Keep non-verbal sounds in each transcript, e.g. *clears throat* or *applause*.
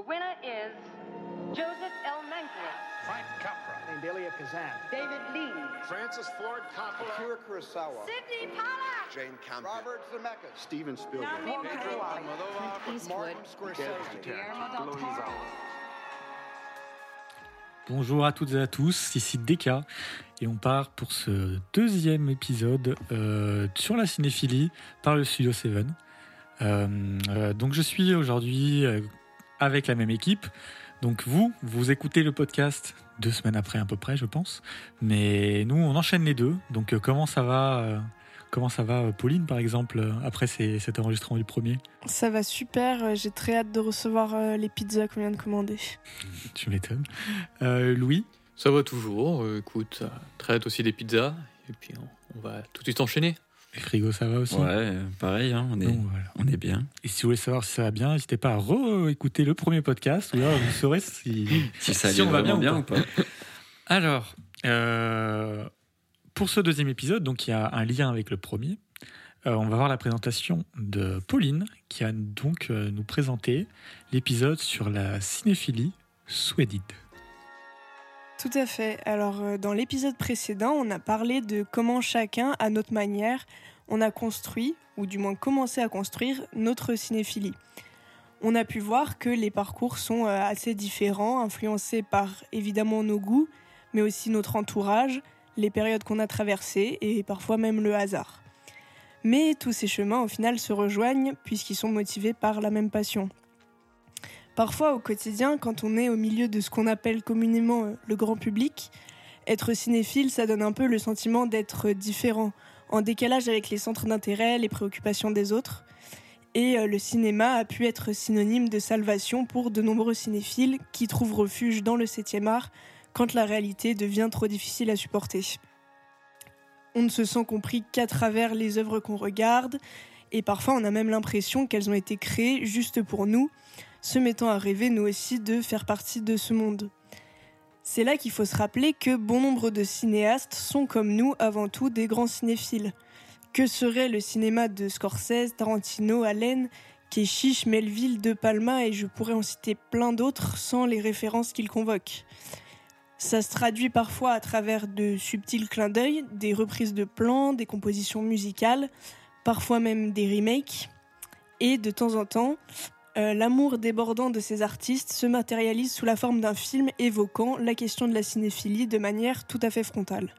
The winner is Joseph L. Mankiewicz. Frank Capra. Delia Kazan. David Lee. Francis Ford Coppola. Akira Kurosawa. Sidney Pollack. Jane Campion. Robert Zemeckis. Steven Spielberg. Pedro Martin Scorsese. Guillermo del Toro. Bonjour à toutes et à tous, ici Deka et on part pour ce deuxième épisode euh, sur la cinéphilie par le Studio 7. Euh, euh, donc je suis aujourd'hui euh, avec la même équipe. Donc vous, vous écoutez le podcast deux semaines après à peu près, je pense. Mais nous, on enchaîne les deux. Donc euh, comment ça va euh, Comment ça va, euh, Pauline, par exemple, après ces- cet enregistrement du premier? Ça va super, j'ai très hâte de recevoir les pizzas qu'on vient de commander. *laughs* Tu m'étonnes. Euh, Louis? Ça va toujours. écoute, euh, traite aussi des pizzas. Et puis on, on va tout de suite enchaîner. Frigo, ça va aussi Ouais, pareil, hein, on, est, Donc, voilà. on est bien. Et si vous voulez savoir si ça va bien, n'hésitez pas à re-écouter le premier podcast. Ou là, vous saurez si, *laughs* Si ça si on va bien ou pas. ou pas. Alors, euh, pour ce deuxième épisode, donc il y a un lien avec le premier. Euh, on va voir la présentation de Pauline, qui va donc euh, nous présenter l'épisode sur la cinéphilie suédide. Tout à fait. Alors, euh, dans l'épisode précédent, on a parlé de comment chacun, à notre manière, on a construit, ou du moins commencé à construire, notre cinéphilie. On a pu voir que les parcours sont euh, assez différents, influencés par évidemment nos goûts, mais aussi notre entourage, les périodes qu'on a traversées et parfois même le hasard. Mais tous ces chemins, au final, se rejoignent puisqu'ils sont motivés par la même passion. Parfois, au quotidien, quand on est au milieu de ce qu'on appelle communément euh, le grand public, être cinéphile, ça donne un peu le sentiment d'être différent, en décalage avec les centres d'intérêt, les préoccupations des autres. Et euh, le cinéma a pu être synonyme de salvation pour de nombreux cinéphiles qui trouvent refuge dans le 7e art quand la réalité devient trop difficile à supporter. On ne se sent compris qu'à travers les œuvres qu'on regarde, et parfois on a même l'impression qu'elles ont été créées juste pour nous, se mettant à rêver nous aussi de faire partie de ce monde. C'est là qu'il faut se rappeler que bon nombre de cinéastes sont comme nous avant tout des grands cinéphiles. Que serait le cinéma de Scorsese, Tarantino, Allen, Keshish, Melville, De Palma et je pourrais en citer plein d'autres sans les références qu'ils convoquent Ça se traduit parfois à travers de subtils clins d'œil, des reprises de plans, des compositions musicales, parfois même des remakes. Et de temps en temps, euh, l'amour débordant de ces artistes se matérialise sous la forme d'un film évoquant la question de la cinéphilie de manière tout à fait frontale.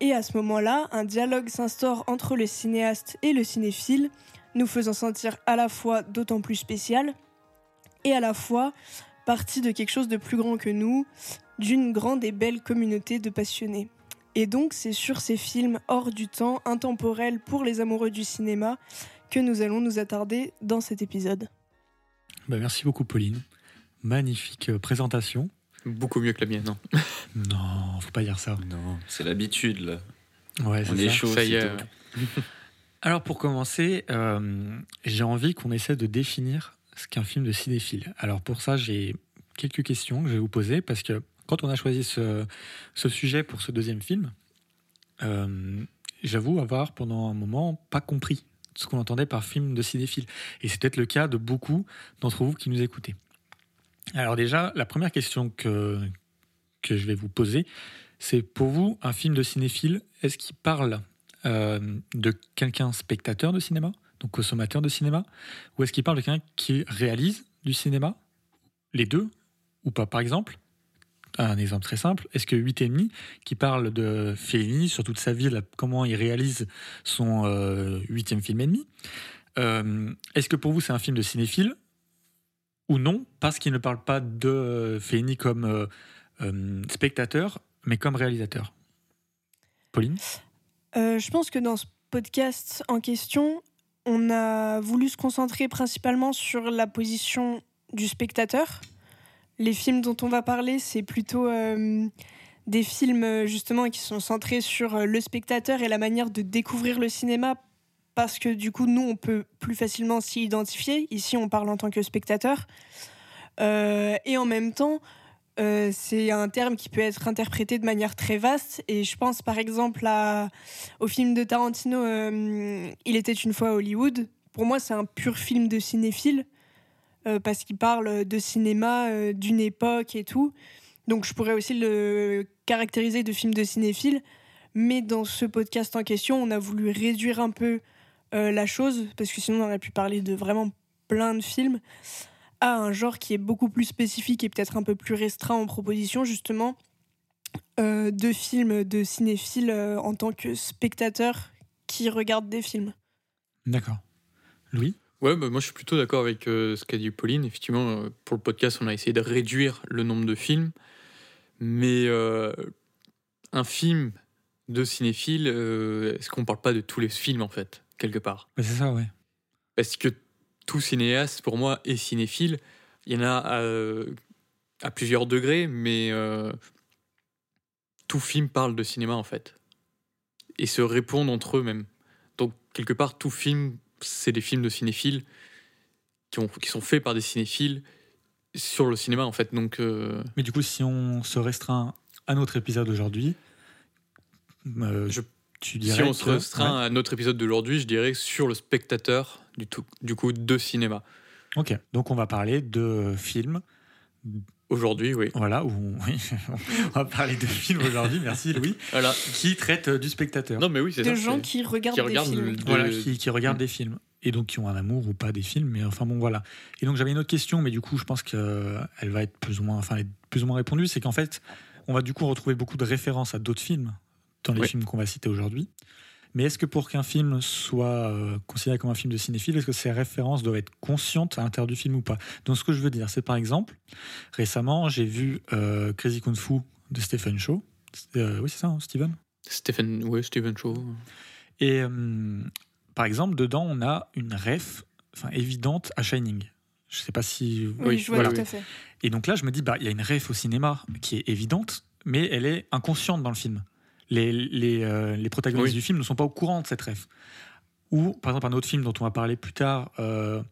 Et à ce moment-là, un dialogue s'instaure entre le cinéaste et le cinéphile, nous faisant sentir à la fois d'autant plus spécial et à la fois partie de quelque chose de plus grand que nous, d'une grande et belle communauté de passionnés. Et donc c'est sur ces films hors du temps, intemporels pour les amoureux du cinéma, que nous allons nous attarder dans cet épisode. Bah, merci beaucoup, Pauline. Magnifique euh, présentation. Beaucoup mieux que la mienne. hein. *laughs* Non, faut pas dire ça. Non, c'est l'habitude, là. Ouais, On c'est est ça. chaud. Ça y est. *laughs* Alors pour commencer, euh, j'ai envie qu'on essaie de définir ce qu'est un film de cinéphile. Alors pour ça, j'ai quelques questions que je vais vous poser parce que quand on a choisi ce, ce sujet pour ce deuxième film, euh, j'avoue avoir pendant un moment pas compris ce qu'on entendait par film de cinéphile. Et c'est peut-être le cas de beaucoup d'entre vous qui nous écoutez. Alors déjà, la première question que, je vais vous poser, c'est pour vous, un film de cinéphile, est-ce qu'il parle euh, de quelqu'un spectateur de cinéma, donc consommateur de cinéma, ou est-ce qu'il parle de quelqu'un qui réalise du cinéma Les deux ou pas Par exemple, un exemple très simple, est-ce que 8,5, qui parle de Fellini sur toute sa vie, comment il réalise son euh, huitième film et demi, euh, est-ce que pour vous c'est un film de cinéphile ou non, parce qu'il ne parle pas de euh, Fellini comme euh, euh, spectateur, mais comme réalisateur. Pauline? Euh, je pense que dans ce podcast en question, on a voulu se concentrer principalement sur la position du spectateur. Les films dont on va parler, c'est plutôt euh, des films euh, justement qui sont centrés sur euh, le spectateur et la manière de découvrir le cinéma parce que du coup, nous, on peut plus facilement s'y identifier. Ici, on parle en tant que spectateur. Et en même temps, c'est un terme qui peut être interprété de manière très vaste. Et je pense par exemple au film de Tarantino, Il était une fois à Hollywood. Pour moi, c'est un pur film de cinéphile. Euh, parce qu'il parle de cinéma euh, d'une époque et tout. Donc je pourrais aussi le caractériser de film de cinéphile. Mais dans ce podcast en question, on a voulu réduire un peu euh, la chose, parce que sinon on aurait pu parler de vraiment plein de films, à un genre qui est beaucoup plus spécifique et peut-être un peu plus restreint en proposition, justement, de films de cinéphiles en tant que spectateur qui regarde des films. D'accord. Louis? Ouais, bah, moi je suis plutôt d'accord avec euh, ce qu'a dit Pauline. Effectivement, euh, pour le podcast, on a essayé de réduire le nombre de films. Mais euh, un film de cinéphile, est-ce qu'on parle pas de tous les films en fait, quelque part? Bah, C'est ça, ouais. Parce que tout cinéaste, pour moi, est cinéphile. Il y en a à, à plusieurs degrés, mais tout film parle de cinéma en fait. Et se répondent entre eux même. Donc, quelque part, tout film, c'est des films de cinéphiles qui, ont, qui sont faits par des cinéphiles sur le cinéma en fait. Donc, euh, Mais du coup, si on se restreint à notre épisode aujourd'hui, euh, Je- tu dirais si on se restreint à notre épisode d'aujourd'hui, je dirais sur le spectateur du, tout, du coup de cinéma. Ok, donc on va parler de films. Aujourd'hui, oui. Voilà, où on, *laughs* oui, on va parler de films aujourd'hui, merci Louis, Voilà. qui traitent euh, du spectateur. Non, mais oui, c'est De ça. gens qui regardent qui des regardent films. de- Voilà, qui, qui regardent des films. Et donc qui ont un amour ou pas des films, mais enfin bon voilà. Et donc j'avais une autre question, mais du coup je pense qu'elle va être plus ou moins, enfin plus ou moins répondue, c'est qu'en fait on va du coup retrouver beaucoup de références à d'autres films dans les Oui. films qu'on va citer aujourd'hui. Mais est-ce que pour qu'un film soit euh, considéré comme un film de cinéphile, est-ce que ces références doivent être conscientes à l'intérieur du film ou pas? Donc ce que je veux dire, c'est par exemple, récemment j'ai vu euh, Crazy Kung Fu de Stephen Chow. Euh, oui c'est ça, hein, Steven? Stephen, ouais, Stephen Chow. et euh, par exemple, dedans, on a une ref enfin, évidente à Shining. Je sais pas si. Oui, Oui, je vois voilà, tout oui. à fait. Et donc là, je me dis, bah, il y a une ref au cinéma qui est évidente, mais elle est inconsciente dans le film. Les, les, euh, les protagonistes Oui. du film ne sont pas au courant de cette ref. Ou, par exemple, un autre film dont on va parler plus tard, euh,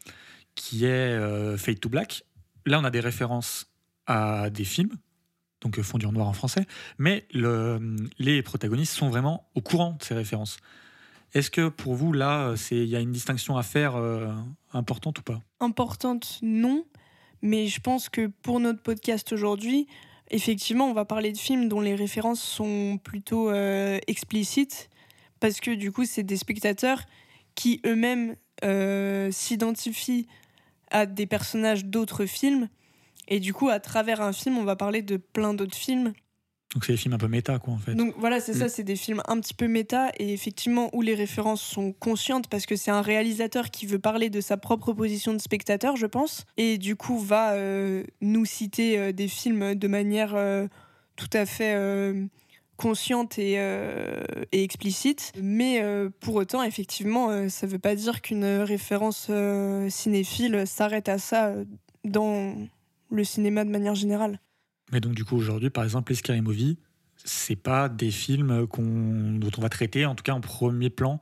qui est euh, Fade to Black. Là, on a des références à des films, donc Fondure Noire en français, mais le- les protagonistes sont vraiment au courant de ces références. Est-ce que pour vous, là, c'est- il y a une distinction à faire euh, importante ou pas? Importante, non. Mais je pense que pour notre podcast aujourd'hui, effectivement, on va parler de films dont les références sont plutôt euh, explicites. Parce que du coup, c'est des spectateurs qui eux-mêmes euh, s'identifient à des personnages d'autres films. Et du coup, à travers un film, on va parler de plein d'autres films. Donc c'est des films un peu méta, quoi, en fait. Donc voilà, c'est ça, Mm. c'est des films un petit peu méta et effectivement où les références sont conscientes parce que c'est un réalisateur qui veut parler de sa propre position de spectateur, je pense, et du coup va euh, nous citer euh, des films de manière euh, tout à fait euh, consciente et, euh, et explicite. Mais euh, pour autant, effectivement, euh, ça veut pas dire qu'une référence euh, cinéphile s'arrête à ça euh, dans le cinéma de manière générale. Mais donc, du coup, aujourd'hui, par exemple, les Scary Movie, c'est pas des films qu'on- dont on va traiter, en tout cas en premier plan,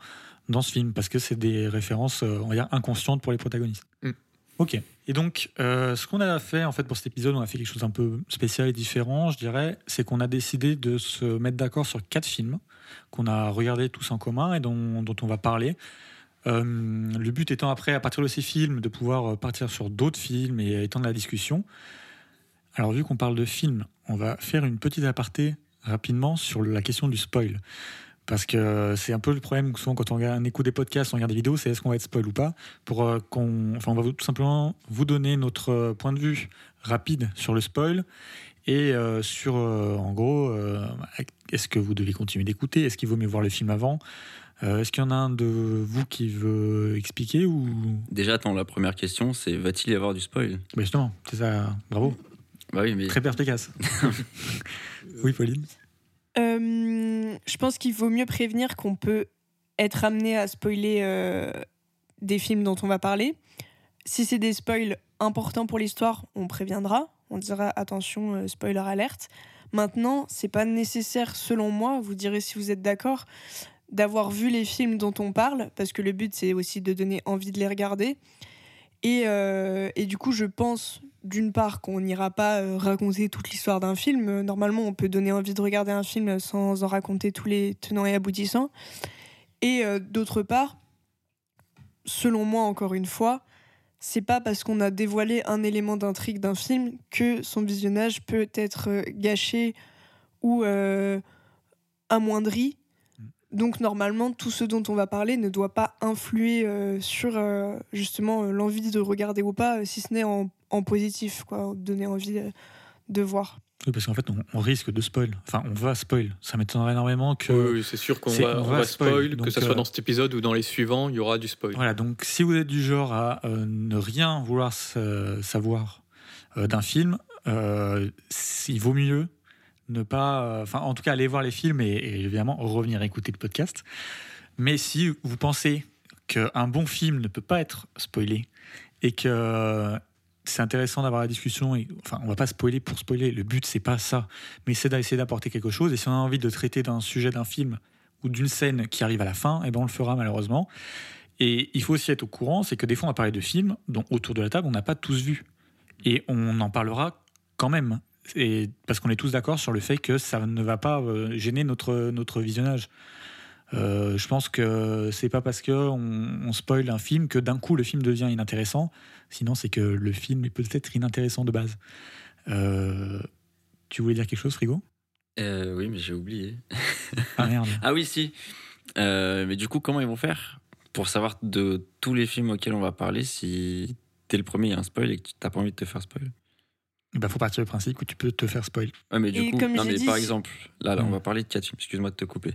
dans ce film, parce que c'est des références, euh, on va dire, inconscientes pour les protagonistes. Mm. Ok. Et donc, euh, ce qu'on a fait, en fait, pour cet épisode, on a fait quelque chose un peu spécial et différent, je dirais, c'est qu'on a décidé de se mettre d'accord sur quatre films qu'on a regardés tous en commun et dont, dont on va parler. Euh, le but étant après, à partir de ces films, de pouvoir partir sur d'autres films et étendre la discussion. Alors, vu qu'on parle de films, on va faire une petite aparté rapidement sur la question du spoil. Parce que c'est un peu le problème que souvent quand on, regarde, on écoute des podcasts, on regarde des vidéos, c'est est-ce qu'on va être spoil ou pas. Pour euh, qu'on, enfin, on va tout simplement vous donner notre euh, point de vue rapide sur le spoil et euh, sur, euh, en gros, euh, est-ce que vous devez continuer d'écouter Est-ce qu'il vaut mieux voir le film avant Est-ce qu'il y en a un de vous qui veut expliquer ou Déjà, attends, la première question, c'est va-t-il y avoir du spoil? Ben Justement, c'est ça. Bravo, Bah oui, mais très perspicace. *laughs* oui, Pauline. Euh, je pense qu'il vaut mieux prévenir qu'on peut être amené à spoiler euh, des films dont on va parler. Si c'est des spoils importants pour l'histoire, on préviendra. On dira attention, euh, spoiler alerte. Maintenant, c'est pas nécessaire, selon moi, vous direz si vous êtes d'accord, d'avoir vu les films dont on parle, parce que le but c'est aussi de donner envie de les regarder. Et, euh, et du coup, je pense d'une part qu'on n'ira pas euh, raconter toute l'histoire d'un film. Euh, Normalement, on peut donner envie de regarder un film sans en raconter tous les tenants et aboutissants. Et euh, d'autre part, selon moi, encore une fois, c'est pas parce qu'on a dévoilé un élément d'intrigue d'un film que son visionnage peut être gâché ou euh, amoindri. Donc normalement, tout ce dont on va parler ne doit pas influer euh, sur justement l'envie de regarder ou pas, si ce n'est en, en positif, quoi, donner envie euh, de voir. Oui, parce qu'en fait, on, on risque de spoil. Enfin, on va spoil. Ça m'étonnerait énormément que. Oui, oui, c'est sûr qu'on c'est- va, on spoil, spoil, donc, que ce euh, soit dans cet épisode ou dans les suivants, il y aura du spoil. Voilà, donc si vous êtes du genre à euh, ne rien vouloir sa- savoir euh, d'un film, euh, il vaut mieux ne pas. euh, Enfin, en tout cas, aller voir les films et, et évidemment revenir écouter le podcast. Mais si vous pensez qu'un bon film ne peut pas être spoilé et que euh, c'est intéressant d'avoir la discussion, et, enfin, on va pas spoiler pour spoiler, le but c'est pas ça, mais c'est d'essayer d'apporter quelque chose. Et si on a envie de traiter d'un sujet d'un film ou d'une scène qui arrive à la fin, et ben on le fera malheureusement. Et il faut aussi être au courant, c'est que des fois on va parler de films dont autour de la table on n'a pas tous vu. Et on en parlera quand même. Et parce qu'on est tous d'accord sur le fait que ça ne va pas euh, gêner notre, notre visionnage. Euh, je pense que c'est pas parce que on, on spoil un film que d'un coup le film devient inintéressant. Sinon, c'est que le film est peut-être inintéressant de base. Euh, tu voulais dire quelque chose, Frigo? Euh, oui, mais j'ai oublié. Ah merde. *laughs* Ah oui, si. Euh, mais du coup, comment ils vont faire pour savoir de tous les films auxquels on va parler si t'es le premier, il y a un spoil et que t'as pas envie de te faire spoil? Il bah, faut partir du principe que tu peux te faire spoil. Ouais, mais du Et coup, comme non, mais dit, par exemple, là, là, on Mm. va parler de quatre films. Excuse-moi de te couper.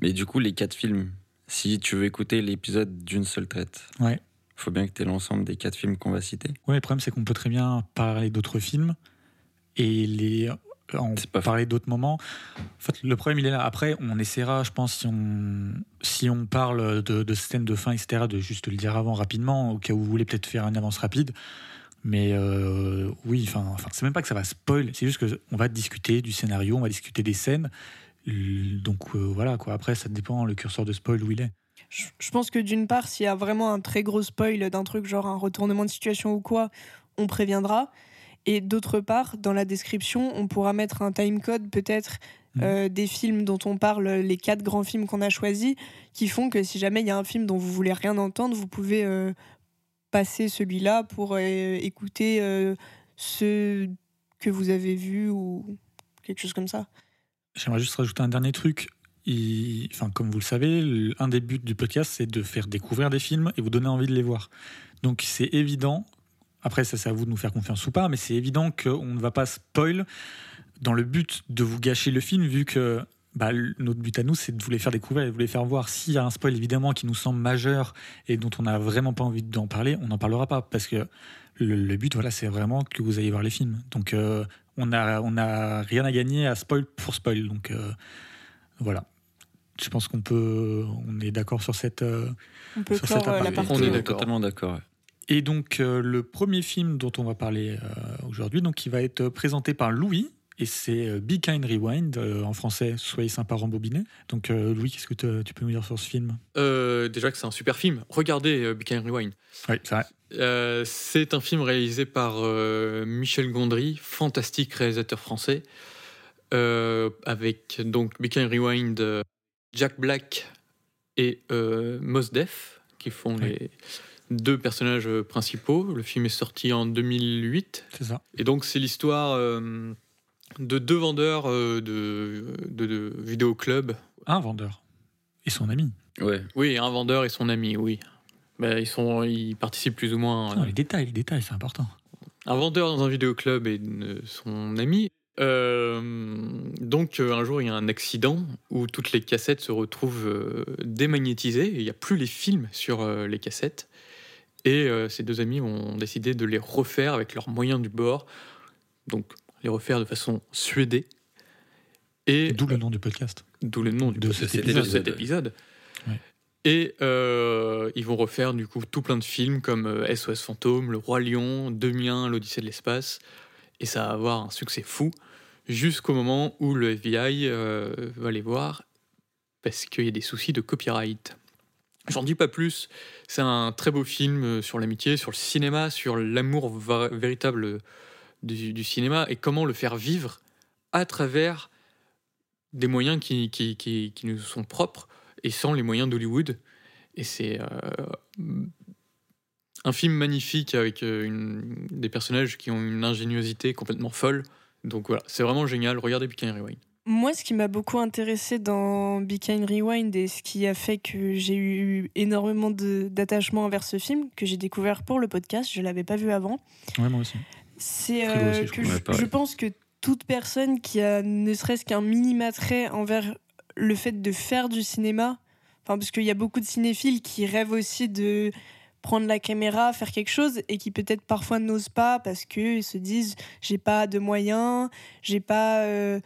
Mais du coup, les quatre films, si tu veux écouter l'épisode d'une seule traite, Ouais. faut bien que tu aies l'ensemble des quatre films qu'on va citer. Ouais, le problème, c'est qu'on peut très bien parler d'autres films et les en C'est pas parler d'autres moments. En fait, le problème, il est là. Après, on essaiera, je pense, si on, si on parle de, de scènes de fin, etc., de juste le dire avant rapidement, au cas où vous voulez peut-être faire une avance rapide. Mais euh, oui, enfin, enfin, c'est même pas que ça va spoil, c'est juste qu'on va discuter du scénario, on va discuter des scènes. Donc euh, voilà, quoi. Après, ça dépend le curseur de spoil où il est. Je, je pense que d'une part, s'il y a vraiment un très gros spoil d'un truc, genre un retournement de situation ou quoi, on préviendra. Et d'autre part, dans la description, on pourra mettre un timecode peut-être Mhm. euh, des films dont on parle, les quatre grands films qu'on a choisis, qui font que si jamais il y a un film dont vous voulez rien entendre, vous pouvez euh, passer celui-là pour euh, écouter ceux que vous avez vus ou quelque chose comme ça. J'aimerais juste rajouter un dernier truc. Enfin, comme vous le savez, un des buts du podcast, c'est de faire découvrir des films et vous donner envie de les voir. Donc c'est évident, après ça c'est à vous de nous faire confiance ou pas, mais c'est évident qu'on ne va pas spoil dans le but de vous gâcher le film, vu que bah, notre but à nous, c'est de vous les faire découvrir et vous les faire voir. S'il y a un spoil évidemment qui nous semble majeur et dont on n'a vraiment pas envie d'en parler, on n'en parlera pas, parce que le, le but, voilà, c'est vraiment que vous ayez voir les films. Donc euh, on a, on a rien à gagner à spoil pour spoil. Donc euh, voilà. Je pense qu'on peut, on est d'accord sur cette. euh, On peut Sur clore cet euh, la partie. On est. Totalement d'accord. Et donc euh, le premier film dont on va parler euh, aujourd'hui, donc qui va être présenté par Louis. Et c'est Be Kind Rewind, euh, en français, Soyez sympa rembobiné. Donc euh, Louis, qu'est-ce que tu peux nous dire sur ce film? Euh, déjà que c'est un super film. Regardez euh, Beckham Rewind. Oui, c'est vrai. Euh, c'est un film réalisé par euh, Michel Gondry, fantastique réalisateur français, euh, avec donc Beckham Rewind, Jack Black et euh, Mos Def qui font Oui. les deux personnages principaux. Le film est sorti en 2008 C'est ça. et donc c'est l'histoire euh, de deux vendeurs euh, de, de, de vidéoclubs. Un vendeur. Et son ami. Ouais. Oui, un vendeur et son ami, oui. Ben, ils, sont, ils participent plus ou moins. Non, euh, les détails, les détails, c'est important. un vendeur dans un vidéoclub et son ami. Euh, donc euh, un jour il y a un accident où toutes les cassettes se retrouvent euh, démagnétisées et il n'y a plus les films sur euh, les cassettes. Et euh, ces deux amis ont décidé de les refaire avec leurs moyens du bord, donc les refaire de façon suédée. Et D'où le nom du podcast. D'où le nom du De de cet cet, épisode. épisode. cet épisode. Et euh, ils vont refaire du coup tout plein de films comme euh, SOS Fantôme, Le Roi Lion, 2001, L'Odyssée de l'espace. Et ça va avoir un succès fou jusqu'au moment où le FBI euh, va les voir parce qu'il y a des soucis de copyright. J'en dis pas plus. C'est un très beau film euh, sur l'amitié, sur le cinéma, sur l'amour véritable du, cinéma et comment le faire vivre à travers des moyens qui nous sont propres et sans les moyens d'Hollywood. Et c'est euh, un film magnifique avec euh, une- des personnages qui ont une ingéniosité complètement folle. Donc voilà, c'est vraiment génial. Regardez Kind Rewind. Moi, ce qui m'a beaucoup intéressé dans Be Kind Rewind et ce qui a fait que j'ai eu énormément d'attachement envers ce film, que j'ai découvert pour le podcast, je l'avais pas vu avant, Ouais, moi aussi. c'est euh, que je, pense que toute personne qui a ne serait-ce qu'un minima trait envers le fait de faire du cinéma, enfin, parce qu'il y a beaucoup de cinéphiles qui rêvent aussi de prendre la caméra, faire quelque chose et qui peut-être parfois n'osent pas parce qu'ils se disent j'ai pas de moyens, j'ai pas euh,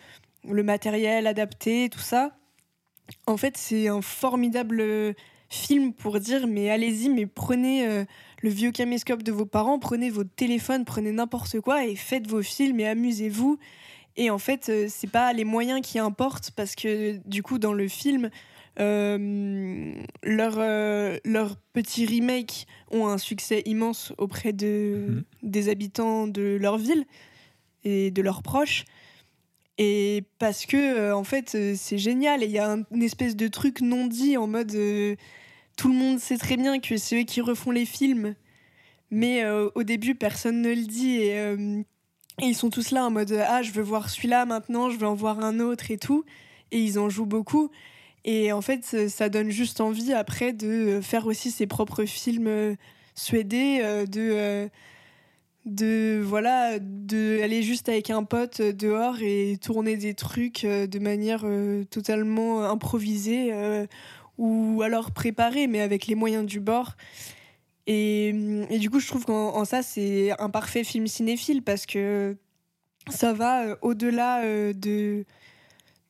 le matériel adapté, tout ça. En fait, c'est un formidable euh, film pour dire mais allez-y, mais prenez euh, le vieux caméscope de vos parents, prenez votre téléphone, prenez n'importe quoi et faites vos films et amusez-vous. Et en fait, euh, c'est pas les moyens qui importent parce que du coup, dans le film, euh, leurs euh, petits remakes ont un succès immense auprès de, Mhm. des habitants de leur ville et de leurs proches. Et parce que, euh, en fait, c'est génial. Et il y a un- une espèce de truc non dit en mode. tout le monde sait très bien que c'est eux qui refont les films. Mais au début, personne ne le dit. Et, ils sont tous là en mode Ah, je veux voir celui-là maintenant, je veux en voir un autre et tout. Et ils en jouent beaucoup. Et en fait, ça- ça donne juste envie après de faire aussi ses propres films euh, suédés, euh, de. euh, de voilà de aller juste avec un pote euh, dehors et tourner des trucs euh, de manière euh, totalement improvisée euh, ou alors préparée mais avec les moyens du bord et, et du coup je trouve qu'en en ça c'est un parfait film cinéphile parce que ça va euh, au-delà euh, de,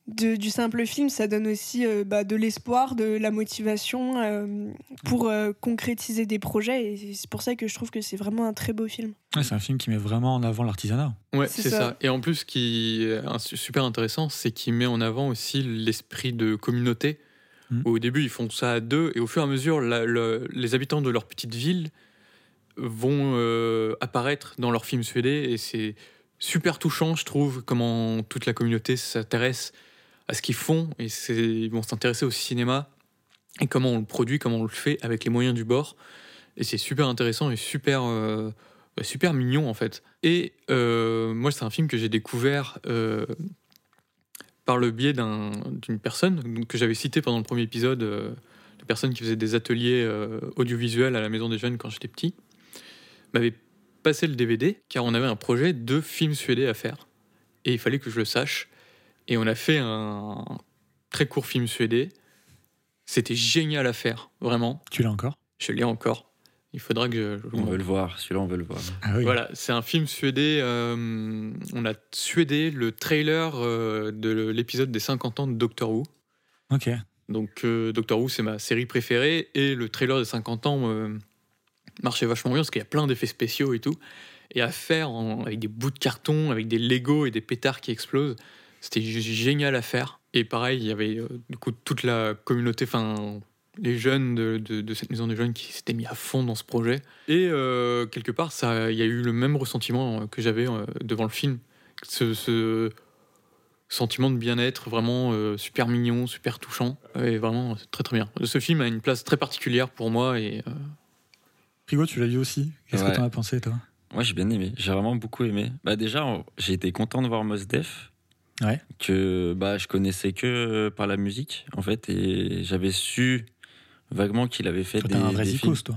de- du simple film ça donne aussi euh, bah, de l'espoir de la motivation euh, pour euh, concrétiser des projets et c'est pour ça que je trouve que c'est vraiment un très beau film Ouais, c'est un film qui met vraiment en avant l'artisanat. Ouais, C'est ça. ça. Et en plus, ce qui est super intéressant, c'est qu'il met en avant aussi l'esprit de communauté. Mhm. Au début, ils font ça à deux, et au fur et à mesure, les habitants de leur petite ville vont euh, apparaître dans leur film suédés, et c'est super touchant, je trouve, comment toute la communauté s'intéresse à ce qu'ils font, et ils vont s'intéresser au cinéma, et comment on le produit, comment on le fait avec les moyens du bord. Et c'est super intéressant et super, euh, super mignon en fait. Et euh, moi, c'est un film que j'ai découvert par le biais d'un- d'une personne que j'avais cité pendant le premier épisode, euh, de personne qui faisait des ateliers euh, audiovisuels à la Maison des Jeunes quand j'étais petit, m'avait passé le DVD car on avait un projet de film suédé à faire. Et il fallait que je le sache. Et on a fait un très court film suédé. C'était génial à faire, vraiment. Tu l'as encore? Je l'ai encore. Il faudra que je, je On veut le voir, celui-là, on veut le voir. Ah oui. voilà, c'est un film suédé. euh, on a suédé le trailer euh, de l'épisode des 50 ans de Doctor Who. Ok. Donc, euh, Doctor Who, c'est ma série préférée. Et le trailer des 50 ans euh, marchait vachement bien parce qu'il y a plein d'effets spéciaux et tout. Et à faire en- avec des bouts de carton, avec des Lego et des pétards qui explosent, c'était génial à faire. Et pareil, il y avait euh, du coup toute la communauté, enfin les jeunes de, de- de cette maison des jeunes qui s'étaient mis à fond dans ce projet. Et euh, quelque part, ça, il y a eu le même ressentiment euh, que j'avais euh, devant le film. Ce, ce sentiment de bien-être vraiment euh, super mignon, super touchant. Et vraiment, c'est très très bien. Ce film a une place très particulière pour moi et euh, Frigo, tu l'as vu aussi? Qu'est-ce Ouais. que t'en as pensé, toi? Moi, j'ai bien aimé. J'ai vraiment beaucoup aimé. Bah, déjà, j'ai été content de voir Mos Def. Ouais. Que bah, je connaissais que par la musique, en fait. Et j'avais su vaguement qu'il avait fait Toi, des, t'es un vrai films. zikos, toi.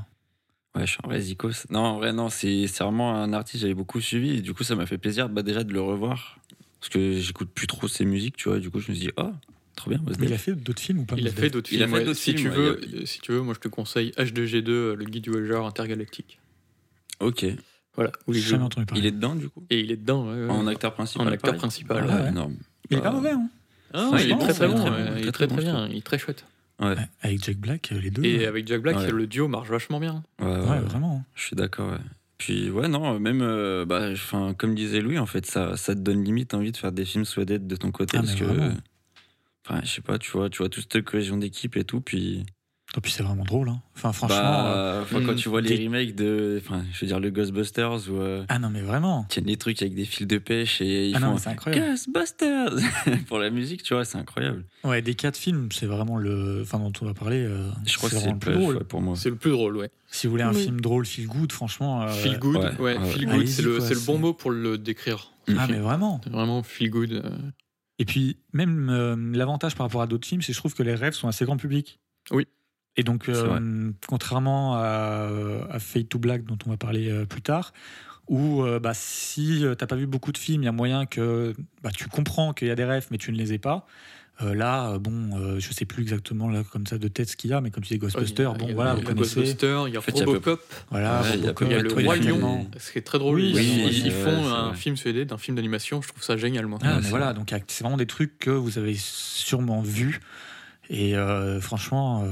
Ouais, je suis un vrai zikos. Non, en vrai, non, c'est c'est vraiment un artiste que j'avais beaucoup suivi. Et du coup, ça m'a fait plaisir bah, déjà de le revoir. Parce que j'écoute plus trop ses musiques, tu vois. Du coup, je me suis dit, oh, trop bien, Mos Mais il Def. a fait d'autres films ou pas il a fait Def d'autres Il a films. fait ouais. si films, tu veux, il y euh, si tu veux, moi je te conseille H2G2, euh, le guide du voyageur intergalactique. Ok. Voilà. Où jamais entendu parler. Il est dedans, du coup? Et il est dedans. ouais, ouais. En acteur principal En acteur pareil principal. Ah, non. Il est pas Bah, mauvais, hein Ah, Ouais, il est très très il est bon. très ouais, bon, Il est très très bien. Il est très chouette. Ouais, Avec Jack Black, euh, les deux. Et avec Jack Black, Ouais. le duo marche vachement bien. ouais, ouais, Ouais, ouais. vraiment. Je suis d'accord, ouais. Puis ouais, non, même, euh, bah, enfin, comme disait Louis, en fait, ça, ça te donne limite envie de faire des films suédés de ton côté. Ah, parce que, enfin, je sais pas, tu vois, tu vois toute cette cohésion d'équipe et tout, puis Et puis c'est vraiment drôle. hein. Enfin, franchement. Bah, euh, quand mm, tu vois les remakes de. Enfin, je veux dire, le Ghostbusters où. euh, Ah non, mais vraiment. tiennent des trucs avec des fils de pêche et ils Ah non, font c'est incroyable. Ghostbusters *laughs* pour la musique, tu vois, c'est incroyable. Ouais, des quatre films, c'est vraiment le. Enfin, dont on va parler. euh, Je crois que c'est vraiment le plus drôle pour moi. C'est le plus drôle, ouais. Si vous voulez un Oui. film drôle, feel good, franchement. euh, Feel good, ouais, feel good, c'est le, le bon mot pour le décrire. Ah, mais vraiment. C'est vraiment feel good. euh. Et puis, même euh, l'avantage par rapport à d'autres films, c'est que je trouve que les rêves sont assez grand public. Oui. Et donc, euh, contrairement à, à Fade to Black, dont on va parler euh, plus tard, où euh, bah, si euh, t'as pas vu beaucoup de films, il y a moyen que bah, tu comprends qu'il y a des rêves, mais tu ne les aies pas. Euh, là, bon, euh, je sais plus exactement là comme ça de tête ce qu'il y a, mais comme tu dis Ghostbusters, Il y a- bon a- voilà, vous connaissez. Ghostbusters, il y a En fait, il y a Robocop, Voilà, il y a y le Robocop, Roi. Lion, ce qui est très drôle. Oui, ils, oui, ils- oui, ils c'est font un vrai. film suédé d'un film d'animation, je trouve ça génial, moi. Ah, Ouais, mais c'est voilà, donc c'est vraiment des trucs que vous avez sûrement vus. Et euh, franchement, euh,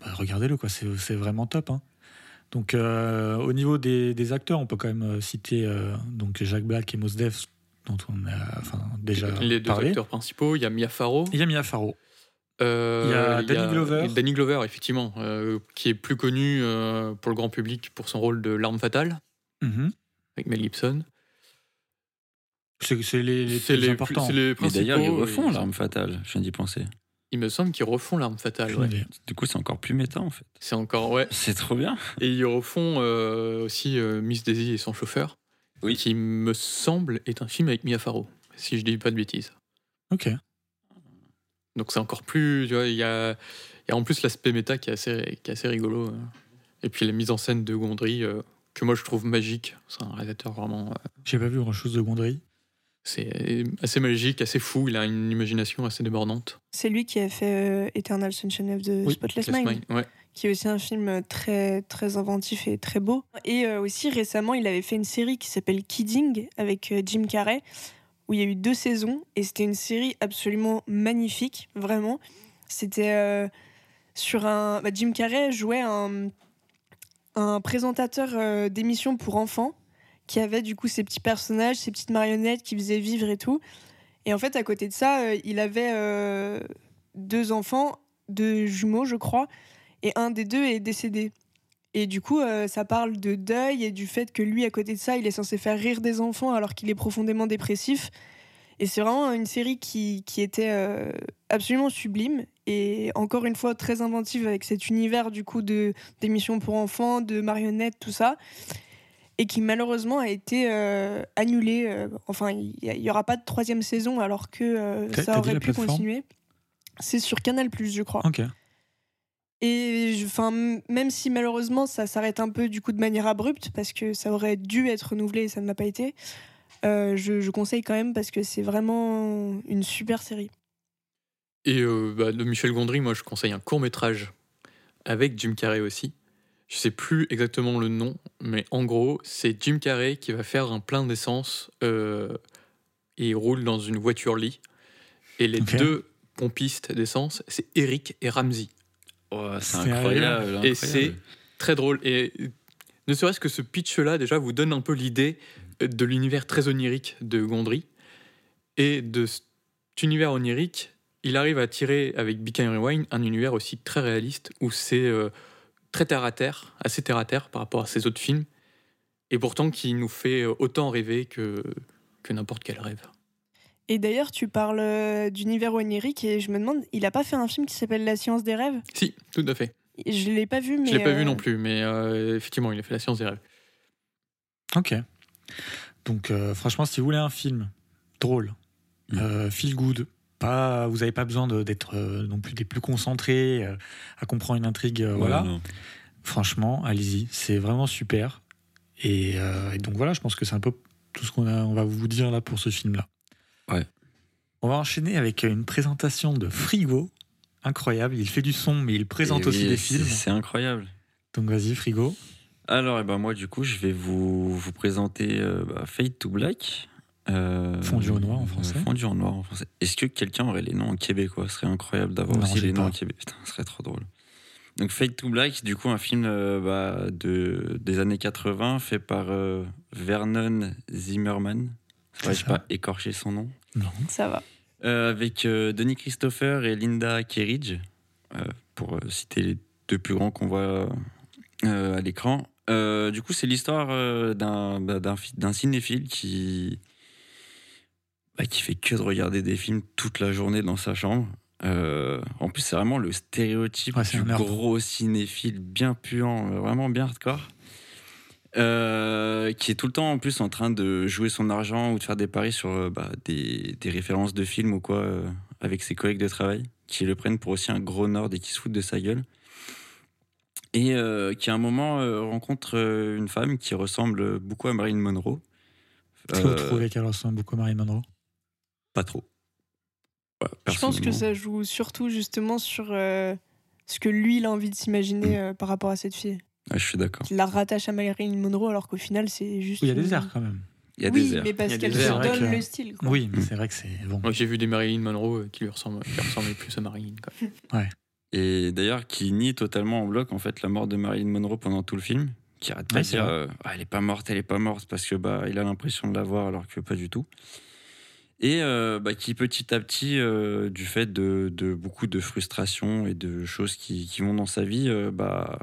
bah, regardez-le, quoi. C'est, c'est vraiment top. hein. Donc, euh, au niveau des, des acteurs, on peut quand même euh, citer euh, donc Jacques Black et Mos Def, dont on a enfin, déjà Les deux parlé. acteurs principaux, il y a Mia Farrow. Il y a Mia Farrow. euh, Il y a Danny Glover. Danny Glover, effectivement, euh, qui est plus connu euh, pour le grand public pour son rôle de l'arme fatale, Mhm. avec Mel Gibson. C'est, c'est les, les C'est plus les, importants. c'est les Mais principaux. d'ailleurs, ils refont l'arme fatale, je viens d'y penser. Il me semble qu'ils refont l'arme fatale. Ouais. Du coup, c'est encore plus méta en fait. C'est encore, ouais. C'est trop bien. Et ils refont euh, aussi euh, Miss Daisy et son chauffeur, Oui. qui me semble est un film avec Mia Farrow, si je dis pas de bêtises. Ok. Donc c'est encore plus, tu vois, il y a, y a en plus l'aspect méta qui est assez, qui est assez rigolo. euh. Et puis la mise en scène de Gondry, euh, que moi je trouve magique. C'est un réalisateur vraiment, J'ai pas vu grand chose de Gondry. C'est assez magique, assez fou. Il a une imagination assez débordante. C'est lui qui a fait euh, Eternal Sunshine of the Spotless Spotless Mind, Mind, ouais. qui est aussi un film très très inventif et très beau. Et euh, aussi récemment, il avait fait une série qui s'appelle Kidding avec euh, Jim Carrey, où il y a eu deux saisons et c'était une série absolument magnifique, vraiment. C'était euh, sur un. bah, Jim Carrey jouait un, un présentateur euh, d'émissions pour enfants qui avait du coup ses petits personnages, ses petites marionnettes qui faisaient vivre et tout. Et en fait, à côté de ça, euh, il avait euh, deux enfants, deux jumeaux, je crois, et un des deux est décédé. Et du coup, euh, ça parle de deuil et du fait que lui, à côté de ça, il est censé faire rire des enfants alors qu'il est profondément dépressif. Et c'est vraiment une série qui, qui était absolument sublime et encore une fois très inventive avec cet univers du coup d'émissions pour enfants, de marionnettes, tout ça, et qui malheureusement a été euh, annulé. euh, enfin, il n'y aura pas de troisième saison alors que euh, ça aurait pu continuer. C'est sur Canal je crois. Ok. Et je- même si malheureusement ça s'arrête un peu du coup de manière abrupte parce que ça aurait dû être renouvelé et ça ne l'a pas été, euh, je, je conseille quand même parce que c'est vraiment une super série. Et euh, bah, de Michel Gondry, moi je conseille un court métrage avec Jim Carrey aussi. Je sais plus exactement le nom, mais en gros, c'est Jim Carrey qui va faire un plein d'essence euh, et il roule dans une voiture lit. Et les deux pompistes d'essence, c'est Eric et Ramsey. Oh, c'est incroyable. Et c'est très drôle. Et ne serait-ce que ce pitch-là, déjà, vous donne un peu l'idée de l'univers très onirique de Gondry. Et de cet univers onirique, il arrive à tirer avec and Rewind un univers aussi très réaliste où c'est euh, très terre à terre, assez terre à terre par rapport à ses autres films. Et pourtant qui nous fait euh, autant rêver que, que n'importe quel rêve. Et d'ailleurs, tu parles euh, d'univers onirique et je me demande, il a pas fait un film qui s'appelle La science des rêves? Si, tout à fait. Je l'ai pas vu, mais Je l'ai pas euh, vu non plus, mais euh, effectivement, il a fait la science des rêves. Ok. Donc, euh, franchement, si vous voulez un film drôle, Mm. euh, feel good, pas, vous n'avez pas besoin d'être euh, non plus des plus concentrés euh, à comprendre une intrigue. euh, Ouais, voilà. non. Franchement, allez-y, c'est vraiment super. Et, euh, et donc voilà, je pense que c'est un peu tout ce qu'on on va vous dire là pour ce film-là. Ouais. On va enchaîner avec une présentation de Frigo. Incroyable, il fait du son, mais il présente Et aussi oui, des films. C'est incroyable. Donc vas-y, Frigo. Alors, eh ben, moi, du coup, je vais vous, vous présenter euh, bah, Fade to Black. Euh, Fondu au noir en français. euh, Fondu en noir en français. Est-ce que quelqu'un aurait les noms en québécois? Ce serait incroyable d'avoir aussi les noms en québécois. Putain, ce serait trop drôle. Donc, Fade to Black, du coup, un film euh, bah, de, des années 80 fait par euh, Vernon Zimmerman. Ouais, je pas écorcher son nom. Non. Ça va. Euh, avec euh, Denis Christopher et Linda Kerridge, euh, pour euh, citer les deux plus grands qu'on voit euh, à l'écran. Euh, du coup, c'est l'histoire euh, d'un bah, d'un cinéphile qui bah, qui fait que de regarder des films toute la journée dans sa chambre. Euh, en plus, c'est vraiment le stéréotype Ouais, du gros cinéphile bien puant, euh, vraiment bien hardcore. Euh, qui est tout le temps en plus en train de jouer son argent ou de faire des paris sur euh, bah, des, des références de films ou quoi euh, avec ses collègues de travail qui le prennent pour aussi un gros nord et qui se foutent de sa gueule et euh, qui à un moment rencontre une femme qui ressemble beaucoup à Marilyn Monroe Est-ce que vous trouvez qu'elle ressemble beaucoup à Marilyn Monroe pas trop Voilà, Je pense que ça joue surtout justement sur euh, ce que lui il a envie de s'imaginer Mm. euh, par rapport à cette fille. Ah, je suis d'accord Il la rattache à Marilyn Monroe alors qu'au final c'est juste. Il y a des airs quand même. il y a oui, des airs mais parce qu'elle se donne que- le style. quoi. Oui, mais Mm. c'est vrai que c'est bon. Moi, j'ai vu des Marilyn Monroe euh, qui lui ressemblent, qui ressemblaient plus à Marilyn. Quoi. *laughs* Et d'ailleurs, qui nie totalement en bloc en fait la mort de Marilyn Monroe pendant tout le film, qui arrête pas Ouais, de c'est dire euh, Ah, elle est pas morte, elle est pas morte parce que bah il a l'impression de la voir alors que pas du tout. Et euh, bah, qui petit à petit, euh, du fait de, de beaucoup de frustration et de choses qui, qui vont dans sa vie, euh, bah,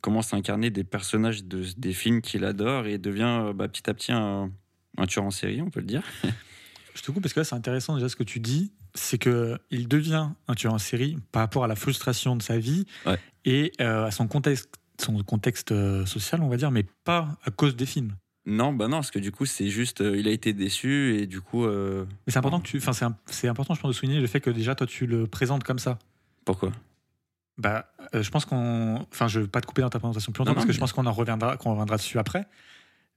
commence à incarner des personnages de, des films qu'il adore et devient bah, petit à petit un, un tueur en série, on peut le dire. *laughs* Je te coupe parce que là, c'est intéressant déjà ce que tu dis. C'est que il devient un tueur en série par rapport à la frustration de sa vie Ouais. et à son contexte, son contexte social, on va dire, mais pas à cause des films. Non, bah non, parce que du coup, c'est juste, euh, il a été déçu et du coup, euh, Mais c'est important que tu, enfin, c'est, un- c'est important, je pense, de souligner le fait que déjà toi tu le présentes comme ça. pourquoi? Bah, euh, je pense qu'on, enfin, je veux pas te couper dans ta présentation plus longtemps Non, parce non, que je mais- pense qu'on en reviendra, qu'on reviendra dessus après.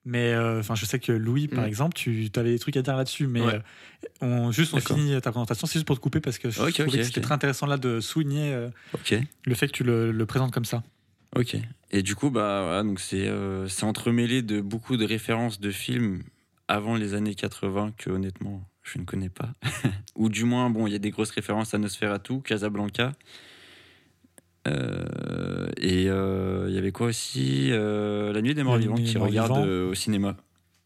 Mais euh, enfin, je sais que Louis, par Mm. exemple, tu avais des trucs à dire là-dessus, mais Ouais. euh, on juste on D'accord. finit ta présentation, c'est juste pour te couper parce que je Ok, trouvais ok, que c'était ok. très intéressant là de souligner euh, Ok. le fait que tu le, le présentes comme ça. Ok. Et du coup, bah, voilà, donc c'est euh, c'est entremêlé de beaucoup de références de films avant les années 80 que honnêtement je ne connais pas. *laughs* Ou du moins, bon, il y a des grosses références à Nosferatu, Casablanca. Euh, et euh, il y avait quoi aussi Euh, La Nuit des Morts Vivants qui Morts regarde Vivants. euh, au cinéma.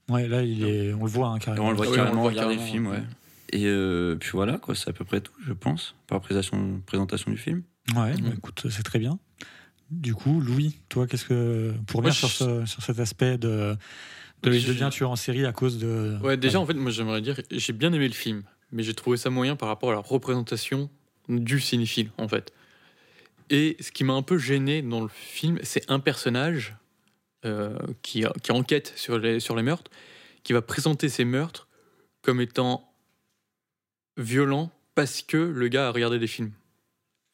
Ouais, là, il est, on le voit hein, Et carrément. on le voit carrément on le voit regarder le carrément, film, ouais. ouais. Et euh, puis voilà, quoi, c'est à peu près tout, je pense, par présentation, présentation du film. Ouais, Mhm. bah, écoute, c'est très bien. Du coup, Louis, toi, qu'est-ce que pour revenir sur, ce- sur cet aspect de, de Je- devient tueur en série à cause de. Ouais, déjà, en fait, moi, j'aimerais dire, j'ai bien aimé le film, mais j'ai trouvé ça moyen par rapport à la représentation du cinéphile, en fait. Et ce qui m'a un peu gêné dans le film, c'est un personnage euh, qui, qui enquête sur les, sur les meurtres, qui va présenter ces meurtres comme étant violents parce que le gars a regardé des films.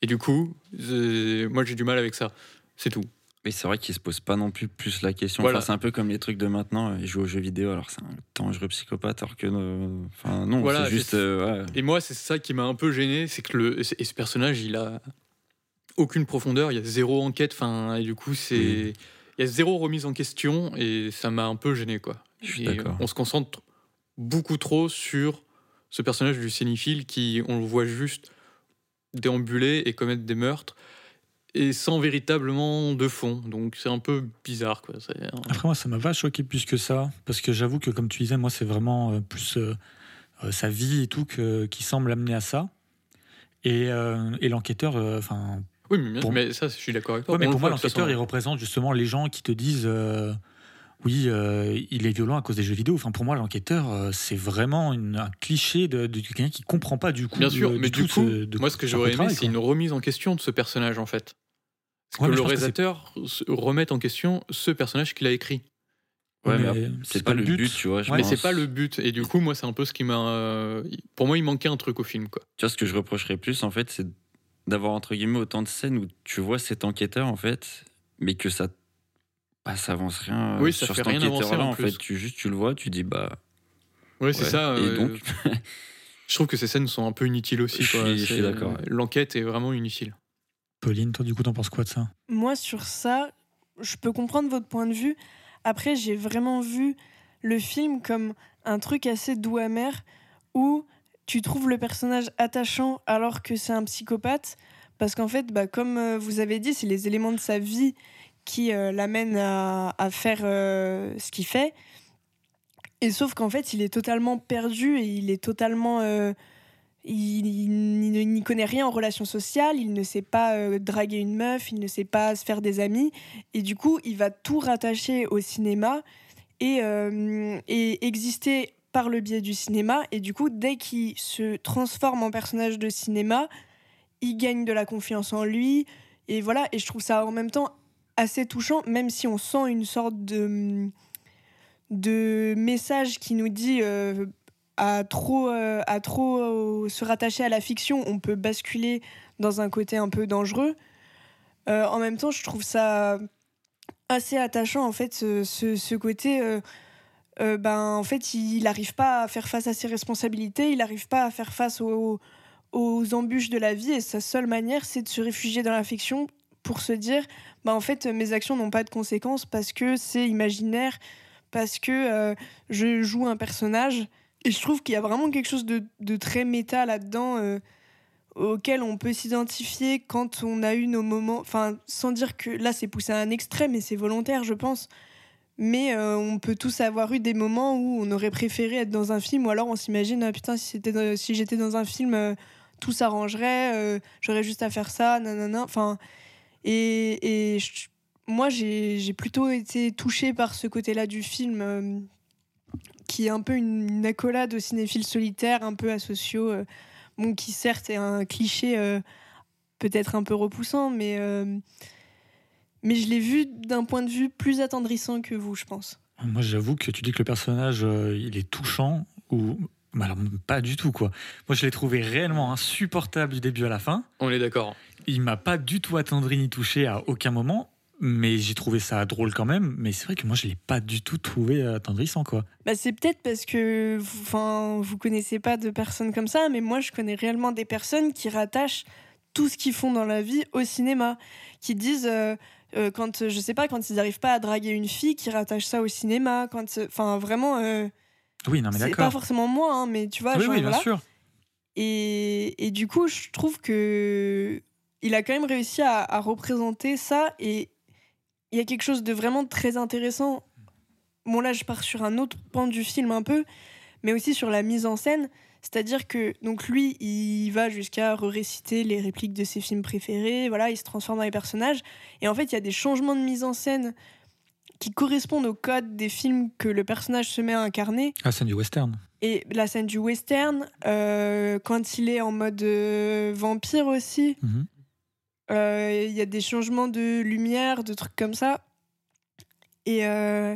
Et du coup, moi, j'ai du mal avec ça. C'est tout. Mais c'est vrai qu'il se pose pas non plus plus la question. Voilà. Enfin, c'est un peu comme les trucs de maintenant. euh, Ils jouent aux jeux vidéo, alors c'est un dangereux psychopathe, alors que. euh, Enfin, non, Voilà, c'est juste. et- euh, ouais. Et moi, c'est ça qui m'a un peu gêné, c'est que le, et ce personnage, il a aucune profondeur, il y a zéro enquête, enfin, et du coup, c'est, Oui. il y a zéro remise en question, et ça m'a un peu gêné, quoi. Je suis Et d'accord. On se concentre beaucoup trop sur ce personnage du cinéphile qui, on le voit juste déambuler et commettre des meurtres, et sans véritablement de fond. Donc c'est un peu bizarre, quoi. Après, moi, ça m'a pas choqué plus que ça, parce que j'avoue que, comme tu disais, moi, c'est vraiment euh, plus euh, euh, sa vie et tout que, qui semble amener à ça. Et, et l'enquêteur, enfin, Oui, mais, bien- Pour- mais ça, je suis d'accord avec toi. Ouais, mais pour moi, l'enquêteur, façon. il représente justement les gens qui te disent oui, euh, il est violent à cause des jeux vidéo. Enfin, pour moi, l'enquêteur, euh, c'est vraiment une- un cliché de, de quelqu'un qui comprend pas du coup. Bien sûr, euh, mais du tout coup, ce- de- moi, ce que j'aurais aimé, c'est une remise en question de ce personnage, en fait. Ouais, que le que réalisateur remette en question ce personnage qu'il a écrit. Ouais, mais mais c'est pas, le but, tu vois. je Ouais, mais c'est pas le but. Et du coup, moi, c'est un peu ce qui m'a. Pour moi, il manquait un truc au film, quoi. Tu vois, ce que je reprocherais plus, en fait, c'est d'avoir, entre guillemets, autant de scènes où tu vois cet enquêteur, en fait, mais que ça. Bah, ça avance rien euh, Oui, ça sur fait cet rien avancer, en en plus. fait. Tu, juste, tu le vois, tu dis, bah. Oui, c'est ouais. ça. Et euh, donc, *laughs* Je trouve que ces scènes sont un peu inutiles aussi. Je quoi. suis- d'accord, ouais. L'enquête est vraiment inutile. Pauline, toi, du coup, t'en penses quoi de ça? Moi, sur ça, je peux comprendre votre point de vue. Après, j'ai vraiment vu le film comme un truc assez doux amer où tu trouves le personnage attachant alors que c'est un psychopathe. Parce qu'en fait, bah, comme euh, vous avez dit, c'est les éléments de sa vie qui euh, l'amènent à, faire euh, ce qu'il fait. Et sauf qu'en fait, il est totalement perdu et il est totalement. euh, il, n'y connaît rien en relations sociales, il ne sait pas draguer une meuf, il ne sait pas se faire des amis. Et du coup, il va tout rattacher au cinéma et, et exister par le biais du cinéma. Et du coup, dès qu'il se transforme en personnage de cinéma, il gagne de la confiance en lui. Et voilà, et je trouve ça en même temps assez touchant, même si on sent une sorte de, de message qui nous dit euh, à trop, euh, à trop euh, se rattacher à la fiction, on peut basculer dans un côté un peu dangereux. En même temps, je trouve ça assez attachant, en fait, ce, ce- côté. ben, en fait, il n'arrive pas à faire face à ses responsabilités, il n'arrive pas à faire face aux, aux embûches de la vie, et sa seule manière, c'est de se réfugier dans la fiction pour se dire, ben, en fait, mes actions n'ont pas de conséquences parce que c'est imaginaire, parce que euh, je joue un personnage. Et je trouve qu'il y a vraiment quelque chose de, de très méta là-dedans, euh, auquel on peut s'identifier quand on a eu nos moments. Enfin, sans dire que là, c'est poussé à un extrême et c'est volontaire, je pense. Mais euh, on peut tous avoir eu des moments où on aurait préféré être dans un film, ou alors on s'imagine, ah, putain, si, si j'étais dans un film, tout s'arrangerait, j'aurais juste à faire ça, nanana. Enfin, et, et je- moi, j'ai plutôt été touchée par ce côté-là du film, euh, qui est un peu une, une accolade aux cinéphiles solitaires, un peu asociaux, euh, bon, qui certes est un cliché euh, peut-être un peu repoussant, mais, euh, mais je l'ai vu d'un point de vue plus attendrissant que vous, je pense. Moi, j'avoue que tu dis que le personnage, euh, il est touchant, ou. alors, pas du tout, quoi. Moi, je l'ai trouvé réellement insupportable du début à la fin. On est d'accord. Il m'a pas du tout attendri ni touché à aucun moment, mais j'ai trouvé ça drôle quand même. Mais c'est vrai que moi, je l'ai pas du tout trouvé attendrissant, quoi. Bah, c'est peut-être parce que vous, vous connaissez pas de personnes comme ça, mais moi je connais réellement des personnes qui rattachent tout ce qu'ils font dans la vie au cinéma, qui disent euh, euh, quand je sais pas quand ils n'arrivent pas à draguer une fille, qui rattachent ça au cinéma, quand enfin vraiment euh, Oui, non, mais c'est pas d'accord. forcément moi, hein, mais tu vois, Oui, genre, oui, bien voilà. sûr. Et, et du coup, je trouve que il a quand même réussi à, à représenter ça et il y a quelque chose de vraiment très intéressant. Bon, là, je pars sur un autre pan du film un peu, mais aussi sur la mise en scène. C'est-à-dire que donc lui, il va jusqu'à réciter les répliques de ses films préférés. Voilà, il se transforme dans les personnages. Et en fait, il y a des changements de mise en scène qui correspondent au code des films que le personnage se met à incarner. Ah, c'est du western. Et la scène du western, euh, quand il est en mode euh, vampire aussi, Mhm. Il y a des changements de lumière, de trucs comme ça. Et euh,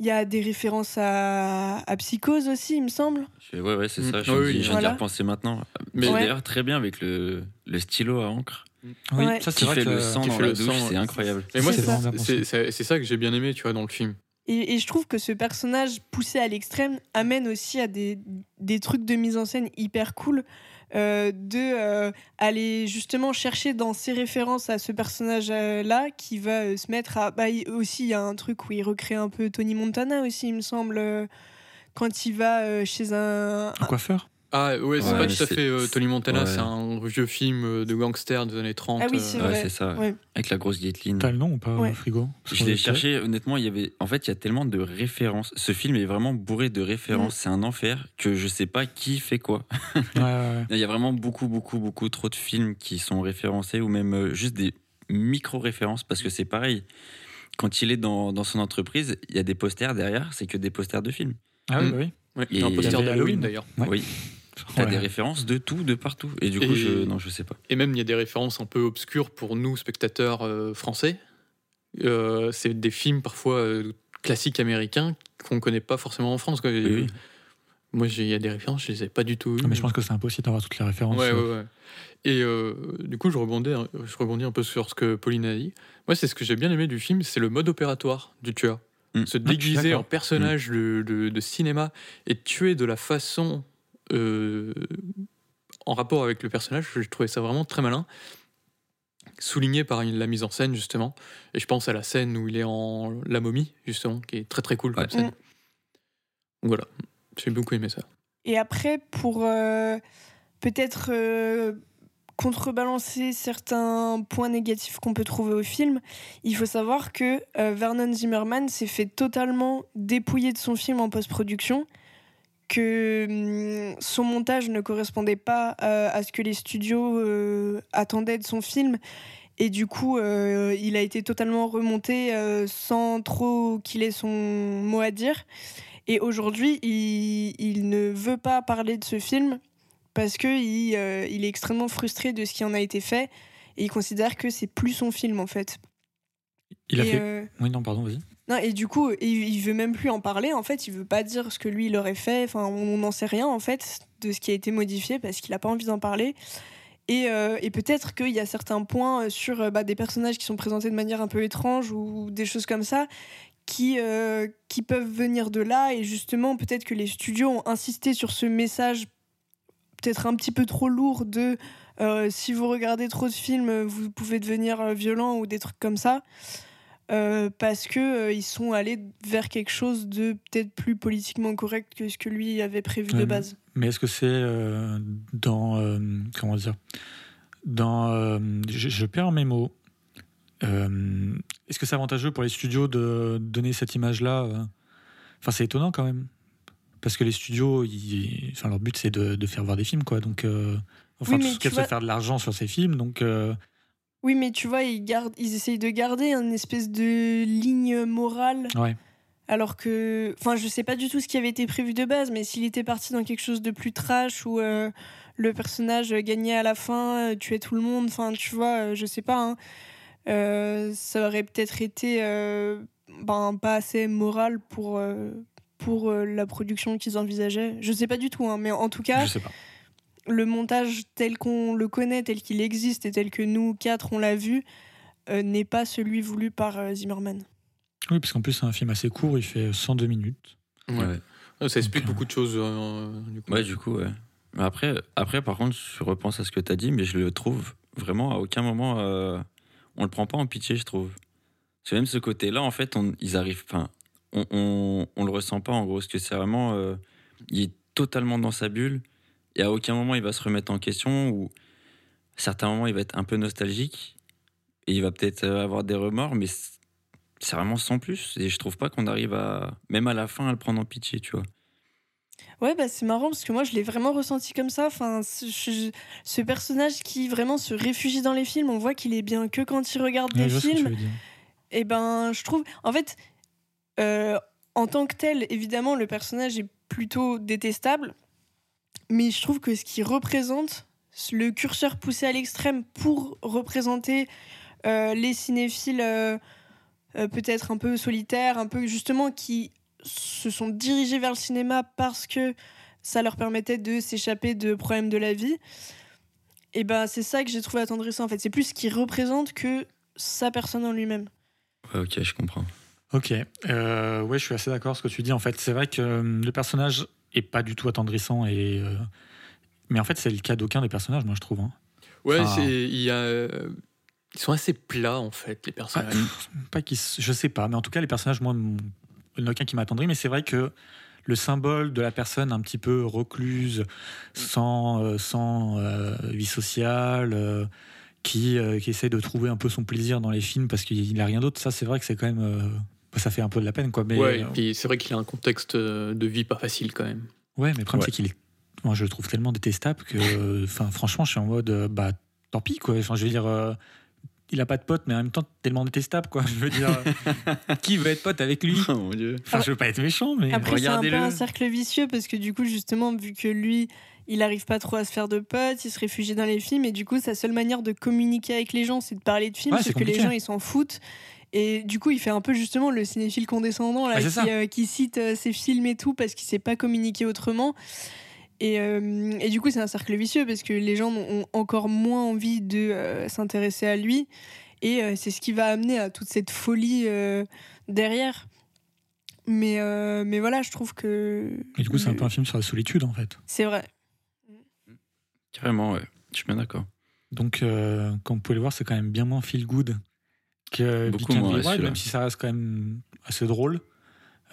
il y a des références à, à Psychose aussi, il me semble. Ouais, ouais, c'est Mm. ça. Je, Oui, me oui, je viens voilà. d'y repenser maintenant. Mais Ouais. d'ailleurs, très bien avec le, le stylo à encre. Oui, Ouais. ça, c'est vrai fait que le sang qui dans fait la le douche, sang, c'est incroyable. Mais moi, C'est c'est ça. c'est- c'est- c'est ça que j'ai bien aimé, tu vois, dans le film. Et, et je trouve que ce personnage poussé à l'extrême amène aussi à des, des trucs de mise en scène hyper cool. Euh, de euh, aller justement chercher dans ses références à ce personnage-là qui va euh, se mettre à. Bah, aussi, il y a un truc où il recrée un peu Tony Montana aussi, il me semble, quand il va chez un. Un coiffeur? Ah ouais, c'est Ouais, pas tout à fait euh, Tony Montana, ouais. c'est un vieux film euh, de gangster des années 30. Ah oui, euh, c'est Ouais, vrai. c'est ça. Ouais. Avec la grosse guitline. T'as le nom ou pas, Ouais. Frigo? Je l'ai cherché, honnêtement, il y avait. En fait, il y a tellement de références. Ce film est vraiment bourré de références. Mm. C'est un enfer que je sais pas qui fait quoi. *laughs* Ouais, ouais, ouais. Il y a vraiment beaucoup, beaucoup, beaucoup trop de films qui sont référencés ou même euh, juste des micro-références parce que c'est pareil. Quand il est dans, dans son entreprise, il y a des posters derrière, c'est que des posters de films. Ah oui, Mm. bah oui. ouais, il y a un poster d'Halloween Halloween. d'ailleurs. Ouais. Oui. T'as Ouais. des références de tout, de partout. Et du coup, Et- je. Non, je sais pas. Et même, il y a des références un peu obscures pour nous, spectateurs euh, français. Euh, c'est des films parfois euh, classiques américains qu'on connaît pas forcément en France. quoi. oui. Moi, j'ai- il y a des références, je les ai pas du tout eues. Ah, mais je pense que c'est impossible d'avoir toutes les références. Ouais, ouais, ouais. Et euh, du coup, je rebondis, je rebondis un peu sur ce que Pauline a dit. Moi, c'est ce que j'ai bien aimé du film, c'est le mode opératoire du tueur. Mm. Se suis déguiser en personnage de, de- de cinéma et tuer de la façon en rapport avec le personnage, je trouvais ça vraiment très malin. Souligné par une- la mise en scène, justement. Et je pense à la scène où il est en la momie, justement, qui est très très cool comme Ouais. scène. Mm. Voilà, j'ai beaucoup aimé ça. Et après, pour euh, peut-être euh, contrebalancer certains points négatifs qu'on peut trouver au film, il faut savoir que euh, Vernon Zimmerman s'est fait totalement dépouiller de son film en post-production, que hum, son montage ne correspondait pas euh, à ce que les studios euh, attendaient de son film. Et du coup, euh, il a été totalement remonté euh, sans trop qu'il ait son mot à dire. Et aujourd'hui, il, il ne veut pas parler de ce film parce que il, est extrêmement frustré de ce qui en a été fait et il considère que c'est plus son film en fait. Il a fait. Oui, non, pardon, vas-y. Non, et du coup, il, il veut même plus en parler. En fait, il veut pas dire ce que lui il aurait fait. Enfin, on n'en sait rien en fait de ce qui a été modifié parce qu'il a pas envie d'en parler. Et, euh, et peut-être qu'il y a certains points sur euh, bah, des personnages qui sont présentés de manière un peu étrange ou des choses comme ça qui, euh, qui peuvent venir de là. Et justement, peut-être que les studios ont insisté sur ce message peut-être un petit peu trop lourd de euh, si vous regardez trop de films, vous pouvez devenir euh, violent ou des trucs comme ça. Euh, parce que euh, ils sont allés vers quelque chose de peut-être plus politiquement correct que ce que lui avait prévu de Ouais, base. Mais est-ce que c'est euh, dans. euh, comment dire Dans. euh, je, je perds mes mots. Euh, est-ce que c'est avantageux pour les studios de donner cette image-là euh? Enfin, c'est étonnant quand même. Parce que les studios, ils- enfin, leur but, c'est de, de faire voir des films, quoi. Donc. euh, Enfin, Oui, tout ce tu qu'elle vois- c'est faire de l'argent sur ces films, donc. Oui, mais tu vois, ils, gardent, ils essayent de garder une espèce de ligne morale. Ouais. Alors que. Enfin, je sais pas du tout ce qui avait été prévu de base, mais s'il était parti dans quelque chose de plus trash où euh, le personnage gagnait à la fin, euh, tuait tout le monde, enfin, tu vois, euh, je sais pas. hein. Euh, ça aurait peut-être été euh, ben, pas assez moral pour, pour la production qu'ils envisageaient. Je sais pas du tout, hein, mais en tout cas Je sais pas. Le montage tel qu'on le connaît, tel qu'il existe et tel que nous quatre on l'a vu, euh, n'est pas celui voulu par euh, Zimmerman. Oui, parce qu'en plus, c'est un film assez court, il fait 102 minutes. Ouais. Ouais. Ouais, Ça explique Donc, beaucoup de choses. euh, du coup. Ouais, du coup, ouais. Mais après, après, par contre, je repense à ce que tu as dit, mais je le trouve vraiment à aucun moment. euh, on le prend pas en pitié, je trouve. C'est même ce côté-là, en fait, on, ils arrivent. Enfin, on, on, on le ressent pas, en gros, parce que c'est vraiment. euh, il est totalement dans sa bulle, et à aucun moment il va se remettre en question, ou à certains moments il va être un peu nostalgique, et il va peut-être euh, avoir des remords, mais c'est vraiment sans plus. Et je trouve pas qu'on arrive à. Même à la fin, à le prendre en pitié, tu vois. Ouais, bah c'est marrant parce que moi je l'ai vraiment ressenti comme ça. Enfin, ce, je- ce personnage qui vraiment se réfugie dans les films, on voit qu'il est bien que quand il regarde Ouais, des films. Et ben, je trouve. En fait, euh, en tant que tel, évidemment, le personnage est plutôt détestable. Mais je trouve que ce qui représente, le curseur poussé à l'extrême pour représenter euh, les cinéphiles euh, euh, peut-être un peu solitaires, un peu justement qui se sont dirigés vers le cinéma parce que ça leur permettait de s'échapper de problèmes de la vie. Et ben, c'est ça que j'ai trouvé attendrissant. En fait, c'est plus ce qu'il représente que sa personne en lui-même. Ouais, ok, je comprends. Ok, euh, ouais, je suis assez d'accord avec ce que tu dis. En fait, c'est vrai que euh, le personnage est pas du tout attendrissant et. euh, Mais en fait, c'est le cas d'aucun des personnages, moi, je trouve. hein. Ouais, Enfin- c'est il y a euh, ils sont assez plats en fait les Ah, personnages. pff, pas qu'ils s- je sais pas, mais en tout cas, les personnages, moi, il n'y en a aucun qui m'a attendri, mais c'est vrai que le symbole de la personne un petit peu recluse, sans, euh, sans euh, vie sociale, euh, qui, euh, qui essaie de trouver un peu son plaisir dans les films parce qu'il n'a rien d'autre, ça, c'est vrai que c'est quand même. Euh, ça fait un peu de la peine, quoi. Mais, ouais, et euh, puis c'est vrai qu'il a un contexte euh, de vie pas facile quand même. Ouais, mais le problème, Ouais. c'est qu'il est. Moi, je le trouve tellement détestable que. Enfin, franchement, je suis en mode. euh, bah, tant pis, quoi. Enfin, je veux dire. euh, il a pas de pote, mais en même temps, tellement détestable, quoi. *laughs* Je veux dire. euh, *laughs* qui veut être pote avec lui? Oh mon dieu. Enfin, je veux pas être méchant, mais. Après, c'est un peu un cercle vicieux parce que du coup, justement, vu que lui, il arrive pas trop à se faire de potes, il se réfugie dans les films et du coup, sa seule manière de communiquer avec les gens, c'est de parler de films, Ouais, c'est que les gens, ils s'en foutent. Et du coup, il fait un peu justement le cinéphile condescendant là, qui, ça. euh, qui cite euh, ses films et tout parce qu'il sait pas communiquer autrement. Et, euh, et du coup, c'est un cercle vicieux parce que les gens ont encore moins envie de euh, s'intéresser à lui. Et euh, c'est ce qui va amener à toute cette folie euh, derrière. Mais, euh, mais voilà, je trouve que. Et du coup, c'est un peu un film sur la solitude, en fait. C'est vrai. Carrément, ouais. Je suis bien d'accord. Donc, euh, comme vous pouvez le voir, c'est quand même bien moins feel good que Beaucoup moins, même si ça reste quand même assez drôle.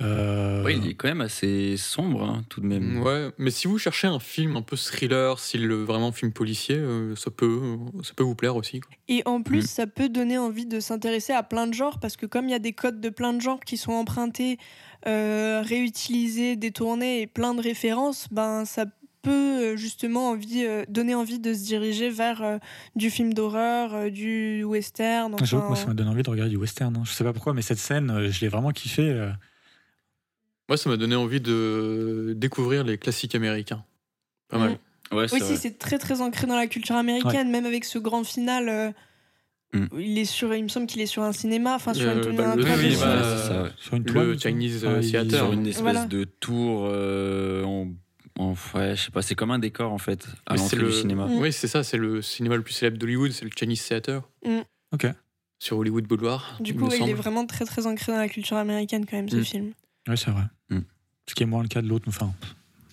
Euh, Ouais, il est quand même assez sombre, hein, tout de même. Ouais, mais si vous cherchez un film un peu thriller, style vraiment film policier, euh, ça peut, ça peut vous plaire aussi. quoi. Et en plus, Mm. ça peut donner envie de s'intéresser à plein de genres, parce que comme il y a des codes de plein de genres qui sont empruntés, euh, réutilisés, détournés et plein de références, ben ça peut euh, justement envie, euh, donner envie de se diriger vers euh, du film d'horreur, euh, du western. J'avoue que moi, ça m'a donné envie de regarder du western. hein. Je sais pas pourquoi, mais cette scène, euh, je l'ai vraiment kiffé. euh. Moi, ça m'a donné envie de découvrir les classiques américains. Pas mal. Mm. Ouais, vrai. c'est très très ancré dans la culture américaine, même avec ce grand final. euh, Mm. Il est sur, il me semble qu'il est sur un cinéma, enfin sur Euh, bah, le- oui, bah. Sur une Le toile. Chinese, Ah, euh, il- Theater. Sur une espèce Voilà. de tour euh, en, en ouais, je sais pas, c'est comme un décor en fait à l'entrée le- du cinéma. Mm. Oui, c'est ça, c'est le cinéma le plus célèbre d'Hollywood, c'est le Chinese Theater. Mm. Ok. Sur Hollywood Boulevard. Du il coup, il est vraiment très très ancré dans la culture américaine quand même, ce Mm. film. Oui, c'est vrai. Ce qui est moins le cas de l'autre. Enfin,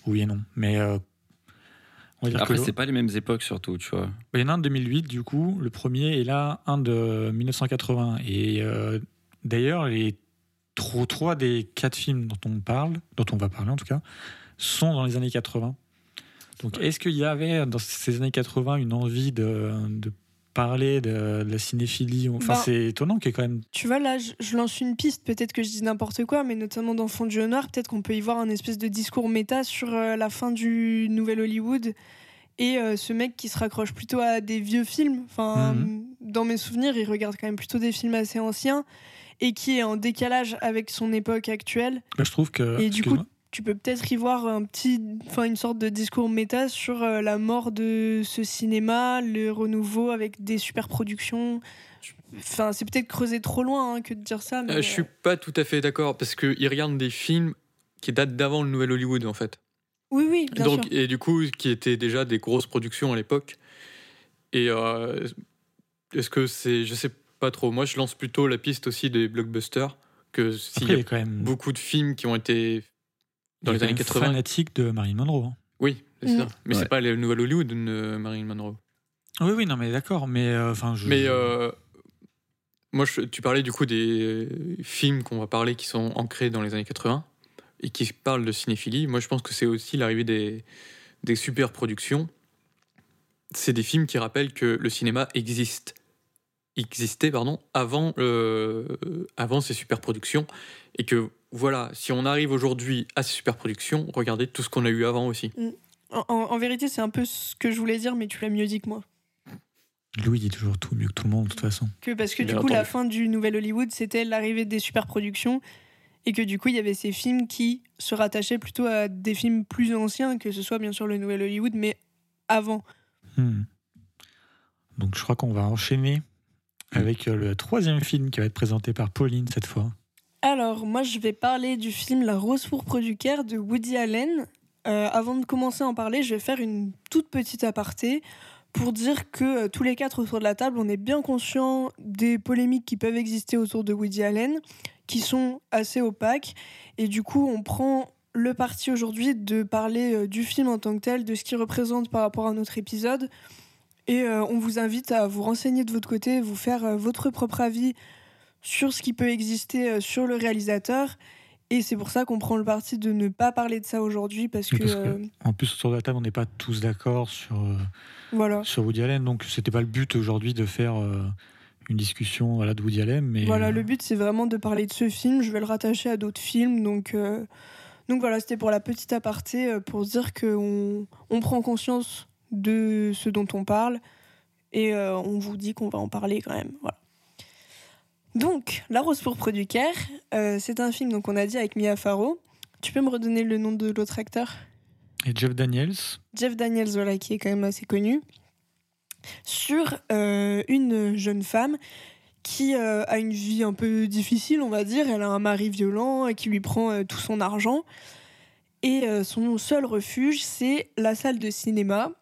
oui et non. Mais euh, on va dire Après, c'est pas les mêmes époques surtout, tu vois. Bah, Il y en a un de 2008, du coup, le premier, et là, un de 1980. Et euh, d'ailleurs, les tro- trois des quatre films dont on parle, dont on va parler en tout cas, sont dans les années 80. Donc, est-ce qu'il y avait dans ces années 80 une envie de, de parler de, de la cinéphilie Enfin, Ben- c'est étonnant qu'il y ait quand même. Tu vois, là, je, je lance une piste, peut-être que je dis n'importe quoi, mais notamment dans Fond du Noir, peut-être qu'on peut y voir un espèce de discours méta sur euh, la fin du Nouvel Hollywood et euh, ce mec qui se raccroche plutôt à des vieux films. Enfin, Mhm. dans mes souvenirs, il regarde quand même plutôt des films assez anciens et qui est en décalage avec son époque actuelle. Bah, je trouve que. Et du coup. Tu peux peut-être y voir un petit, enfin une sorte de discours méta sur euh, la mort de ce cinéma, le renouveau avec des super productions. Enfin, c'est peut-être creuser trop loin hein, que de dire ça. Mais, Euh, je suis euh, pas tout à fait d'accord parce qu'il regarde des films qui datent d'avant le Nouvel Hollywood en fait. Oui, oui, bien Donc, sûr. et du coup, qui étaient déjà des grosses productions à l'époque. Et euh, est-ce que c'est. Je sais pas trop. Moi, je lance plutôt la piste aussi des blockbusters. Que s'il y a quand même. beaucoup de films qui ont été dans il les années même 80. fanatique de Marilyn Monroe. hein. Oui, c'est Mm. ça. Mais Ouais. c'est pas le Nouvel Hollywood de Marilyn Monroe. Oui, oui, non, mais d'accord. Mais euh, enfin, je. Mais euh, moi, je- tu parlais du coup des films qu'on va parler qui sont ancrés dans les années 80 et qui parlent de cinéphilie. Moi, je pense que c'est aussi l'arrivée des, des super productions. C'est des films qui rappellent que le cinéma existe. Existait, pardon, avant, euh, avant ces super productions. Et que voilà, si on arrive aujourd'hui à ces super productions, regardez tout ce qu'on a eu avant aussi. En, en- en vérité, c'est un peu ce que je voulais dire, mais tu l'as mieux dit que moi. Louis dit toujours tout mieux que tout le monde, de toute façon. Que parce que Bien du coup, la fin du Nouvel Hollywood, c'était l'arrivée des super productions. Et que du coup, il y avait ces films qui se rattachaient plutôt à des films plus anciens, que ce soit bien sûr le Nouvel Hollywood, mais avant. Hmm. Donc je crois qu'on va enchaîner avec euh, le troisième film qui va être présenté par Pauline cette fois. Alors, moi, je vais parler du film La Rose pourpre du Caire de Woody Allen. Euh, avant de commencer à en parler, je vais faire une toute petite aparté pour dire que euh, tous les quatre autour de la table, on est bien conscients des polémiques qui peuvent exister autour de Woody Allen, qui sont assez opaques. Et du coup, on prend le parti aujourd'hui de parler euh, du film en tant que tel, de ce qu'il représente par rapport à notre épisode. Et on vous invite à vous renseigner de votre côté, vous faire votre propre avis sur ce qui peut exister euh, sur le réalisateur. Et c'est pour ça qu'on prend le parti de ne pas parler de ça aujourd'hui parce que, parce que- euh, En plus, autour de la table, on n'est pas tous d'accord sur, euh, voilà. sur Woody Allen, donc c'était pas le but aujourd'hui de faire euh, une discussion voilà, de Woody Allen. Mais, Voilà, le but c'est vraiment de parler de ce film. Je vais le rattacher à d'autres films. Donc, euh, donc voilà, c'était pour la petite aparté pour dire qu'on on prend conscience de ce dont on parle et on vous dit qu'on va en parler quand même. Voilà. Donc, La Rose pourpre du Caire, euh, c'est un film, donc on a dit avec Mia Farrow. Tu peux me redonner le nom de l'autre acteur? Et Jeff Daniels, Jeff Daniels, voilà, qui est quand même assez connu, sur euh, une jeune femme qui euh, a une vie un peu difficile, on va dire. Elle a un mari violent qui lui prend tout son argent. Et son seul refuge, c'est la salle de cinéma,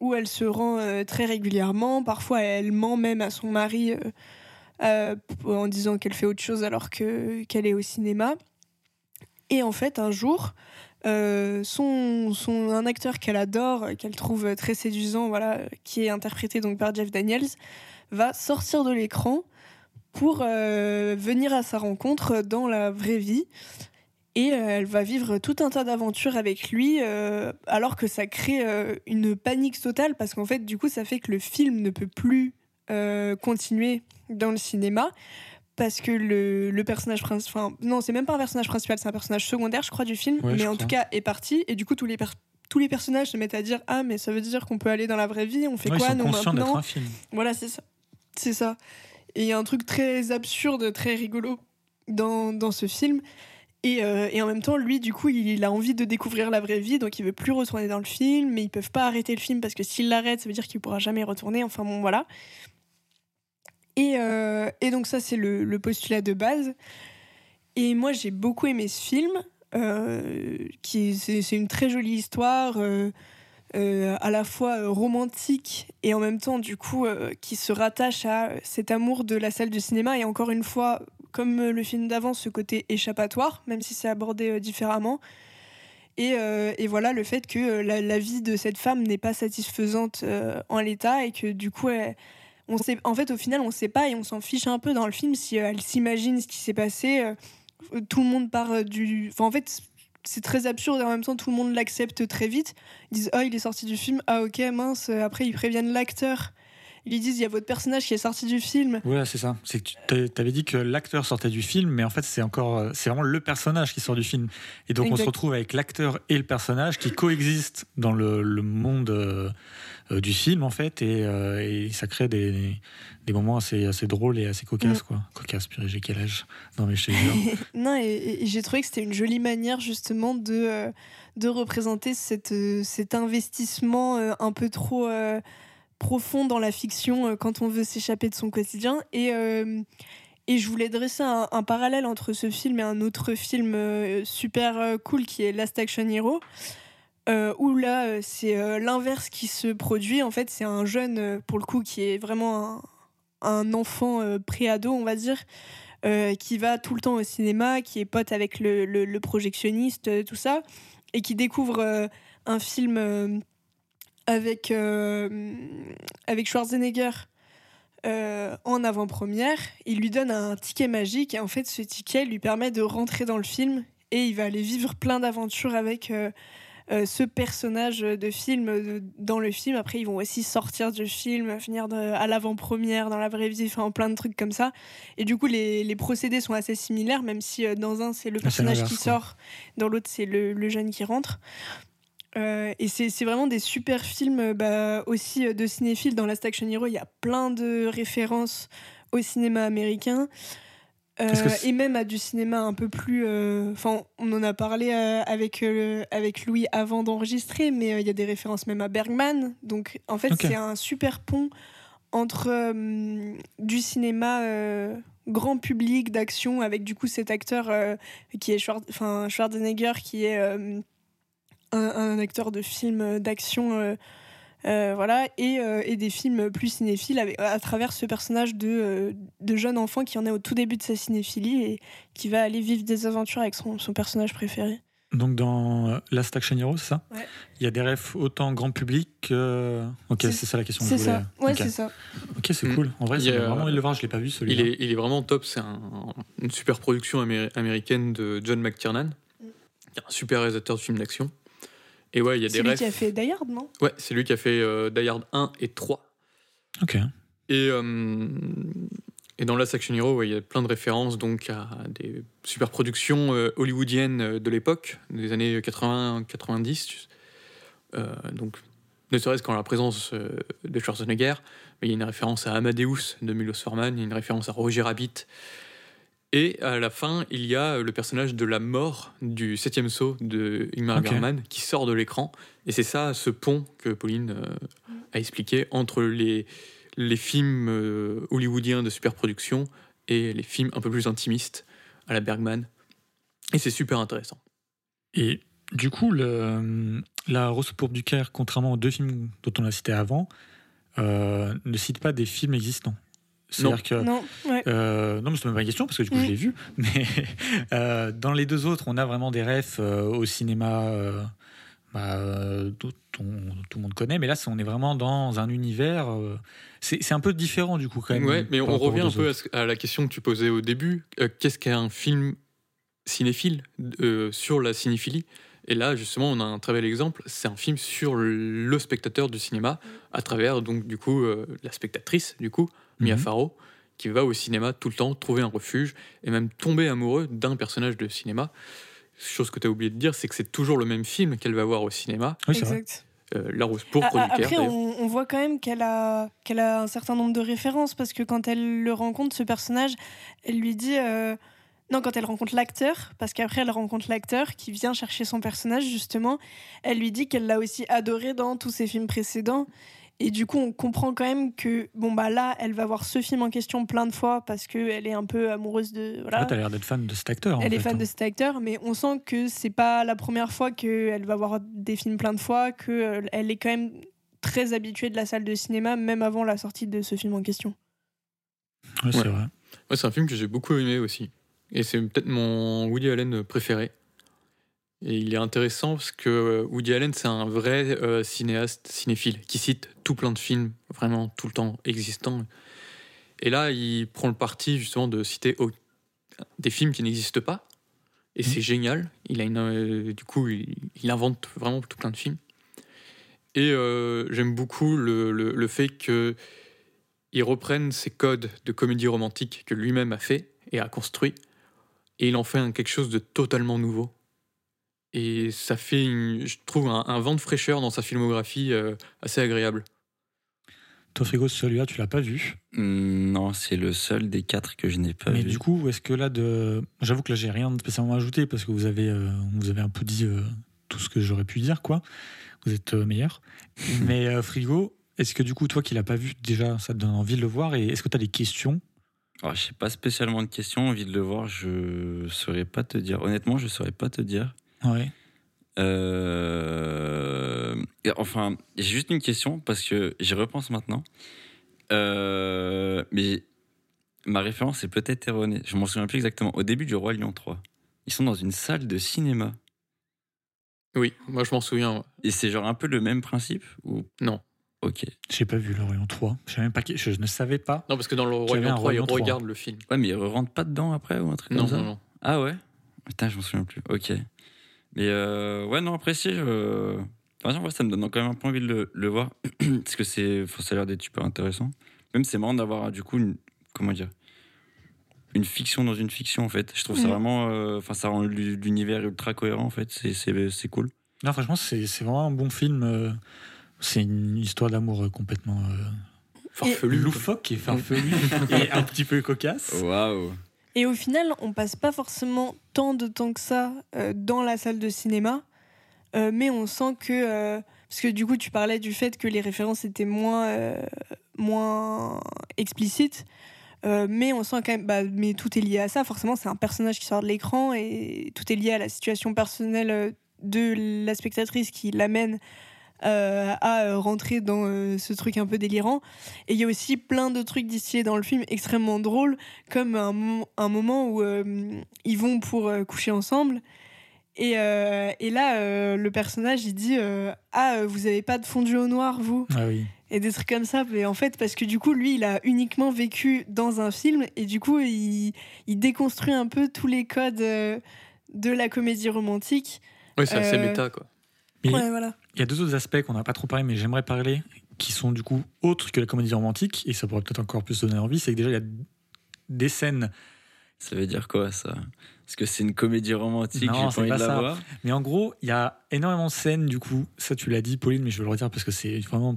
où elle se rend très régulièrement. Parfois, elle ment même à son mari euh, en disant qu'elle fait autre chose alors que- qu'elle est au cinéma. Et en fait, un jour, euh, son, son, un acteur qu'elle adore, qu'elle trouve très séduisant, voilà, qui est interprété donc par Jeff Daniels, va sortir de l'écran pour euh, venir à sa rencontre dans la vraie vie. Et elle va vivre tout un tas d'aventures avec lui, alors que ça crée une panique totale, parce qu'en fait, du coup, ça fait que le film ne peut plus euh, continuer dans le cinéma, parce que le, le personnage principal... Enfin, non, c'est même pas un personnage principal, c'est un personnage secondaire, je crois, du film, Ouais, mais en crois. tout cas, est parti, et du coup, tous les, tous les personnages se mettent à dire « Ah, mais ça veut dire qu'on peut aller dans la vraie vie, on fait Ouais, quoi, nous, maintenant ?» un film. Voilà, c'est ça. C'est ça. Et il y a un truc très absurde, très rigolo dans, dans ce film. Et, euh, et en même temps, lui, du coup, il, il a envie de découvrir la vraie vie, donc il veut plus retourner dans le film, mais ils peuvent pas arrêter le film parce que s'il l'arrête, ça veut dire qu'il pourra jamais retourner. Enfin bon, voilà. Et, euh, et donc ça, c'est le, postulat de base. Et moi, j'ai beaucoup aimé ce film. euh, qui c'est une très jolie histoire. euh, à la fois romantique et en même temps du coup qui se rattache à cet amour de la salle de cinéma et encore une fois comme le film d'avant ce côté échappatoire même si c'est abordé différemment et, voilà le fait que la, vie de cette femme n'est pas satisfaisante en l'état et que du coup elle- on sait, en fait au final on sait pas et on s'en fiche un peu dans le film si euh, elle s'imagine ce qui s'est passé euh, tout le monde part euh, du enfin en fait c'est très absurde et en même temps tout le monde l'accepte très vite. Ils disent ah il est sorti du film. Ah ok mince après ils préviennent l'acteur. Ils lui disent il y a votre personnage qui est sorti du film. Ouais, c'est ça. C'est que tu avais dit que l'acteur sortait du film, mais en fait, c'est encore, euh, c'est vraiment le personnage qui sort du film. Et donc, on se retrouve avec l'acteur et le personnage qui coexistent dans le, le monde euh, euh, du film, en fait, et, euh, et ça crée des, des moments assez, assez drôles et assez cocasses, Mm. quoi. Cocasses, purée, j'ai quel âge? Non, mais je te jure. *laughs* non et, j'ai trouvé que c'était une jolie manière justement de euh, de représenter cette, cet investissement un peu trop profond dans la fiction quand on veut s'échapper de son quotidien et et je voulais dresser un, un parallèle entre ce film et un autre film super cool qui est Last Action Hero euh, où là euh, c'est euh, l'inverse qui se produit. En fait c'est un jeune euh, pour le coup qui est vraiment un, enfant euh, pré-ado on va dire qui va tout le temps au cinéma qui est pote avec le, projectionniste tout ça et qui découvre un film avec avec Schwarzenegger en avant-première. Il lui donne un ticket magique et en fait ce ticket lui permet de rentrer dans le film et il va aller vivre plein d'aventures avec euh, ce personnage de film euh, dans le film. Après, ils vont aussi sortir du film, venir de- à l'avant-première, dans la vraie vie, enfin plein de trucs comme ça. Et du coup, les, les procédés sont assez similaires, même si euh, dans un, c'est le Ah, personnage qui sort, dans l'autre, c'est le, le jeune qui rentre. Euh, et c'est vraiment des super films bah, aussi de cinéphiles. Dans Last Action Hero, il y a plein de références au cinéma américain. Euh, et même à du cinéma un peu plus. euh, Enfin, on en a parlé euh, avec, avec Louis avant d'enregistrer, mais il y a des références même à Bergman. Donc, en fait, c'est un super pont entre du cinéma grand public d'action avec du coup cet acteur qui est Schwar- Schwarzenegger qui est un, un acteur de film d'action voilà et, euh, et des films plus cinéphiles avec, à travers ce personnage de, euh, de jeune enfant qui en est au tout début de sa cinéphilie et qui va aller vivre des aventures avec son, son personnage préféré. Donc, dans euh, Last Action Hero, c'est ça? Ouais. Il y a des refs autant grand public que. Ok, C'est- ça la question que C'est voulais. ça, ouais c'est ça. Ok, c'est cool. En vrai, Il a- vraiment envie de le voir, je l'ai pas vu Il celui-là. est, il est vraiment top. C'est un- une super production améri- américaine de John McTiernan, qui est un super réalisateur de films d'action. Et ouais, il y a des C'est lui refs. qui a fait Die Hard, non? Ouais, c'est lui qui a fait euh, Die Hard 1 et 3. Ok. Et, euh, et dans Last Action Hero, ouais, il y a plein de références donc à des super productions euh, hollywoodiennes de l'époque, des années 80-90. Euh, donc, ne serait-ce qu'en la présence euh, de Schwarzenegger, mais il y a une référence à Amadeus de Milos Forman, il y a une référence à Roger Rabbit. Et à la fin, il y a le personnage de la mort du septième saut de Ingmar. Bergman qui sort de l'écran. Et c'est ça, ce pont que Pauline euh, a expliqué entre les, les films euh, hollywoodiens de superproduction et les films un peu plus intimistes à la Bergman. Et c'est super intéressant. Et du coup, le, La Rose pour du Caire, contrairement aux deux films dont on a cité avant, euh, ne cite pas des films existants. C'est-à-dire que. Non, ouais. Euh, non, mais c'est même pas une question parce que du coup je l'ai vu. *laughs* Mais euh, dans les deux autres, on a vraiment des refs euh, au cinéma euh, bah, euh, dont on- tout le monde connaît. Mais là, on est vraiment dans un univers. euh, c'est c'est un peu différent du coup quand même. Ouais, mais on revient un peu à, autres. ce- à la question que tu posais au début. Euh, Qu'est-ce qu'un film cinéphile euh, sur la cinéphilie? Et là, justement, on a un très bel exemple. C'est un film sur le spectateur du cinéma, à travers donc du coup euh, la spectatrice, du coup Mia Mhm. Farrow, qui va au cinéma tout le temps trouver un refuge et même tomber amoureux d'un personnage de cinéma. Chose que tu as oublié de dire, c'est que c'est toujours le même film qu'elle va voir au cinéma, Oui, c'est vrai. exact. euh, La Rose pourpre Ah, du ah. Après, on voit quand même qu'elle a, qu'elle a un certain nombre de références parce que quand elle le rencontre, ce personnage, elle lui dit. euh, Non, quand elle rencontre l'acteur, parce qu'après elle rencontre l'acteur qui vient chercher son personnage, justement, elle lui dit qu'elle l'a aussi adoré dans tous ses films précédents. Et du coup, on comprend quand même que, bon, bah là, elle va voir ce film en question plein de fois parce qu'elle est un peu amoureuse de. En Voilà. t'as l'air d'être fan de cet acteur. en Elle est fait, fan hein. de cet acteur, mais on sent que c'est pas la première fois qu'elle va voir des films plein de fois, qu'elle est quand même très habituée de la salle de cinéma, même avant la sortie de ce film en question. Ouais, c'est Ouais. vrai. Ouais, c'est un film que j'ai beaucoup aimé aussi. Et c'est peut-être mon Woody Allen préféré. Et il est intéressant parce que euh, Woody Allen, c'est un vrai euh, cinéaste cinéphile qui cite tout plein de films, vraiment tout le temps existants. Et là, il prend le parti justement de citer des films qui n'existent pas. Et c'est génial. Il a une, euh, du coup, il, il invente vraiment tout plein de films. Et euh, j'aime beaucoup le, le- le fait que il reprenne ces codes de comédie romantique que lui-même a fait et a construit, et il en fait un- quelque chose de totalement nouveau. Et ça fait, une- je trouve, un, un vent de fraîcheur dans sa filmographie euh, assez agréable. Toi, Frigo, celui-là, tu l'as pas vu? Hmm, Non, c'est le seul des quatre que je n'ai pas Mais vu. du coup, est-ce que là, de... j'avoue que là, j'ai rien de spécialement ajouté parce que vous avez, euh, vous avez un peu dit euh, tout ce que j'aurais pu dire, quoi. Vous êtes euh, meilleur. *laughs* Mais euh, Frigo, est-ce que du coup, toi qui l'as pas vu, déjà, ça te donne envie de le voir Et est-ce que tu as des questions? Alors, je n'ai pas spécialement de questions, envie de le voir, je saurais pas te dire. Honnêtement, je saurais pas te dire. Ouais. Euh, Enfin, j'ai juste une question parce que j'y repense maintenant. Euh, Mais ma référence est peut-être erronée. Je m'en souviens plus exactement. Au début du Roi Lion 3, ils sont dans une salle de cinéma. Oui, moi je m'en souviens. Et c'est genre un peu le même principe ou Non. Ok. J'ai pas vu l'Orient 3. Je, savais même pas je ne savais pas. Non, parce que dans le un 3, il 3. regarde le film. Ouais, mais ils rentrent pas dedans après ou un truc Non, comme ça non, non. Ah ouais? Putain, je m'en souviens plus. Ok. Mais euh, ouais, non, apprécié. Je... Enfin, ouais, ça me donne quand même un peu envie de le, le voir. *clears throat* Parce que c'est, faut- ça a l'air d'être super intéressant. Même c'est marrant d'avoir du coup une. Comment dire Une fiction dans une fiction en fait. Je trouve ça Mhm. vraiment. euh, Enfin, ça rend l'u- l'univers ultra cohérent en fait. C'est, cool. Non, franchement, c'est c'est vraiment un bon film. euh, C'est une histoire d'amour euh, complètement euh, Farfelu. loufoque et farfelu *laughs* et un petit peu cocasse. Waouh Et au final, on passe pas forcément tant de temps que ça euh, dans la salle de cinéma, euh, mais on sent que. euh, parce que du coup, tu parlais du fait que les références étaient moins, euh, moins explicites. euh, mais on sent quand même, bah, mais tout est lié à ça. Forcément, c'est un personnage qui sort de l'écran et tout est lié à la situation personnelle de la spectatrice qui l'amène euh, à euh, rentrer dans euh, ce truc un peu délirant. Et il y a aussi plein de trucs distillés dans le film extrêmement drôles, comme un, mo- un moment où euh, ils vont pour euh, coucher ensemble. Et, euh, et là, euh, le personnage, il dit euh, Ah, vous avez pas de fondu au noir, vous? Ah oui. Et des trucs comme ça. Mais en fait, parce que du coup, lui, il a uniquement vécu dans un film. Et du coup, il, il déconstruit un peu tous les codes euh, de la comédie romantique. Ouais, c'est assez Euh, méta, quoi. Mais Ouais, voilà. Il y a deux autres aspects qu'on n'a pas trop parlé, mais j'aimerais parler, qui sont du coup autres que la comédie romantique, et ça pourrait peut-être encore plus donner envie. C'est que déjà, il y a des scènes Ça veut dire quoi ça? Est-ce que c'est une comédie romantique? Non, J'ai pas c'est envie pas de la ça. voir Mais en gros, il y a énormément de scènes, du coup, ça tu l'as dit, Pauline, mais je veux le redire parce que c'est vraiment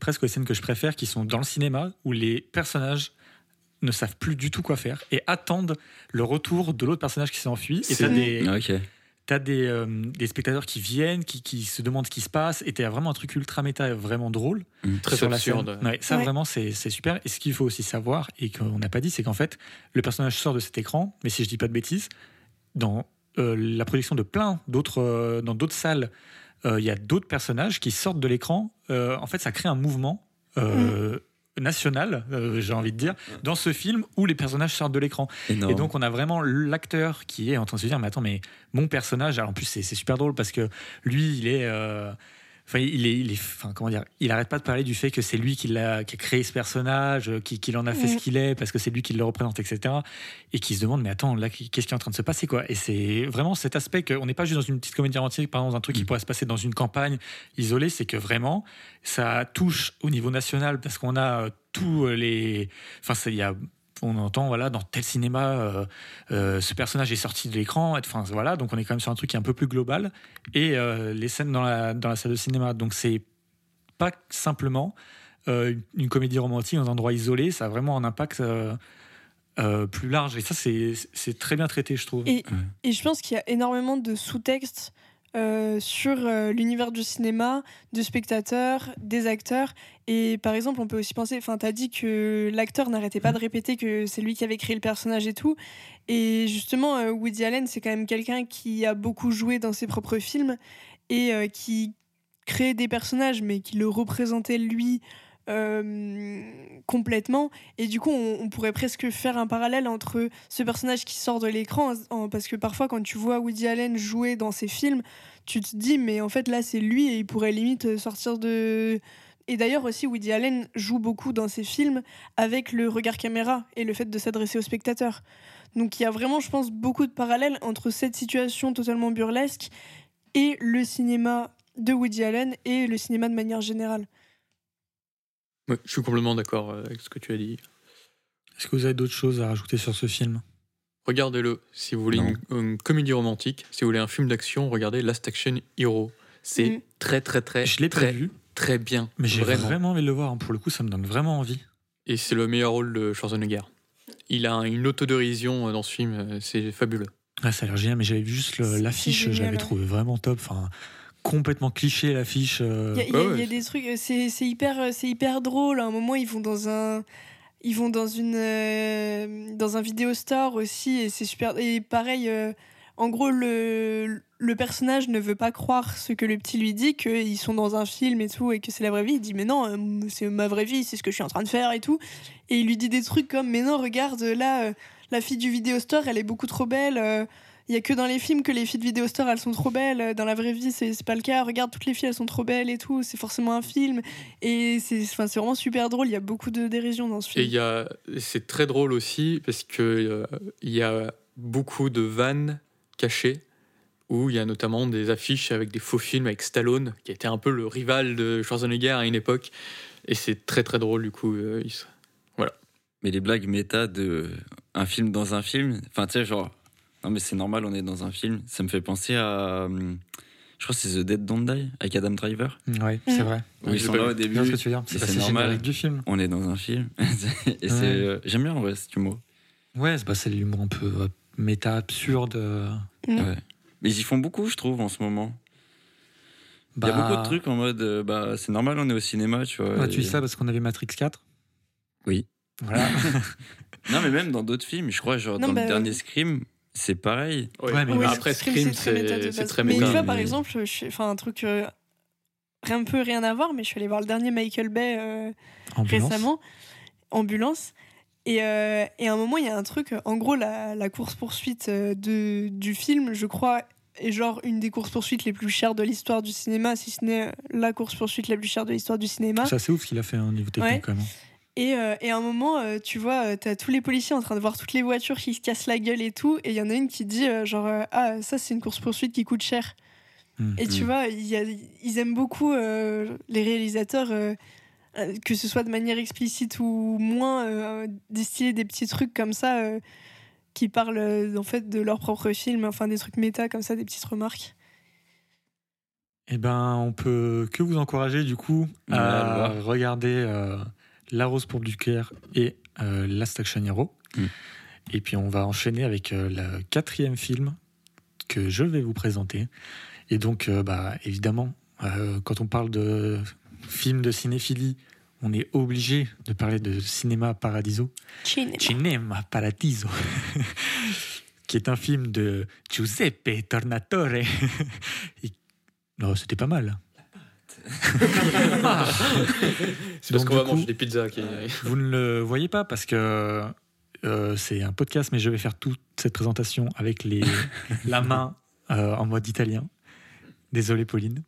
presque les scènes que je préfère, qui sont dans le cinéma, où les personnages ne savent plus du tout quoi faire et attendent le retour de l'autre personnage qui s'est enfui. Et t'as des, T'as des, euh, des spectateurs qui viennent, qui, qui se demandent ce qui se passe, et t'as vraiment un truc ultra méta, vraiment drôle. Très sur la scène. Ouais, ça Ouais. vraiment c'est super. Et ce qu'il faut aussi savoir et qu'on n'a pas dit, c'est qu'en fait le personnage sort de cet écran, mais si je dis pas de bêtises, dans euh, la projection de plein d'autres euh, dans d'autres salles, euh, il y a d'autres personnages qui sortent de l'écran. Euh, en fait, ça crée un mouvement. euh, national, euh, j'ai envie de dire, dans ce film où les personnages sortent de l'écran. Et donc on a vraiment l'acteur qui est en train de se dire mais attends mais mon personnage alors en plus c'est c'est super drôle parce que lui il est euh, Enfin, il est, il est, enfin, comment dire, il arrête pas de parler du fait que c'est lui qui l'a, qui a créé ce personnage, euh, qui, qui en a fait ce qu'il est, parce que c'est lui qui le représente, etc. Et qui se demande, mais attends, là, qu'est-ce qui est en train de se passer, quoi? Et c'est vraiment cet aspect qu'on n'est pas juste dans une petite comédie romantique, par exemple, dans un truc qui Mm. pourrait se passer dans une campagne isolée, c'est que vraiment, ça touche au niveau national, parce qu'on a euh, tous les, enfin, il y a on entend voilà dans tel cinéma euh, euh, ce personnage est sorti de l'écran enfin voilà donc on est quand même sur un truc qui est un peu plus global. Et euh, les scènes dans la, dans la salle de cinéma donc c'est pas simplement euh, une, une comédie romantique dans un endroit isolé ça a vraiment un impact euh, euh, plus large. Et ça c'est c'est très bien traité je trouve. Et, et je pense qu'il y a énormément de sous-textes euh, sur euh, l'univers du cinéma, de spectateurs, des acteurs. Et par exemple, on peut aussi penser, enfin, t'as dit que l'acteur n'arrêtait pas de répéter que c'est lui qui avait créé le personnage et tout. Et justement, euh, Woody Allen, c'est quand même quelqu'un qui a beaucoup joué dans ses propres films et qui créait des personnages, mais qui le représentait lui euh, complètement. Et du coup, on, on pourrait presque faire un parallèle entre ce personnage qui sort de l'écran, en- parce que parfois, quand tu vois Woody Allen jouer dans ses films, tu te dis, mais en fait, là, c'est lui et il pourrait limite sortir de. Et d'ailleurs aussi, Woody Allen joue beaucoup dans ses films avec le regard caméra et le fait de s'adresser au spectateur. Donc il y a vraiment, je pense, beaucoup de parallèles entre cette situation totalement burlesque et le cinéma de Woody Allen et le cinéma de manière générale. Ouais, je suis complètement d'accord euh, avec ce que tu as dit. est-ce que vous avez d'autres choses à rajouter sur ce film? Regardez-le. Si vous voulez une, une comédie romantique, si vous voulez un film d'action, regardez Last Action Hero. C'est Mhm. très très très je l'ai pas très vu très bien. mais j'ai vraiment. vraiment. envie de le voir hein. pour le coup ça me donne vraiment envie Et c'est le meilleur rôle de Schwarzenegger. Il a une autodérision euh, dans ce film, euh, c'est fabuleux. Ah, ça a l'air génial, mais j'avais vu juste l'affiche, je l'avais ouais. trouvé vraiment top. Enfin, complètement cliché l'affiche. euh, Il y a, il y a- il y a ouais. des trucs, euh, c'est c'est hyper, euh, c'est hyper drôle. À un moment, ils vont dans un, ils vont dans une, euh, dans un vidéo store aussi, et c'est super. Et pareil, euh, en gros, le, le personnage ne veut pas croire ce que le petit lui dit, qu'ils sont dans un film et tout, et que c'est la vraie vie. Il dit mais non, c'est ma vraie vie, c'est ce que je suis en train de faire et tout. Et il lui dit des trucs comme mais non, regarde là, la fille du vidéo store, elle est beaucoup trop belle. Il y a que dans les films que les filles de vidéo store elles sont trop belles. Dans la vraie vie, c'est c'est pas le cas. Regarde, toutes les filles elles sont trop belles et tout. C'est forcément un film. Et c'est enfin, c'est vraiment super drôle. Il y a beaucoup de dérision dans ce Et film. il y a, c'est très drôle aussi parce que euh, il y a beaucoup de vannes cachées où il y a notamment des affiches avec des faux films avec Stallone qui était un peu le rival de Schwarzenegger à une époque. Et c'est très très drôle du coup. euh, il se- Mais les blagues méta de un film dans un film, enfin tu sais genre non mais c'est normal on est dans un film, ça me fait penser à hum, je crois que c'est The Dead Don't Die avec Adam Driver Ouais, c'est Mm. vrai. où ils sont là au début, vois ce que tu veux dire. c'est Bah, c'est normal. du film. on est dans un film *laughs* et c'est Ouais. euh, j'aime bien en vrai cet humour. Ouais, c'est bah, c'est l'humour un peu euh, méta, absurde. euh, Mm. Ouais. Mais ils y font beaucoup je trouve en ce moment. Il y a bah, beaucoup de trucs en mode euh, bah c'est normal on est au cinéma tu vois. tu et- dis ça parce qu'on avait Matrix 4 Oui. Voilà. *laughs* Non mais même dans d'autres films, je crois genre Non, dans bah, le dernier Scream, c'est pareil. Ouais, Ouais, mais Oui, après Scream, très méta de c'est c'est très Mais méta. tu vois, mais- par exemple, enfin un truc euh, un peu rien à voir, mais je suis allée voir le dernier Michael Bay euh, Ambulance. récemment, Ambulance. Et, euh, et à un moment, il y a un truc, en gros, la, la course-poursuite euh, de, du film, je crois, est genre une des courses-poursuites les plus chères de l'histoire du cinéma, si ce n'est la course-poursuite la plus chère de l'histoire du cinéma. C'est assez ouf ce qu'il a fait au niveau technique Ouais. quand même. Et, euh, et à un moment, euh, tu vois, euh, t'as tous les policiers en train de voir toutes les voitures qui se cassent la gueule et tout, et il y en a une qui dit, euh, genre, euh, ah, ça, c'est une course-poursuite qui coûte cher. Mm. Et tu vois, il y a- ils aiment beaucoup euh, les réalisateurs, que ce soit de manière explicite ou moins, euh, distiller des petits trucs comme ça euh, qui parlent euh, en fait de leur propre film, enfin des trucs méta comme ça, des petites remarques. Eh ben, on peut que vous encourager du coup Ouais, à regarder euh, La Rose pour cœur et euh, Last Action Hero. Mm. Et puis on va enchaîner avec euh, le quatrième film que je vais vous présenter. Et donc, euh, bah, évidemment, euh, quand on parle de film de cinéphilie, on est obligé de parler de Cinéma Paradiso. Cinema Paradiso, *laughs* qui est un film de Giuseppe Tornatore. *laughs* Et- Non, c'était pas mal. C'est parce qu'on va manger des pizzas. Qui... Vous ne le voyez pas parce que euh, c'est un podcast, mais je vais faire toute cette présentation avec les, *laughs* la main euh, en mode italien. Désolé, Pauline.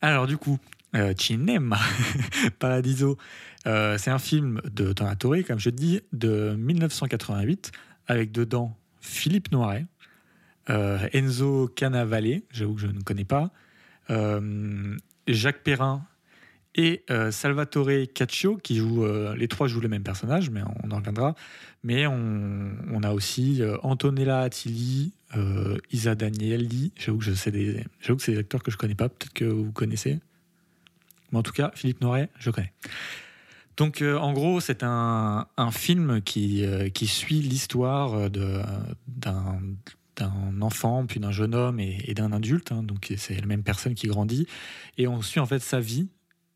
Alors du coup, euh, Cinema *laughs* Paradiso, euh, c'est un film de Tornatore, comme je dis, de 1988, avec dedans Philippe Noiret, euh, Enzo Canavale, j'avoue que je ne connais pas, euh, Jacques Perrin et euh, Salvatore Caccio, qui jouent, euh, les trois jouent le même personnage, mais on en reviendra. Mais on, a aussi euh, Antonella Attili, euh, Isa Danieli, j'avoue que, je sais que c'est des acteurs que je connais pas, peut-être que vous connaissez. Mais en tout cas, Philippe Noiret, je connais. Donc, en gros, c'est un, un film qui, qui suit l'histoire d'un d'un enfant, puis d'un jeune homme et, d'un adulte. hein. donc, c'est la même personne qui grandit. Et on suit en fait sa vie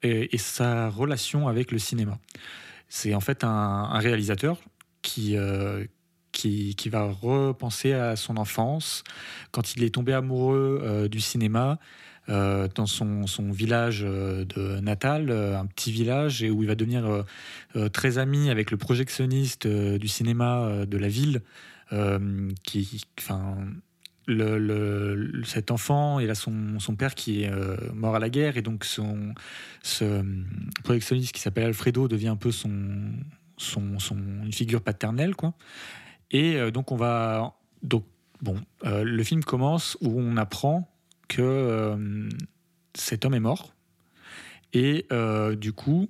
et, sa relation avec le cinéma. C'est en fait un, réalisateur qui, euh, qui, qui va repenser à son enfance, quand il est tombé amoureux euh, du cinéma, euh, dans son, son village de natal, un petit village, et où il va devenir très ami avec le projectionniste du cinéma de la ville, euh, qui, enfin, le, cet enfant, il a son, père qui est euh, mort à la guerre, et donc son, ce euh, projectionniste qui s'appelle Alfredo devient un peu son, son, son- une figure paternelle, quoi. Et donc on va, donc bon, le film commence où on apprend que cet homme est mort, et du coup,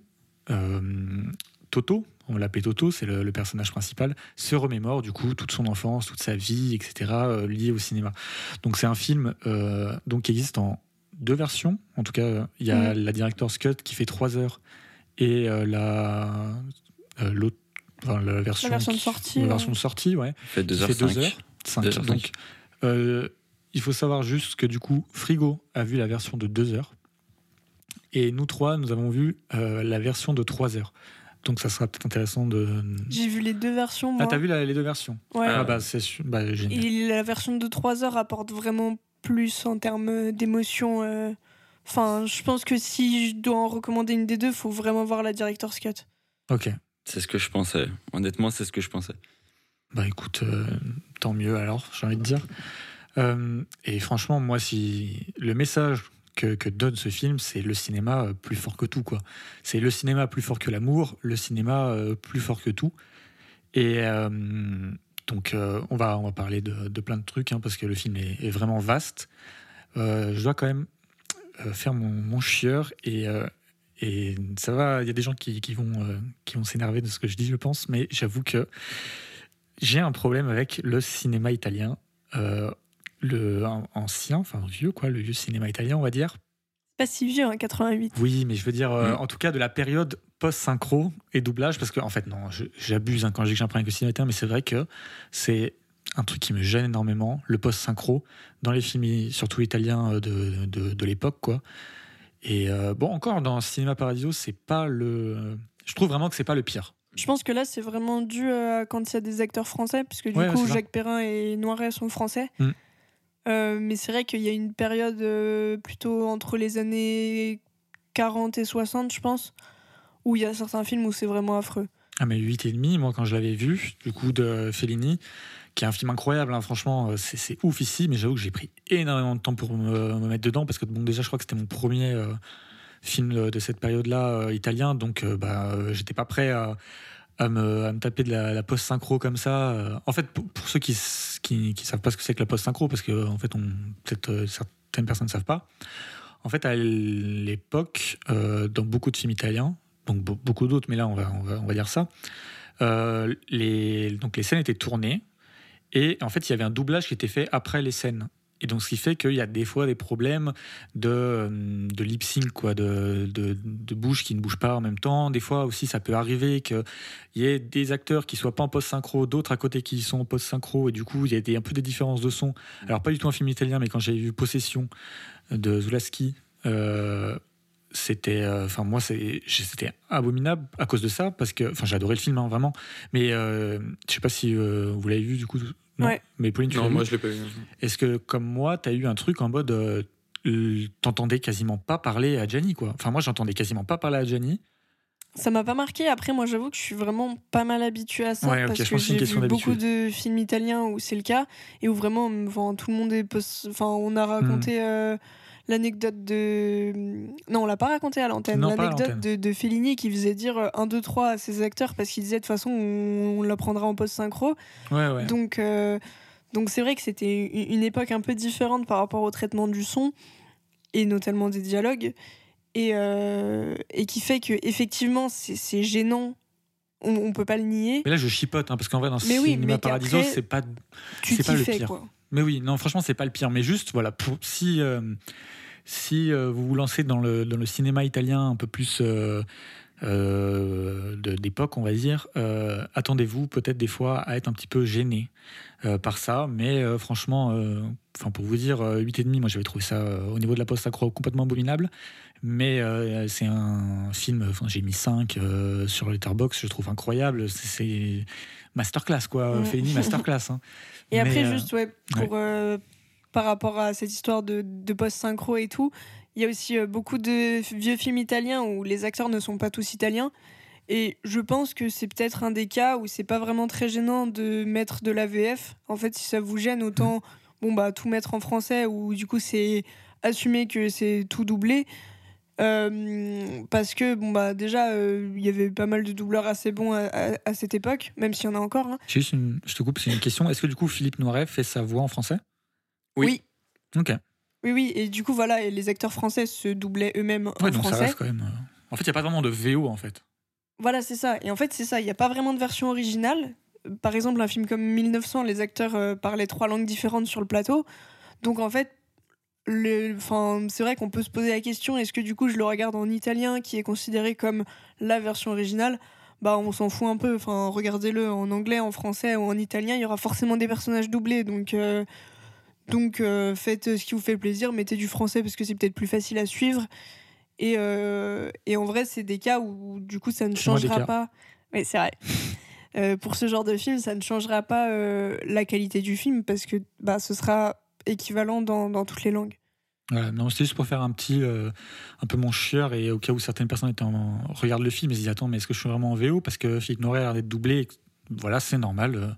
Toto, on l'appelle Toto, c'est le, le personnage principal, se remémore du coup toute son enfance, toute sa vie, etc., euh, liée au cinéma. Donc c'est un film euh, donc, qui existe en deux versions. En tout cas, il y a la Director's Cut qui fait trois heures et euh, la, euh, l'autre- enfin, la version, La version de sortie, La ouais. version de sortie, ouais. Fait qui 2h05. fait deux heures. cinq. 2h05. Donc, euh, il faut savoir juste que du coup, Frigo a vu la version de 2 heures. Et nous trois, nous avons vu euh, la version de 3 heures. Donc ça sera peut-être intéressant de. J'ai vu les deux versions, moi. Ah, t'as vu la- les deux versions Ouais. Ah, bah, c'est bah, génial. Et la version de 3 heures apporte vraiment plus en termes d'émotion. euh. Enfin, je pense que si je dois en recommander une des deux, faut vraiment voir la Director's Cut. Ok. C'est ce que je pensais. Honnêtement, c'est ce que je pensais. Bah écoute, euh, tant mieux alors, j'ai envie de dire. Euh, et franchement, moi, si le message que, donne ce film, c'est le cinéma euh, plus fort que tout, quoi. C'est le cinéma plus fort que l'amour, le cinéma euh, plus fort que tout. Et euh, donc, on, va, on va parler de, plein de trucs, hein, parce que le film est, vraiment vaste. Je dois quand même faire mon, mon chieur et. et ça va, il y a des gens qui, vont, qui vont s'énerver de ce que je dis, je pense, mais j'avoue que j'ai un problème avec le cinéma italien, le an- ancien, enfin vieux quoi, le vieux cinéma italien, on va dire. Pas si vieux, hein, 88. Oui, mais je veux dire, euh, Mm. en tout cas de la période post-synchro et doublage, parce que en fait non, j'abuse hein, quand je dis que j'ai un problème avec le cinéma italien, mais c'est vrai que c'est un truc qui me gêne énormément, le post-synchro dans les films, surtout italiens euh, de, de, de l'époque, quoi. Et euh, bon, encore dans Cinéma Paradiso, c'est pas le, je trouve vraiment que c'est pas le pire. Je pense que là, c'est vraiment dû à quand il y a des acteurs français, puisque du Ouais, coup. Jacques Perrin et Noiret sont français. Mm. Euh, mais c'est vrai qu'il y a une période euh, plutôt entre les années 40 et 60, je pense, où il y a certains films où c'est vraiment affreux. Ah mais 8 et demi, moi quand je l'avais vu, du coup de Fellini, qui est un film incroyable, hein, franchement euh, c'est ouf ici, mais j'avoue que j'ai pris énormément de temps pour me, me mettre dedans, parce que bon déjà je crois que c'était mon premier film de, cette période-là italien, donc bah, j'étais pas prêt à, à, me, à me taper de la, post-synchro comme ça. En fait, pour, ceux qui, qui, qui savent pas ce que c'est que la post-synchro, parce que en fait on peut-être euh, certaines personnes ne savent pas, en fait à l'époque, euh, dans beaucoup de films italiens, donc be- beaucoup d'autres, mais là on va, on va, on va dire ça. Euh, les, donc les scènes étaient tournées et en fait il y avait un doublage qui était fait après les scènes. Et donc ce qui fait qu'il y a des fois des problèmes de, euh, lip sync, quoi, de, de, bouche qui ne bouge pas en même temps. Des fois aussi ça peut arriver qu'il y ait des acteurs qui soient pas en post-synchro, d'autres à côté qui sont en post-synchro, et du coup il y a des, un peu des différences de son. Alors pas du tout un film italien, mais quand j'ai vu Possession de Zulaski, euh, c'était euh, enfin moi c'était abominable à cause de ça parce que enfin adoré le film hein, vraiment mais euh, je sais pas si vous l'avez vu du coup non Ouais. mais Pauline tu l'as Non, vu moi je l'ai pas vu. est-ce que comme moi t'as eu un truc en mode euh, t'entendais quasiment pas parler à Gianni quoi? Enfin moi j'entendais quasiment pas parler à Gianni Ça m'a pas marqué. Après, moi, j'avoue que je suis vraiment pas mal habituée à ça Ouais, ok, parce je que pense que c'est une j'ai vu beaucoup de films italiens où c'est le cas et où vraiment, enfin, tout le monde est, enfin, on a raconté Hmm. euh, l'anecdote de. Non, on l'a pas raconté à l'antenne. L'anecdote de, de Fellini qui faisait dire 1, 2, 3 à ses acteurs parce qu'il disait de toute façon, on, on l'apprendra en post-synchro. Ouais, ouais. Donc, euh, donc c'est vrai que c'était une époque un peu différente par rapport au traitement du son et notamment des dialogues et, euh, et qui fait que effectivement c'est gênant. On, on peut pas le nier. Mais là, je chipote, hein, parce qu'en vrai, dans Mais oui, Cinéma Paradiso, c'est pas. C'est le fais pire. quoi. Mais oui, non, franchement, c'est pas le pire. Mais juste, voilà, pour, si, euh, si euh, vous vous lancez dans le, dans le cinéma italien un peu plus euh, euh, d'époque, on va dire, euh, attendez-vous peut-être des fois à être un petit peu gêné euh, par ça. Mais franchement, enfin pour vous dire, euh, 8,5, moi j'avais trouvé ça au niveau de la post-accro complètement abominable. Mais c'est un film, enfin j'ai mis 5 euh, sur Letterboxd, je trouve incroyable. C'est- masterclass, quoi. Mm. Fellini, masterclass. hein. Et Mais, après, juste ouais, pour, euh, par rapport à cette histoire de, de post-synchro et tout, il y a aussi euh, beaucoup de vieux films italiens où les acteurs ne sont pas tous italiens. Et je pense que c'est peut-être un des cas où c'est pas vraiment très gênant de mettre de la VF. En fait, si ça vous gêne, autant bon, bah, tout mettre en français ou du coup c'est assumer que c'est tout doublé. Euh, parce que bon bah déjà euh, il y avait pas mal de doubleurs assez bons à, à- à cette époque même s'il y en a encore hein. J'ai juste une- je te coupe, c'est une question. Est-ce que du coup Philippe Noiret fait sa voix en français? Oui. Ok. Oui, oui, et du coup, voilà, et les acteurs français se doublaient eux-mêmes en Ouais, donc ça français. reste quand même. euh, En fait, il n'y a pas vraiment de VO en fait. Voilà, c'est ça. Et en fait, c'est ça, il n'y a pas vraiment de version originale. Par exemple, un film comme 1900, les acteurs euh, parlaient trois langues différentes sur le plateau. Donc, en fait, le... enfin, c'est vrai qu'on peut se poser la question est-ce que du coup, je le regarde en italien, qui est considéré comme la version originale? Bah on s'en fout un peu, enfin regardez-le en anglais, en français ou en italien, il y aura forcément des personnages doublés, donc euh, donc euh, faites ce qui vous fait plaisir, mettez du français parce que c'est peut-être plus facile à suivre. Et, euh, et en vrai, c'est des cas où du coup ça ne changera pas. Oui, c'est vrai. *laughs* Euh, pour ce genre de film, ça ne changera pas euh, la qualité du film parce que bah, ce sera équivalent dans, dans toutes les langues. Voilà, non, c'était juste pour faire un petit, euh, un peu mon chieur et au cas où certaines personnes étaient en- regardent le film et se disent attends mais est-ce que je suis vraiment en VO parce que Philippe Noiret a l'air d'être doublé. et Voilà, c'est normal. euh,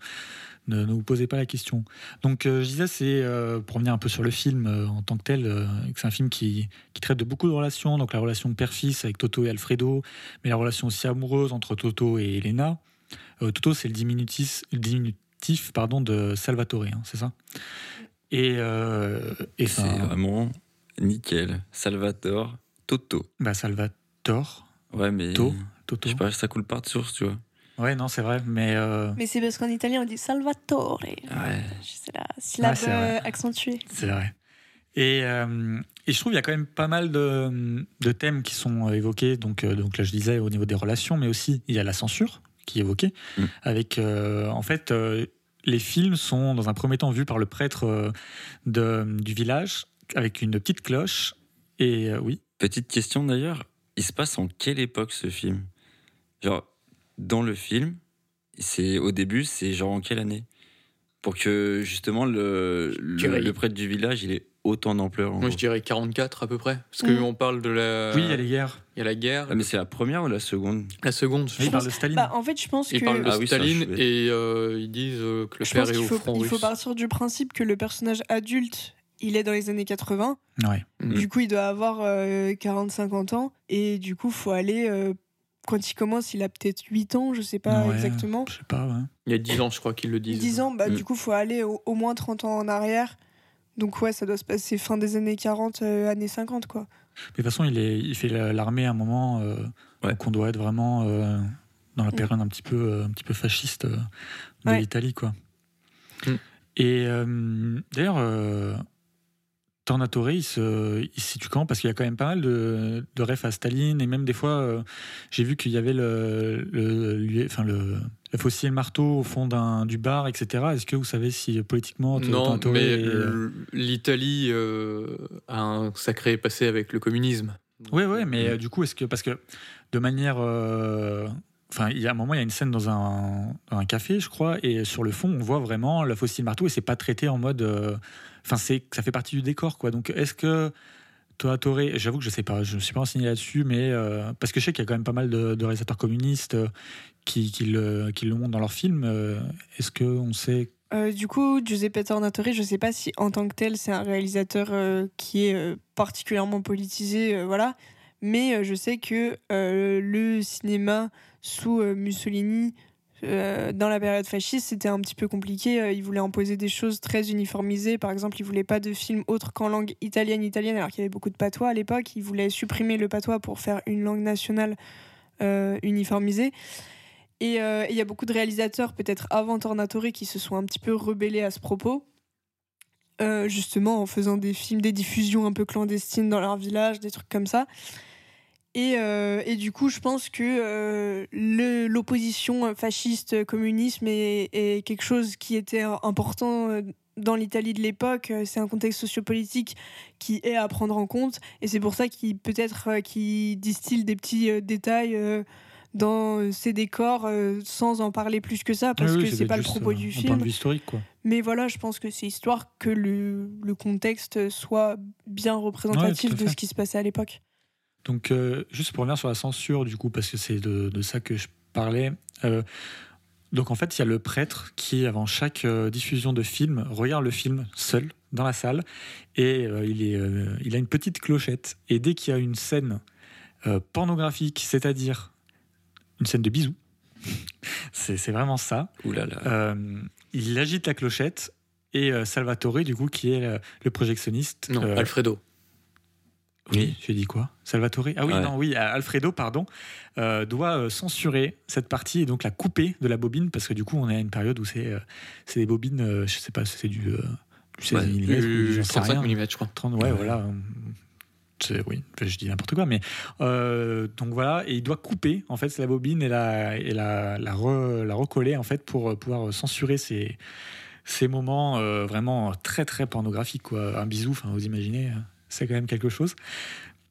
ne, ne vous posez pas la question. Donc, euh, je disais, c'est euh, pour revenir un peu sur le film euh, en tant que tel, euh, c'est un film qui, qui traite de beaucoup de relations, donc la relation père-fils avec Toto et Alfredo, mais la relation aussi amoureuse entre Toto et Elena. Toto, c'est le diminutif, pardon, de Salvatore, hein, c'est ça? Et, et C'est vraiment nickel. Salvatore, Toto. bah, Salvatore, Ouais, mais. To- Je Toto. sais pas, ça coule pas de source, tu vois. Ouais, non, c'est vrai, mais euh, Mais c'est parce qu'en italien on dit Salvatore. Ouais. C'est la syllabe Ah, c'est vrai. euh, accentuée. c'est vrai. Et, euh, et je trouve qu'il y a quand même pas mal de, de thèmes qui sont évoqués. Donc, euh, donc là, je disais au niveau des relations, mais aussi il y a la censure qui est évoquée. Mm. Avec, euh, en fait, euh, les films sont dans un premier temps vus par le prêtre euh, de, du village avec une petite cloche. Et euh, oui, Petite question d'ailleurs, il se passe en quelle époque ce film? Genre, dans le film, c'est au début, c'est genre en quelle année? Pour que justement le, le, prêtre du village, il est autant d'ampleur. Moi, je dirais 44 à peu près. Parce qu'on parle de la. oui, il y a les guerres. il y a la guerre. Ah, mais c'est la première ou la seconde? La seconde, je il pense. parle de Staline. Bah, en fait, je pense Ils que. parlent de Ah oui, Staline et euh, ils disent euh, que le Je père pense est qu'il au faut, front il faut partir du principe que le personnage adulte, il est dans les années 80. Ouais. Mm. Du coup, il doit avoir 40-50 ans. Et du coup, faut aller. euh, quand il commence, il a peut-être 8 ans, je sais pas Ouais, exactement. Je sais pas, ouais. Il y a 10 ans, je crois qu'ils le disent. 10 ans, bah, Mm. du coup, faut aller au, au moins 30 ans en arrière. Donc, ouais, ça doit se passer fin des années 40, euh, années 50, quoi. Mais de toute façon, il, est, il fait la- l'armée à un moment, euh, Ouais. donc on doit être vraiment euh, dans la Mm. période un petit peu, euh, un petit peu fasciste euh, de Ouais. l'Italie, quoi. Mm. Et euh, d'ailleurs, euh, Tornatore, il se, il se situe quand? Parce qu'il y a quand même pas mal de, de refs à Staline, et même des fois, euh, j'ai vu qu'il y avait le, le, lui- enfin, le, le fossile marteau au fond d'un, du bar, etc. Est-ce que vous savez si politiquement, Non, mais euh, l'Italie euh, a un sacré passé avec le communisme. Oui, oui, mais euh, du coup, est-ce que. Parce que de manière. euh, Enfin, il y a un moment, il y a une scène dans un, un café, je crois, et sur le fond, on voit vraiment la fossile marteau, et c'est pas traité en mode. Enfin, c'est ça fait partie du décor, quoi. Donc, est-ce que. Toi, Toré, j'avoue que je sais pas, je ne suis pas renseigné là-dessus, mais. euh, parce que je sais qu'il y a quand même pas mal de, réalisateurs communistes euh, qui, qui, le, montrent dans leurs films. euh, est-ce qu'on sait du coup, Giuseppe Tornatore, je ne sais pas si en tant que tel, c'est un réalisateur qui est particulièrement politisé, voilà. Mais je sais que le cinéma sous Mussolini, euh, dans la période fasciste, c'était un petit peu compliqué. Euh, il voulait imposer des choses très uniformisées. Par exemple, il voulait pas de films autres qu'en langue italienne italienne, alors qu'il y avait beaucoup de patois à l'époque. Il voulait supprimer le patois pour faire une langue nationale euh, uniformisée. Et il y a beaucoup de réalisateurs, peut-être avant Tornatore, qui se sont un petit peu rebellés à ce propos. Justement en faisant des films, des diffusions un peu clandestines dans leur village, des trucs comme ça. Et, euh, et du coup, je pense que euh, l'opposition fasciste-communisme est, est quelque chose qui était important euh, dans l'Italie de l'époque. Euh, C'est un contexte sociopolitique qui est à prendre en compte. Et c'est pour ça qu'il peut-être euh, distille des petits euh, détails euh, dans ces décors euh, sans en parler plus que ça, parce Oui, oui, que c'est pas le propos euh, du point film. vue historique, quoi. Mais voilà, je pense que c'est histoire que le, le contexte soit bien représentatif Ouais, de ce qui se passait à l'époque. Donc, euh, juste pour revenir sur la censure, du coup, parce que c'est de, de ça que je parlais. euh, donc, en fait, il y a le prêtre qui, avant chaque euh, diffusion de film, regarde le film seul dans la salle et il, est, il a une petite clochette. Et dès qu'il y a une scène pornographique, c'est-à-dire une scène de bisous, *laughs* c'est vraiment ça, Ouh là là. il agite la clochette et Salvatore, du coup, qui est le, projectionniste. Non, Alfredo. Oui, j'ai dit quoi? Salvatore? Ah oui, Ouais. non, oui, Alfredo, pardon, euh, doit euh, censurer cette partie et donc la couper de la bobine parce que du coup, on est à une période où c'est euh, c'est des bobines, euh, je sais pas, c'est du, euh, du 16 Ouais, mm du- j'en sais 35 rien. mm, je crois. 30, ouais, voilà. euh, c'est- Oui, je dis n'importe quoi, mais euh, donc voilà, et il doit couper en fait la bobine et la, et la, la, re- la recoller en fait pour euh, pouvoir censurer ces, ces moments euh, vraiment très très pornographiques. Quoi. Un bisou, enfin, vous imaginez, euh, c'est quand même quelque chose.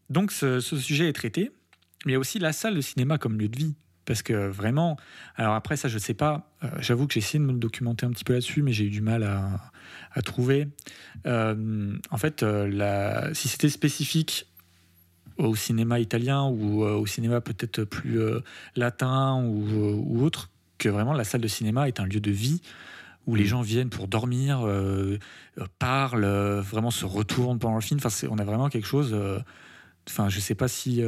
Donc ce, sujet est traité, il y a aussi la salle de cinéma comme lieu de vie. Parce que vraiment, alors après ça je sais pas, euh, j'avoue que j'ai essayé de me documenter un petit peu là-dessus, mais j'ai eu du mal à, trouver. Euh, en fait, euh, si c'était spécifique au cinéma italien ou au cinéma peut-être plus latin ou autre, que vraiment la salle de cinéma est un lieu de vie où les gens viennent pour dormir, euh, euh, parlent, euh, vraiment se retournent pendant le film. Enfin, c'est- on a vraiment quelque chose. Enfin, je sais pas si.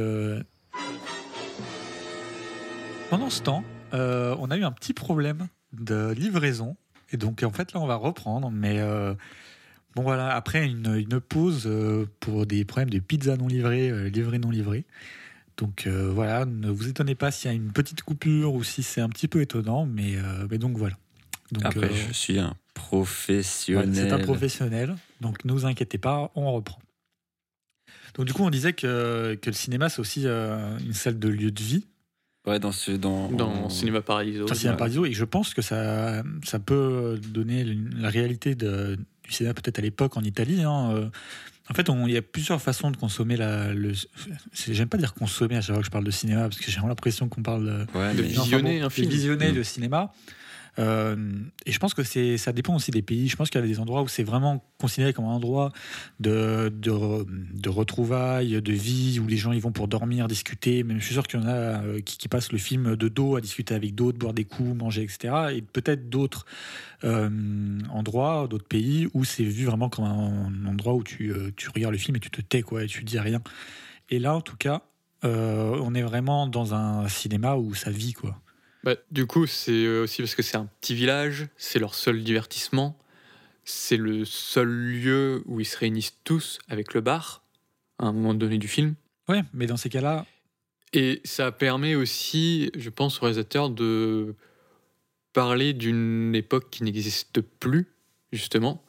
Pendant ce temps, on a eu un petit problème de livraison. Et donc, en fait, là, on va reprendre. Mais bon, voilà, après une, une pause pour des problèmes de pizza non livrée, livrée non livrée. Donc euh, voilà, ne vous étonnez pas s'il y a une petite coupure ou si c'est un petit peu étonnant, mais, euh, mais donc voilà. Donc, Après, euh, je suis un ouais, professionnel. c'est un professionnel, donc ne vous inquiétez pas, on reprend. Donc du coup, on disait que, que le cinéma, c'est aussi euh, une salle de lieu de vie, Ouais, dans ce dans, Dans Cinéma Paradiso. Enfin, Cinéma Paradiso, et je pense que ça, ça peut donner la réalité de- du cinéma peut-être à l'époque en Italie. hein. Euh, En fait, il y a plusieurs façons de consommer la. Le, J'aime pas dire consommer à chaque fois que je parle de cinéma parce que j'ai vraiment l'impression qu'on parle de, Ouais. Visionner bon, un de film. Visionner Mm. le cinéma. Euh, et je pense que ça dépend aussi des pays. Je pense qu'il y a des endroits où c'est vraiment considéré comme un endroit de, de, re- de retrouvailles, de vie, où les gens ils vont pour dormir, discuter. Même je suis sûr qu'il y en a euh, qui, passent le film de dos à discuter avec d'autres, boire des coups, manger, etc. Et peut-être d'autres euh, endroits, d'autres pays où c'est vu vraiment comme un, endroit où tu, regardes le film et tu te tais, quoi, et tu dis rien. Et là, en tout cas, on est vraiment dans un cinéma où ça vit, quoi. Bah, du coup, c'est euh, aussi parce que c'est un petit village, c'est leur seul divertissement, c'est le seul lieu où ils se réunissent tous avec le bar à un moment donné du film. Ouais, mais dans ces cas-là, Et ça permet aussi, je pense, aux réalisateurs de parler d'une époque qui n'existe plus, justement,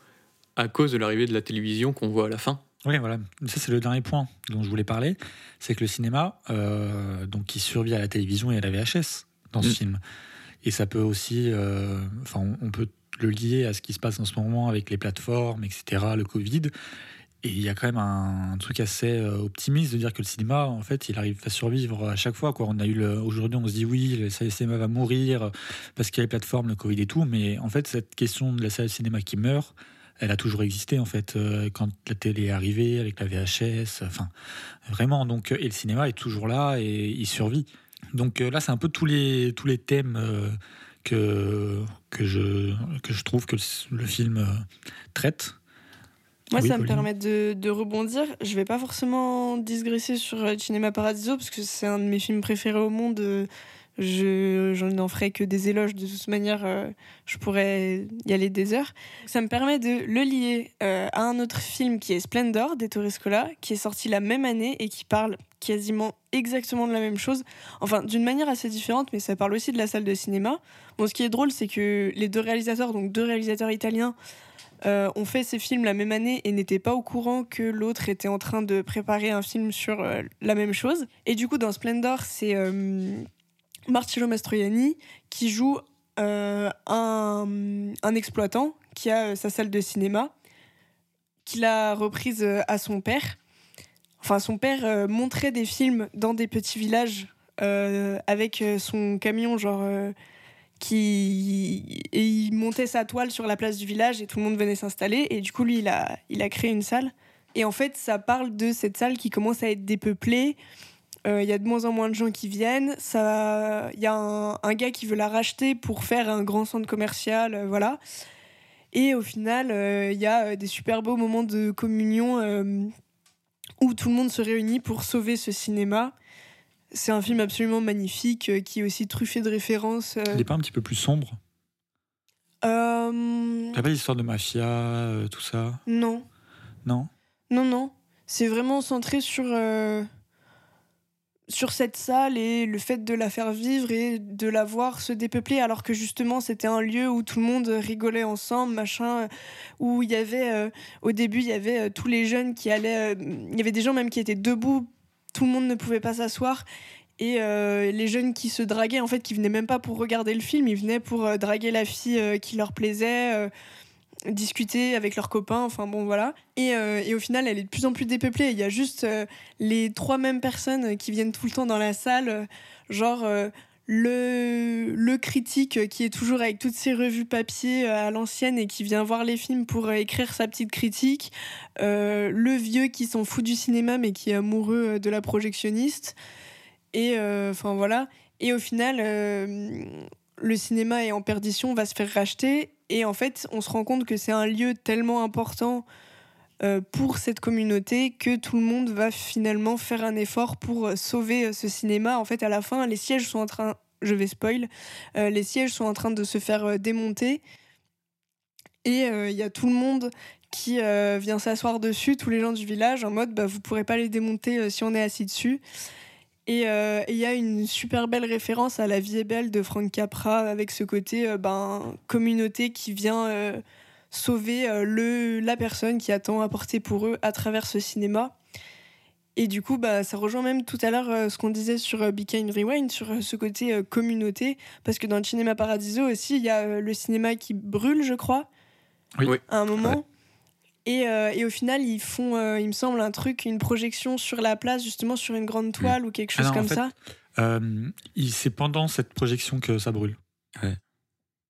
à cause de l'arrivée de la télévision qu'on voit à la fin. Oui, voilà. Ça, c'est le dernier point dont je voulais parler. C'est que le cinéma, euh, donc, qui survit à la télévision et à la VHS dans ce Mm. film. Et ça peut aussi. euh, Enfin, on, on peut le lier à ce qui se passe en ce moment avec les plateformes, etc., le Covid. Et il y a quand même un, un truc assez euh, optimiste de dire que le cinéma, en fait, il arrive à survivre à chaque fois. Quoi. On a eu aujourd'hui, on se dit oui, le cinéma va mourir parce qu'il y a les plateformes, le Covid et tout. Mais en fait, cette question de la salle de cinéma qui meurt, elle a toujours existé en fait euh, quand la télé est arrivée avec la VHS. Enfin, vraiment. Donc, et le cinéma est toujours là et il survit. Donc euh, là, c'est un peu tous les tous les thèmes euh, que, que, je, que je trouve que le, le film euh, traite. Moi, Oui, ça me permet de, de rebondir. Je vais pas forcément digresser sur Cinema Paradiso parce que c'est un de mes films préférés au monde. Je, je n'en ferai que des éloges. De toute manière, je pourrais y aller des heures. Ça me permet de le lier à un autre film qui est Splendor d'Ettore Scola, qui est sorti la même année et qui parle quasiment exactement de la même chose. Enfin, d'une manière assez différente, mais ça parle aussi de la salle de cinéma. Bon, ce qui est drôle, c'est que les deux réalisateurs, donc deux réalisateurs italiens, euh, ont fait ces films la même année et n'étaient pas au courant que l'autre était en train de préparer un film sur euh, la même chose. Et du coup, dans Splendor, c'est euh, Marcello Mastroianni qui joue euh, un, un exploitant qui a sa salle de cinéma, qu'il a reprise à son père. Enfin, son père euh, montrait des films dans des petits villages euh, avec euh, son camion, genre qui et il montait sa toile sur la place du village et tout le monde venait s'installer. Et du coup lui il a il a créé une salle. Et en fait ça parle de cette salle qui commence à être dépeuplée. Il y a de moins en moins de gens qui viennent. Ça il y a un, gars qui veut la racheter pour faire un grand centre commercial voilà. Et au final il y a des super beaux moments de communion où tout le monde se réunit pour sauver ce cinéma. C'est un film absolument magnifique euh, qui est aussi truffé de références euh, Il n'est pas un petit peu plus sombre? Euh, T'as pas l'histoire de mafia, euh, tout ça? Non, Non? Non, non. C'est vraiment centré sur, euh, sur cette salle et le fait de la faire vivre et de la voir se dépeupler, alors que justement c'était un lieu où tout le monde rigolait ensemble, machin, où il y avait, euh, au début, il y avait euh, tous les jeunes qui allaient, euh, il y avait des gens même qui étaient debout, tout le monde ne pouvait pas s'asseoir. Et les jeunes qui se draguaient, en fait, qui venaient même pas pour regarder le film, ils venaient pour draguer la fille qui leur plaisait, discuter avec leurs copains, enfin bon voilà. Et, euh, et au final, elle est de plus en plus dépeuplée. Il y a juste euh, les trois mêmes personnes qui viennent tout le temps dans la salle, euh, genre le, le critique qui est toujours avec toutes ses revues papier à l'ancienne et qui vient voir les films pour écrire sa petite critique, le vieux qui s'en fout du cinéma mais qui est amoureux de la projectionniste. Et enfin voilà. Et au final, le cinéma est en perdition, va se faire racheter. Et en fait, on se rend compte que c'est un lieu tellement important euh, pour cette communauté que tout le monde va finalement faire un effort pour euh, sauver euh, ce cinéma. En fait, à la fin, les sièges sont en train, je vais spoil, les sièges sont en train de se faire démonter. Et il y a tout le monde qui vient s'asseoir dessus, tous les gens du village, en mode bah, vous pourrez pas les démonter si on est assis dessus. Et euh, et il y a une super belle référence à La vie est belle de Frank Capra avec ce côté euh, ben, communauté qui vient euh, sauver euh, le, la personne qui a tant apporté pour eux à travers ce cinéma. Et du coup, bah, ça rejoint même tout à l'heure euh, ce qu'on disait sur euh, Be Kind Rewind, sur euh, ce côté euh, communauté. Parce que dans le Cinéma Paradiso aussi, il y a euh, le cinéma qui brûle, je crois, Oui. À un moment. Et, euh, et au final, ils font, euh, il me semble, un truc, une projection sur la place, justement sur une grande toile ou quelque chose Ah non, en comme fait, ça. Euh, C'est pendant cette projection que ça brûle.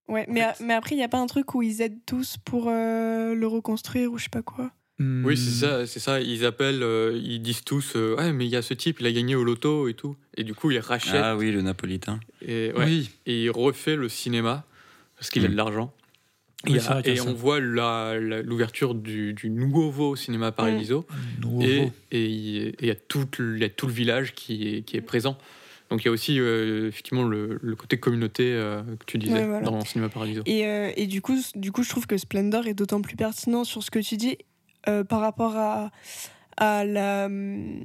Ouais, mais, a- mais après, il n'y a pas un truc où ils aident tous pour euh, le reconstruire ou je sais pas quoi? Hmm, Oui, c'est ça, c'est ça. Ils appellent, euh, ils disent tous, euh, ouais, mais il y a ce type, il a gagné au loto et tout. Et du coup, il rachète Ah oui, le napolitain. et, ouais, Oui, et il refait le cinéma parce qu'il a Mm. de l'argent. Oui, et on voit l'ouverture du, du nouveau cinéma Paradiso. nouveau. Et il y, a tout le- il y a tout le village qui est, qui est présent. Donc il y a aussi euh, effectivement le, le côté communauté euh, que tu disais Ouais, voilà. dans Cinéma Paradiso. Et, euh, et du, coup, du coup, je trouve que Splendor est d'autant plus pertinent sur ce que tu dis euh, par rapport à, à hum,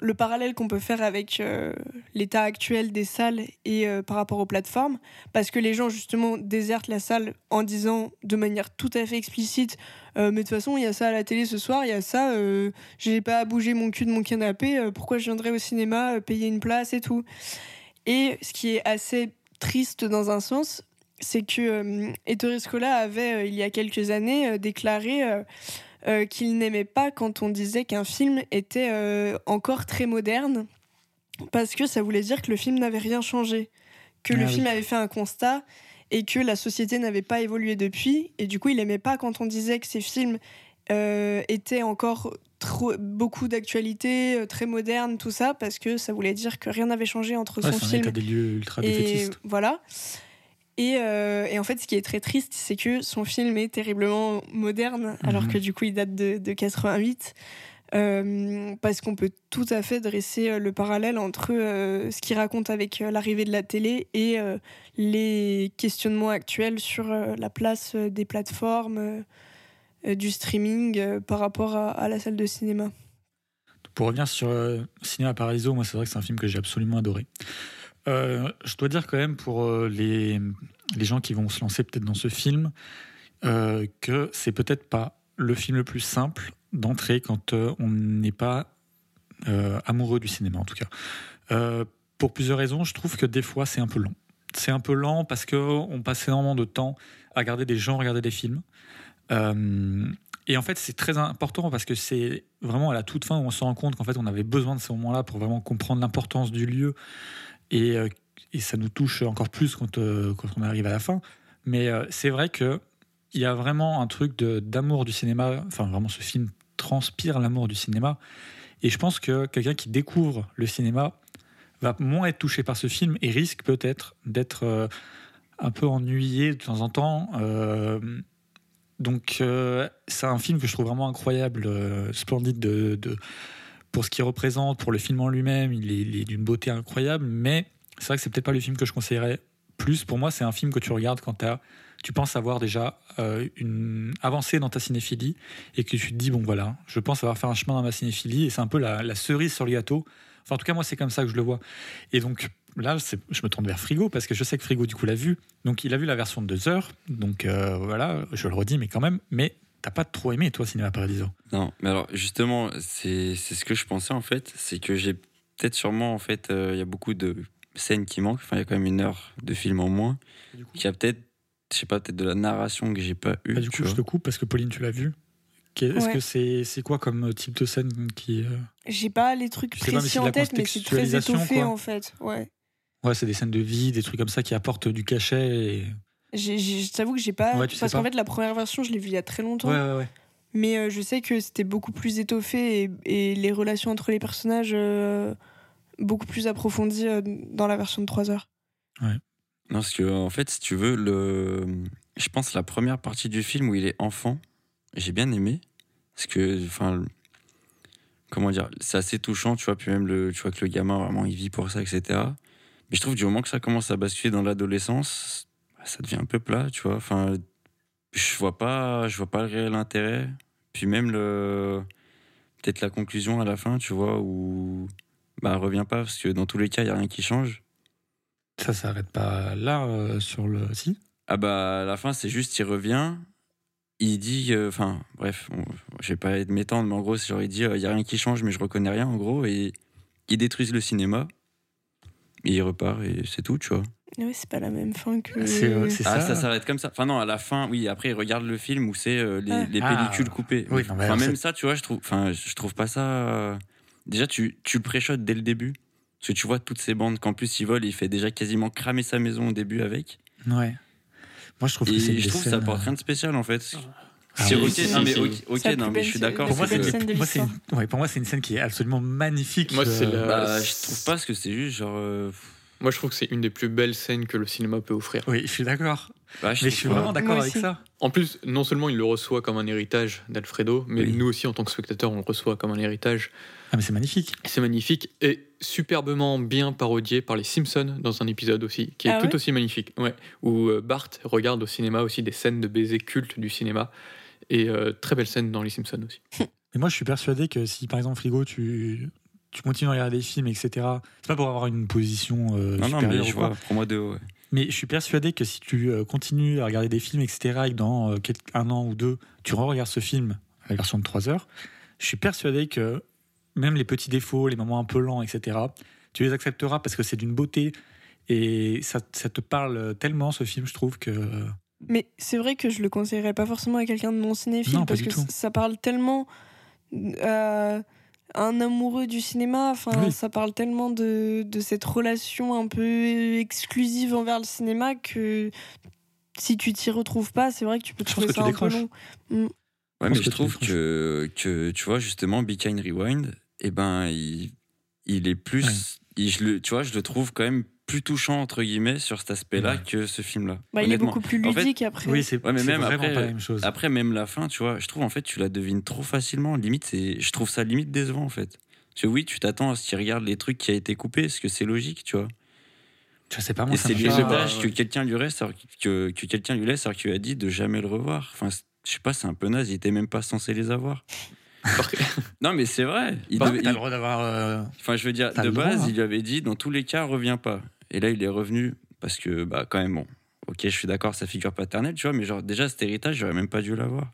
le parallèle qu'on peut faire avec euh, l'état actuel des salles et euh, par rapport aux plateformes. Parce que les gens, justement, désertent la salle en disant de manière tout à fait explicite euh, Mais de toute façon, il y a ça à la télé ce soir, il y a ça, j'ai pas à bouger mon cul de mon canapé, pourquoi je viendrais au cinéma payer une place et tout Et ce qui est assez triste dans un sens, c'est que Ettore Scola avait, il y a quelques années, déclaré euh, qu'il n'aimait pas quand on disait qu'un film était euh, encore très moderne, parce que ça voulait dire que le film n'avait rien changé, que Ah le oui. film avait fait un constat et que la société n'avait pas évolué depuis, et du coup il aimait pas quand on disait que ces films euh, étaient encore trop, beaucoup d'actualité, très modernes, tout ça, parce que ça voulait dire que rien n'avait changé entre Ouais, son c'est un film état des lieux ultra et défaitiste. voilà. Et, euh, et en fait, ce qui est très triste, c'est que son film est terriblement moderne, alors Mhm. que du coup, il date de, de 88. Euh, parce qu'on peut tout à fait dresser euh, le parallèle entre euh, ce qu'il raconte avec l'arrivée de la télé et les questionnements actuels sur la place des plateformes, du streaming par rapport à, à la salle de cinéma. Pour revenir sur Cinéma Paradiso, moi c'est vrai que c'est un film que j'ai absolument adoré. Euh, je dois dire quand même pour euh, les, les gens qui vont se lancer peut-être dans ce film euh, que c'est peut-être pas le film le plus simple d'entrer quand on n'est pas amoureux du cinéma en tout cas. Pour plusieurs raisons, je trouve que des fois c'est un peu lent. C'est un peu lent parce qu'on passe énormément de temps à regarder des gens regarder des films. Et en fait, c'est très important parce que c'est vraiment à la toute fin où on se rend compte qu'en fait, on avait besoin de ces moments-là pour vraiment comprendre l'importance du lieu. Et, euh, et ça nous touche encore plus quand, euh, quand on arrive à la fin. Mais euh, c'est vrai que il y a vraiment un truc d'amour du cinéma. Enfin, vraiment, ce film transpire l'amour du cinéma. Et je pense que quelqu'un qui découvre le cinéma va moins être touché par ce film et risque peut-être d'être un peu ennuyé de temps en temps. Donc, c'est un film que je trouve vraiment incroyable, splendide de, de- pour ce qu'il représente, pour le film en lui-même. Il est, d'une beauté incroyable, mais c'est vrai que c'est peut-être pas le film que je conseillerais plus. Pour moi, c'est un film que tu regardes quand t'as- tu penses avoir déjà euh, une avancée dans ta cinéphilie et que tu te dis, bon voilà, je pense avoir fait un chemin dans ma cinéphilie et c'est un peu la, cerise sur le gâteau. Enfin, en tout cas, moi, c'est comme ça que je le vois. Et donc, là, je me tourne vers Frigo parce que je sais que Frigo, du coup, l'a vu. Donc, il a vu la version de deux heures. Donc, euh, voilà, je le redis, mais quand même. Mais t'as pas trop aimé, toi, Cinéma Paradiso Non, mais alors justement, c'est c'est ce que je pensais en fait, c'est que j'ai peut-être sûrement en fait, euh, il y a beaucoup de scènes qui manquent, enfin il y a quand même une heure de film en moins, qu'il y a peut-être, je sais pas, peut-être de la narration que j'ai pas eu. Bah, du coup, je te coupe parce que Pauline, tu l'as vu. Est-ce Ouais. que c'est c'est quoi comme type de scène qui. euh, J'ai pas les trucs précis en la tête, mais c'est très étoffé quoi. en fait. Ouais. Ouais, c'est des scènes de vie, des trucs comme ça qui apportent du cachet. Et... Je t'avoue que j'ai pas. Ouais, tu sais parce qu'en fait, la première version, je l'ai vue il y a très longtemps. ouais, ouais. Mais euh, je sais que c'était beaucoup plus étoffé et, et les relations entre les personnages euh, beaucoup plus approfondies euh, dans la version de 3 heures. Non, parce que en fait, si tu veux, le, je pense la première partie du film où il est enfant, j'ai bien aimé, parce que, enfin, comment dire, c'est assez touchant, tu vois, puis même le, tu vois que le gamin vraiment il vit pour ça, etc. Mais je trouve du moment que ça commence à basculer dans l'adolescence, ça devient un peu plat, tu vois. Enfin, je vois pas, je vois pas le réel intérêt. Puis même le, peut-être la conclusion à la fin, tu vois, où bah revient pas parce que dans tous les cas il y a rien qui change. Ça s'arrête pas là euh, sur le. Si? Ah bah à la fin c'est juste il revient, il dit, euh, enfin bref, on- je vais pas être m'étendre, mais en gros c'est genre il dit euh, il y a rien qui change mais je reconnais rien en gros et ils détruisent le cinéma et il repart et c'est tout tu vois. Ouais, c'est pas la même fin que. C'est euh, c'est Ah ça. ça s'arrête comme ça. Enfin non à la fin oui après il regarde le film où c'est euh, les, Ah. les Ah. pellicules coupées. Oui, non, mais enfin même c'est- ça tu vois je trouve, enfin je trouve pas ça. euh, Déjà tu tu le préchotes dès le début. Parce que tu vois toutes ces bandes qu'en plus il vole, il fait déjà quasiment cramer sa maison au début avec. Ouais. Moi, je trouve que Et c'est une je trouve que ça apporte euh, rien de spécial en fait. Ah C'est oui, ok, non, mais ok, C'est non, je suis d'accord. Pour moi, c'est c'est que- c'est une... ouais, pour moi, c'est une scène qui est absolument magnifique. Moi, c'est euh, la- Bah, je trouve pas parce que c'est juste genre. euh, Moi, je trouve que c'est une des plus belles scènes que le cinéma peut offrir. Oui, je suis d'accord. bah, Mais je trouve suis vraiment d'accord avec ça. En plus, non seulement il le reçoit comme un héritage d'Alfredo, mais Oui. nous aussi, en tant que spectateurs, on le reçoit comme un héritage. Ah, mais c'est magnifique. C'est magnifique et superbement bien parodié par les Simpsons dans un épisode aussi, qui est Ah tout ouais aussi magnifique. Ouais, où euh, Bart regarde au cinéma aussi des scènes de baisers cultes du cinéma. Et euh, très belle scène dans les Simpsons aussi. *laughs* Et moi, je suis persuadé que si, par exemple, Frigo, tu, tu continues à regarder des films, etc., c'est pas pour avoir une position euh, Non, non, supérieure mais ou je quoi. vois, pour moi de haut. ouais. Mais je suis persuadé que si tu euh, continues à regarder des films, etc., et que dans euh, un an ou deux, tu re-regardes ce film, la version de 3 heures, je suis persuadé que même les petits défauts, les moments un peu lents, etc., tu les accepteras parce que c'est d'une beauté et ça, ça te parle tellement, ce film, je trouve que. Mais c'est vrai que je le conseillerais pas forcément à quelqu'un de non cinéphile Non, parce que tout. ça parle tellement euh, un amoureux du cinéma. Enfin, Oui. ça parle tellement de, de cette relation un peu exclusive envers le cinéma que si tu t'y retrouves pas, c'est vrai que tu peux Je trouver ça un peu long. Ouais, pense mais je trouve que, que, tu vois, justement, Be Kind Rewind, eh ben, il, il est plus. il- je le, tu vois, je le trouve quand même plus touchant entre guillemets sur cet aspect-là Ouais. que ce film-là. Bah, il est beaucoup plus En fait, ludique après. Oui, c'est Ouais, mais même vraiment après- pas la même chose. Après, même la fin, tu vois, je trouve en fait, tu la devines trop facilement. Limite, c'est, je trouve ça limite décevant en fait. Parce que oui, tu t'attends à ce qu'il regarde les trucs qui a été coupé, parce que c'est logique, tu vois. je sais pas, moi, Et c'est l'héritage ouais. que quelqu'un lui reste, alors que, que quelqu'un lui laisse, alors qu'il a dit de jamais le revoir. Enfin, je sais pas, c'est un peu naze. Il était même pas censé les avoir. *laughs* non, mais c'est vrai. Il Bah, devait- il- le droit d'avoir. euh, Enfin, je veux dire, de droit, base, hein. il lui avait dit dans tous les cas, reviens pas. Et là, il est revenu parce que, bah, quand même, bon, ok, je suis d'accord, sa figure paternelle, tu vois, mais genre, déjà, cet héritage, j'aurais même pas dû l'avoir.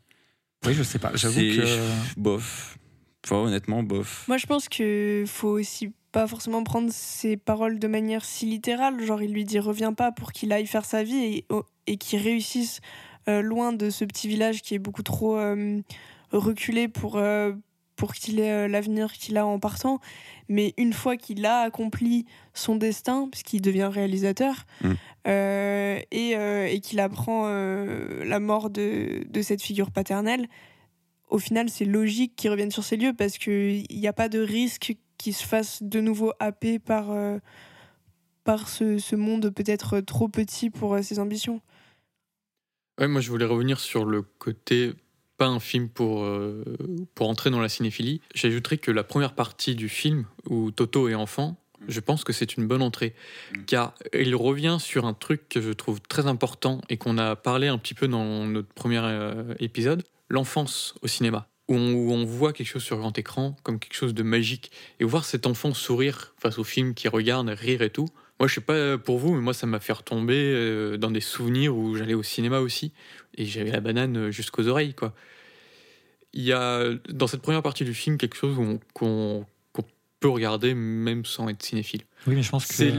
Oui, je sais pas. J'avoue C'est- que. Bof. Enfin, honnêtement, bof. Moi, je pense que faut aussi pas forcément prendre ses paroles de manière si littérale. Genre, il lui dit reviens pas pour qu'il aille faire sa vie et, oh, et qu'il réussisse euh, loin de ce petit village qui est beaucoup trop euh, reculé pour, euh, pour qu'il ait euh, l'avenir qu'il a en partant. Mais une fois qu'il a accompli son destin, puisqu'il devient réalisateur, Mm. euh, et, euh, et qu'il apprend euh, la mort de, de cette figure paternelle, au final, c'est logique qu'il revienne sur ces lieux parce qu'il n'y a pas de risque qu'il se fasse de nouveau happer par, euh, par ce, ce monde peut-être trop petit pour euh, ses ambitions. Ouais, moi je voulais revenir sur le côté pas un film pour, euh, pour entrer dans la cinéphilie. J'ajouterais que la première partie du film, où Toto est enfant, je pense que c'est une bonne entrée. Mm. Car il revient sur un truc que je trouve très important et qu'on a parlé un petit peu dans notre premier euh, épisode, l'enfance au cinéma. Où on, où on voit quelque chose sur grand écran comme quelque chose de magique. Et voir cet enfant sourire face au film qu'il regarde, rire et tout. Moi, je sais pas pour vous, mais moi, ça m'a fait retomber euh, dans des souvenirs où j'allais au cinéma aussi et j'avais la banane jusqu'aux oreilles, quoi. Il y a dans cette première partie du film quelque chose qu'on peut regarder même sans être cinéphile. Oui, mais je pense que. C'est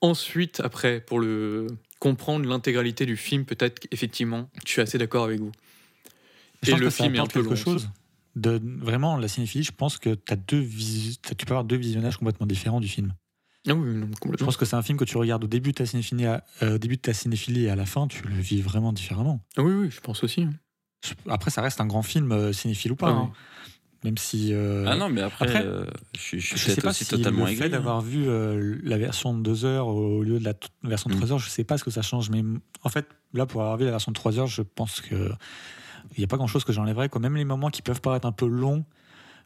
ensuite, après, pour le comprendre l'intégralité du film, peut-être qu'effectivement, je suis assez d'accord avec vous. Je Et pense le que film est un peu quelque long, chose. De, vraiment, la cinéphilie, je pense que as deux vis- t'as- tu peux avoir deux visionnages complètement différents du film. Ah oui, non, Je pense que c'est un film que tu regardes au début de ta cinéphilie, à- euh, début de ta cinéphilie et à la fin, tu le vis vraiment différemment. Ah oui, oui, je pense aussi. hein. Après, ça reste un grand film, euh, cinéphile ou pas. Ah oui. hein. Même si. euh, Ah non, mais après, après, euh, je je je sais pas aussi si totalement le fait aigri. hein. d'avoir vu euh, la version de 2 heures au lieu de la version de Mm. 3 heures, je sais pas ce que ça change. Mais en fait, là, pour avoir vu la version de 3 heures, je pense que il n'y a pas grand-chose que j'enlèverais. quoi. Même les moments qui peuvent paraître un peu longs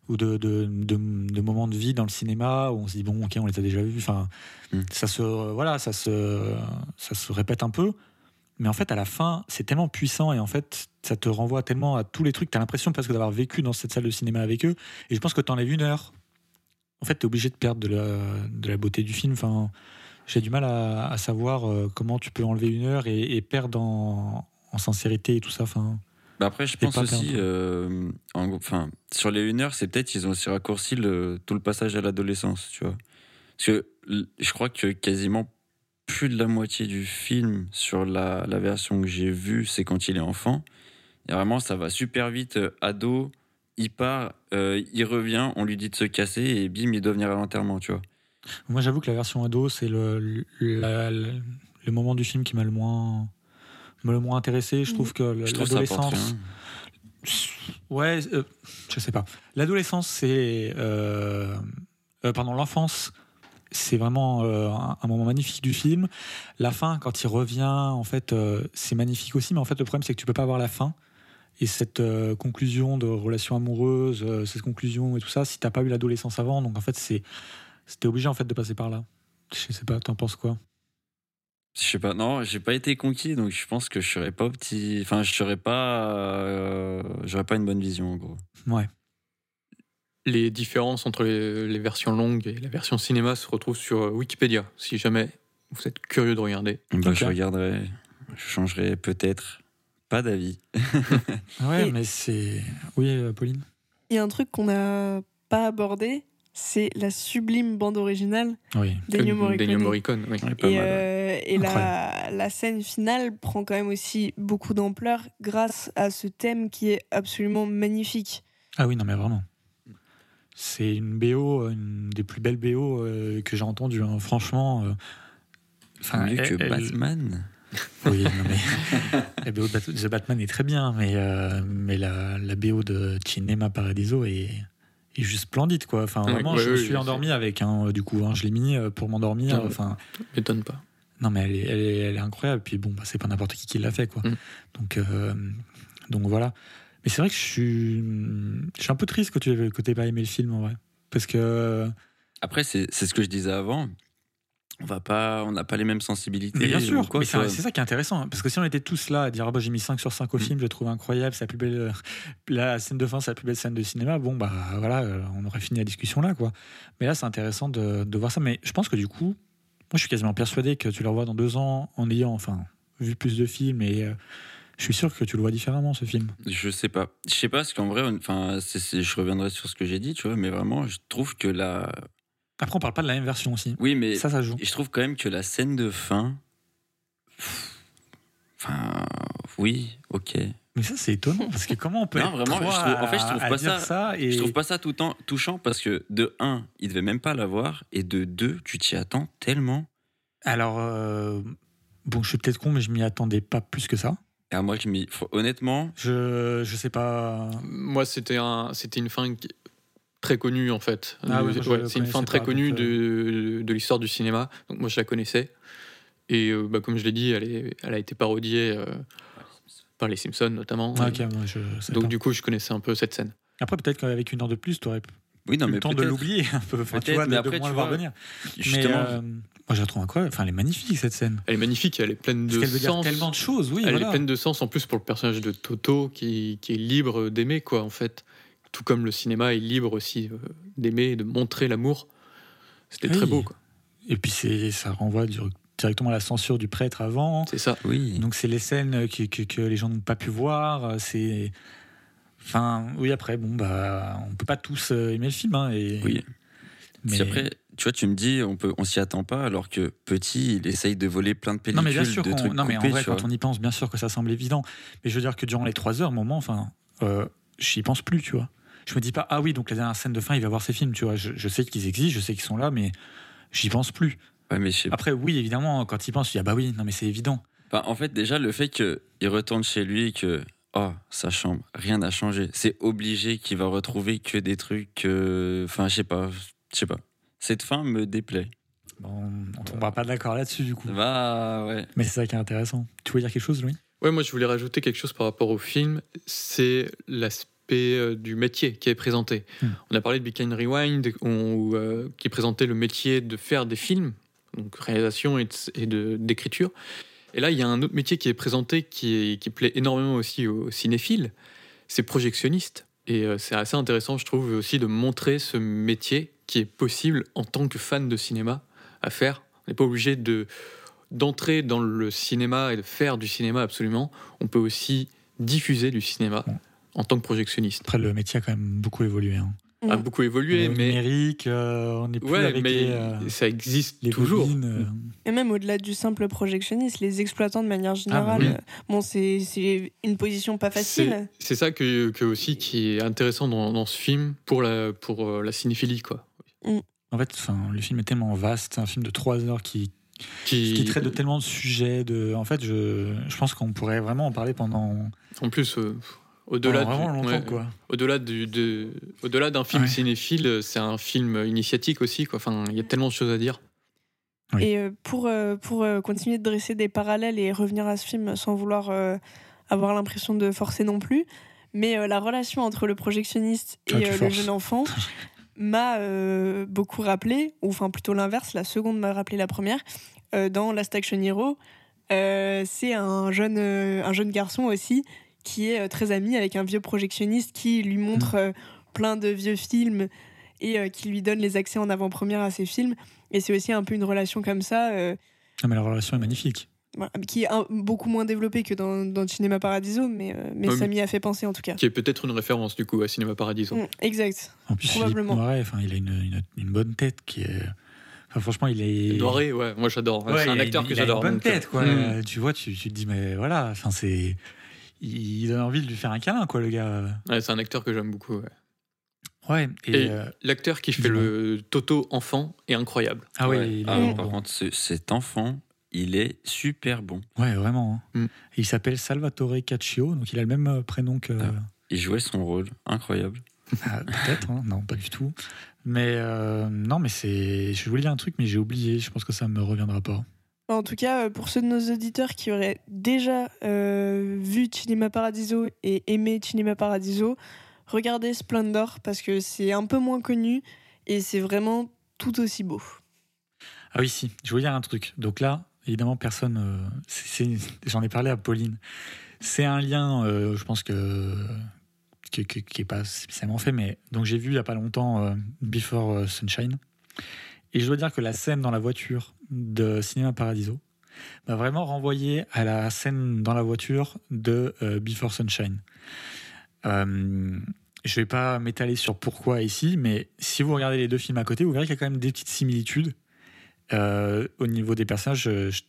ou de, de, de- de moments de vie dans le cinéma où on se dit bon, ok, on les a déjà vus. Enfin, Mm. ça se voilà, ça se ça se répète un peu. Mais en fait, à la fin, c'est tellement puissant et en fait, ça te renvoie tellement à tous les trucs. Tu as l'impression presque d'avoir vécu dans cette salle de cinéma avec eux. Et je pense que tu enlèves une heure. En fait, tu es obligé de perdre de la, de la beauté du film. Enfin, j'ai du mal à, à savoir euh, comment tu peux enlever une heure et, et perdre en, en sincérité et tout ça. Enfin, Bah après, je pense aussi, euh, en enfin, sur les 1 heure, c'est peut-être qu'ils ont aussi raccourci le, tout le passage à l'adolescence, tu vois. Parce que je crois que quasiment plus de la moitié du film sur la, la version que j'ai vue, c'est quand il est enfant. Et vraiment, ça va super vite. euh, ado, il part, euh, il revient, on lui dit de se casser et bim, il doit venir à l'enterrement, tu vois. moi, j'avoue que la version ado, c'est le, moment du film qui m'a le moins, le moins intéressé. Je trouve que ça apporte l'adolescence. Ouais, euh, je sais pas. L'adolescence, c'est. euh, euh, pardon, l'enfance, c'est vraiment euh, un, un moment magnifique du film. La fin, quand il revient, en fait, c'est magnifique aussi, mais en fait, le problème, c'est que tu peux pas avoir la fin. Et cette conclusion de relation amoureuse, cette conclusion et tout ça, si t'as pas eu l'adolescence avant, donc en fait, c'est. C'était obligé en fait de passer par là. Je sais pas, t'en penses quoi? Je sais pas, non, j'ai pas été conquis, donc je pense que je serais pas petit. Enfin, je serais pas. euh, J'aurais pas une bonne vision, en gros. Ouais. Les différences entre les, les versions longues et la version cinéma se retrouvent sur euh, Wikipédia, si jamais vous êtes curieux de regarder. Bah. Je regarderai, je changerai peut-être pas d'avis. *laughs* Ouais, Et- mais c'est. Oui, Pauline Il y a un truc qu'on n'a pas abordé, c'est la sublime bande originale Oui. d'Ennio Morricone. Oui. Et, mal. ouais. euh, et la, scène finale prend quand même aussi beaucoup d'ampleur grâce à ce thème qui est absolument magnifique. Ah oui, non, mais vraiment. C'est une BO, une des plus belles BO euh, que j'ai entendues. hein. Franchement. euh, enfin, Mieux que elle- Batman. *laughs* Oui, non, mais. la BO de The Batman est très bien, mais, euh, mais la, la BO de Cinema Paradiso est, est juste splendide, quoi. Enfin, Ouais, vraiment, ouais, je me suis endormi avec un, du coup, hein, je l'ai mis euh, pour m'endormir. Enfin, M'étonne pas. non, mais elle est, elle est, elle est incroyable. Puis bon, bah, c'est pas n'importe qui qui l'a fait, quoi. Mm. Donc, euh, donc voilà. Mais c'est vrai que je suis, je suis un peu triste que tu que t'aies pas aimé le film, en vrai. Parce que, Après, c'est c'est ce que je disais avant. On va pas, on n'a pas les mêmes sensibilités. mais bien sûr, c'est ça qui est intéressant. Parce que si on était tous là à dire, ah bah, j'ai mis 5 sur 5 au Mm. film, je le trouve incroyable, c'est la plus belle, la scène de fin, c'est la plus belle scène de cinéma, bon, bah voilà, euh, on aurait fini la discussion là, quoi. Mais là, c'est intéressant de, de voir ça. Mais je pense que du coup, moi, je suis quasiment persuadé que tu le revois dans deux ans en ayant, enfin, vu plus de films et euh, je suis sûr que tu le vois différemment, ce film. Je sais pas. Je sais pas, parce qu'en vrai, enfin, je reviendrai sur ce que j'ai dit, tu vois, mais vraiment, je trouve que la. Après, on parle pas de la même version aussi. Oui, mais Ça, ça joue. je trouve quand même que la scène de fin. Enfin, oui, ok. Mais ça, c'est étonnant parce que comment on peut Non, être vraiment, trois je trouve- en fait, je trouve pas dire ça- et Je trouve pas ça tout le temps touchant parce que de un, il devait même pas l'avoir, et de deux, tu t'y attends tellement. Alors, euh, bon, je suis peut-être con, mais je m'y attendais pas plus que ça. Et à moi, je m'y- faut- honnêtement, Je, je sais pas. Moi, c'était un, c'était une fin qui- très connue en fait. Ah ouais, Euh, ouais, c'est une fin très connue donc, de, de l'histoire du cinéma. Donc moi, je la connaissais. Et euh, bah, comme je l'ai dit, elle, est, elle a été parodiée euh, par les Simpsons notamment. Ah, je Donc du coup, je connaissais un peu cette scène. Après, peut-être qu'avec une heure de plus, tu aurais oui, non, eu mais le temps de l'oublier un peu. Enfin, tu vois, de, mais de après, moins tu le voir vois, venir. Justement, Mais, euh, moi, je la trouve incroyable. Enfin, elle est magnifique, cette scène. Elle est magnifique, elle est pleine Parce de qu'elle veut dire sens. tellement de choses, oui. elle voilà. est pleine de sens en plus pour le personnage de Toto qui, qui est libre d'aimer quoi en fait. Tout comme le cinéma est libre aussi euh, d'aimer et de montrer l'amour. C'était Oui. très beau quoi. Et puis, c'est, ça renvoie du- directement à la censure du prêtre avant. C'est ça. oui. Donc, c'est les scènes que, que- que les gens n'ont pas pu voir. C'est. Enfin, oui, après, bon, bah, on peut pas tous euh, aimer le film. hein, et... Oui. Mais... Si après, tu vois, tu me dis, on peut, on s'y attend pas, alors que petit, il essaye de voler plein de Non pellicules, mais bien sûr, de trucs non mais en vrai quand on y pense, bien sûr que ça semble évident. Mais je veux dire que durant les trois heures, moment, enfin, euh, j'y pense plus, tu vois. Je me dis pas ah oui donc la dernière scène de fin il va voir ces films, tu vois. Je, je sais qu'ils existent, je sais qu'ils sont là, mais j'y pense plus. Ouais, mais je sais pas. Après oui évidemment quand il pense, tu dis ah bah oui non mais c'est évident. En fait, déjà, le fait qu'il retourne chez lui et que, oh, sa chambre, rien n'a changé. C'est obligé qu'il va retrouver que des trucs. euh, Enfin, je sais pas. Je sais pas. Cette fin me déplaît. Bon, on tombera pas d'accord là-dessus du coup. Va, ouais. Mais c'est ça qui est intéressant. Tu voulais dire quelque chose Louis? Ouais, moi je voulais rajouter quelque chose par rapport au film, c'est l'aspect euh, du métier qui est présenté. Hmm. On a parlé de Beacon Rewind, on- euh, qui présentait le métier de faire des films, donc réalisation et d'écriture. Et là, il y a un autre métier qui est présenté qui, est- qui plaît énormément aussi aux cinéphiles, c'est projectionniste. Et euh, c'est assez intéressant, je trouve, aussi de montrer ce métier qui est possible en tant que fan de cinéma à faire. On n'est pas obligé de d'entrer dans le cinéma et de faire du cinéma absolument. On peut aussi diffuser du cinéma. En tant que projectionniste. Après le métier a quand même beaucoup évolué. Hein. A Mm. beaucoup On est évolué, mais numérique, euh, on n'est plus ouais, avec mais les, euh, ça existe les toujours. bobines, euh. Et même au-delà du simple projectionniste, les exploitants de manière générale, oui. euh, bon, c'est c'est une position pas facile. C'est ça que, que aussi qui est intéressant dans, dans ce film pour la pour la cinéphilie quoi. En fait, enfin, le film est tellement vaste, c'est un film de trois heures qui, Qui, qui traite de tellement de sujets. De... En fait, je, je pense qu'on pourrait vraiment en parler pendant, en plus euh, au-delà du- longtemps. ouais, quoi. au-delà du de au-delà d'un film Ouais. cinéphile, c'est un film initiatique aussi quoi. Enfin, il y a tellement de choses à dire. Oui. Et euh, pour, euh, pour euh, continuer de dresser des parallèles et revenir à ce film sans vouloir euh, avoir l'impression de forcer non plus, mais euh, la relation entre le projectionniste et Ah, euh, le forces. jeune enfant *laughs* m'a euh, beaucoup rappelé, ou enfin plutôt l'inverse, la seconde m'a rappelé la première, euh, dans Last Action Hero. euh, c'est un jeune, euh, un jeune garçon aussi qui est euh, très ami avec un vieux projectionniste qui lui montre euh, plein de vieux films et euh, qui lui donne les accès en avant-première à ces films. Et c'est aussi un peu une relation comme ça, euh, Non, mais la relation est magnifique. voilà, qui est un- beaucoup moins développée que dans, dans Cinéma Paradiso, mais, euh, mais Ouais, ça m'y a fait penser en tout cas. Qui est peut-être une référence du coup à Cinéma Paradiso. Mm, exact. En plus, Probablement. Noiret, enfin, il a une, une, une bonne tête qui est. Enfin, franchement, il est. Doré, ouais, moi j'adore. Ouais, c'est un acteur une- que il a j'adore. Une bonne donc, tête, quoi. mm. Tu vois, tu, tu te dis, mais voilà, enfin, c'est. Il donne envie de lui faire un câlin, quoi, le gars. Ouais, c'est un acteur que j'aime beaucoup. ouais. Ouais, et. Et- euh, L'acteur qui fait le Toto enfant est incroyable. ah Ouais. ouais, il Ah, bon. par contre, ce- cet enfant, il est super bon. Ouais, vraiment. hein. Mm. Il s'appelle Salvatore Caccio, donc il a le même euh, prénom que. Ah. Il jouait son rôle, incroyable. Ah, Peut-être, hein. non, pas du tout. Mais euh, non, mais c'est. Je voulais dire un truc, mais j'ai oublié. Je pense que ça me reviendra pas. En tout cas, euh, pour ceux de nos auditeurs qui auraient déjà euh, vu Cinema Paradiso et aimé Cinema Paradiso, regardez Splendor parce que c'est un peu moins connu et c'est vraiment tout aussi beau. Ah oui, si. Je voulais dire un truc. Donc là, évidemment, personne. euh, *laughs* J'en ai parlé à Pauline. C'est un lien, je pense que. qui est pas spécialement fait, mais donc j'ai vu il y a pas longtemps Before Sunshine. Et je dois dire que la scène dans la voiture de Cinéma Paradiso m'a vraiment renvoyé à la scène dans la voiture de euh, Before Sunshine. Euh, je vais pas m'étaler sur pourquoi ici, mais si vous regardez les deux films à côté, vous verrez qu'il y a quand même des petites similitudes. Euh, au niveau des personnages, je,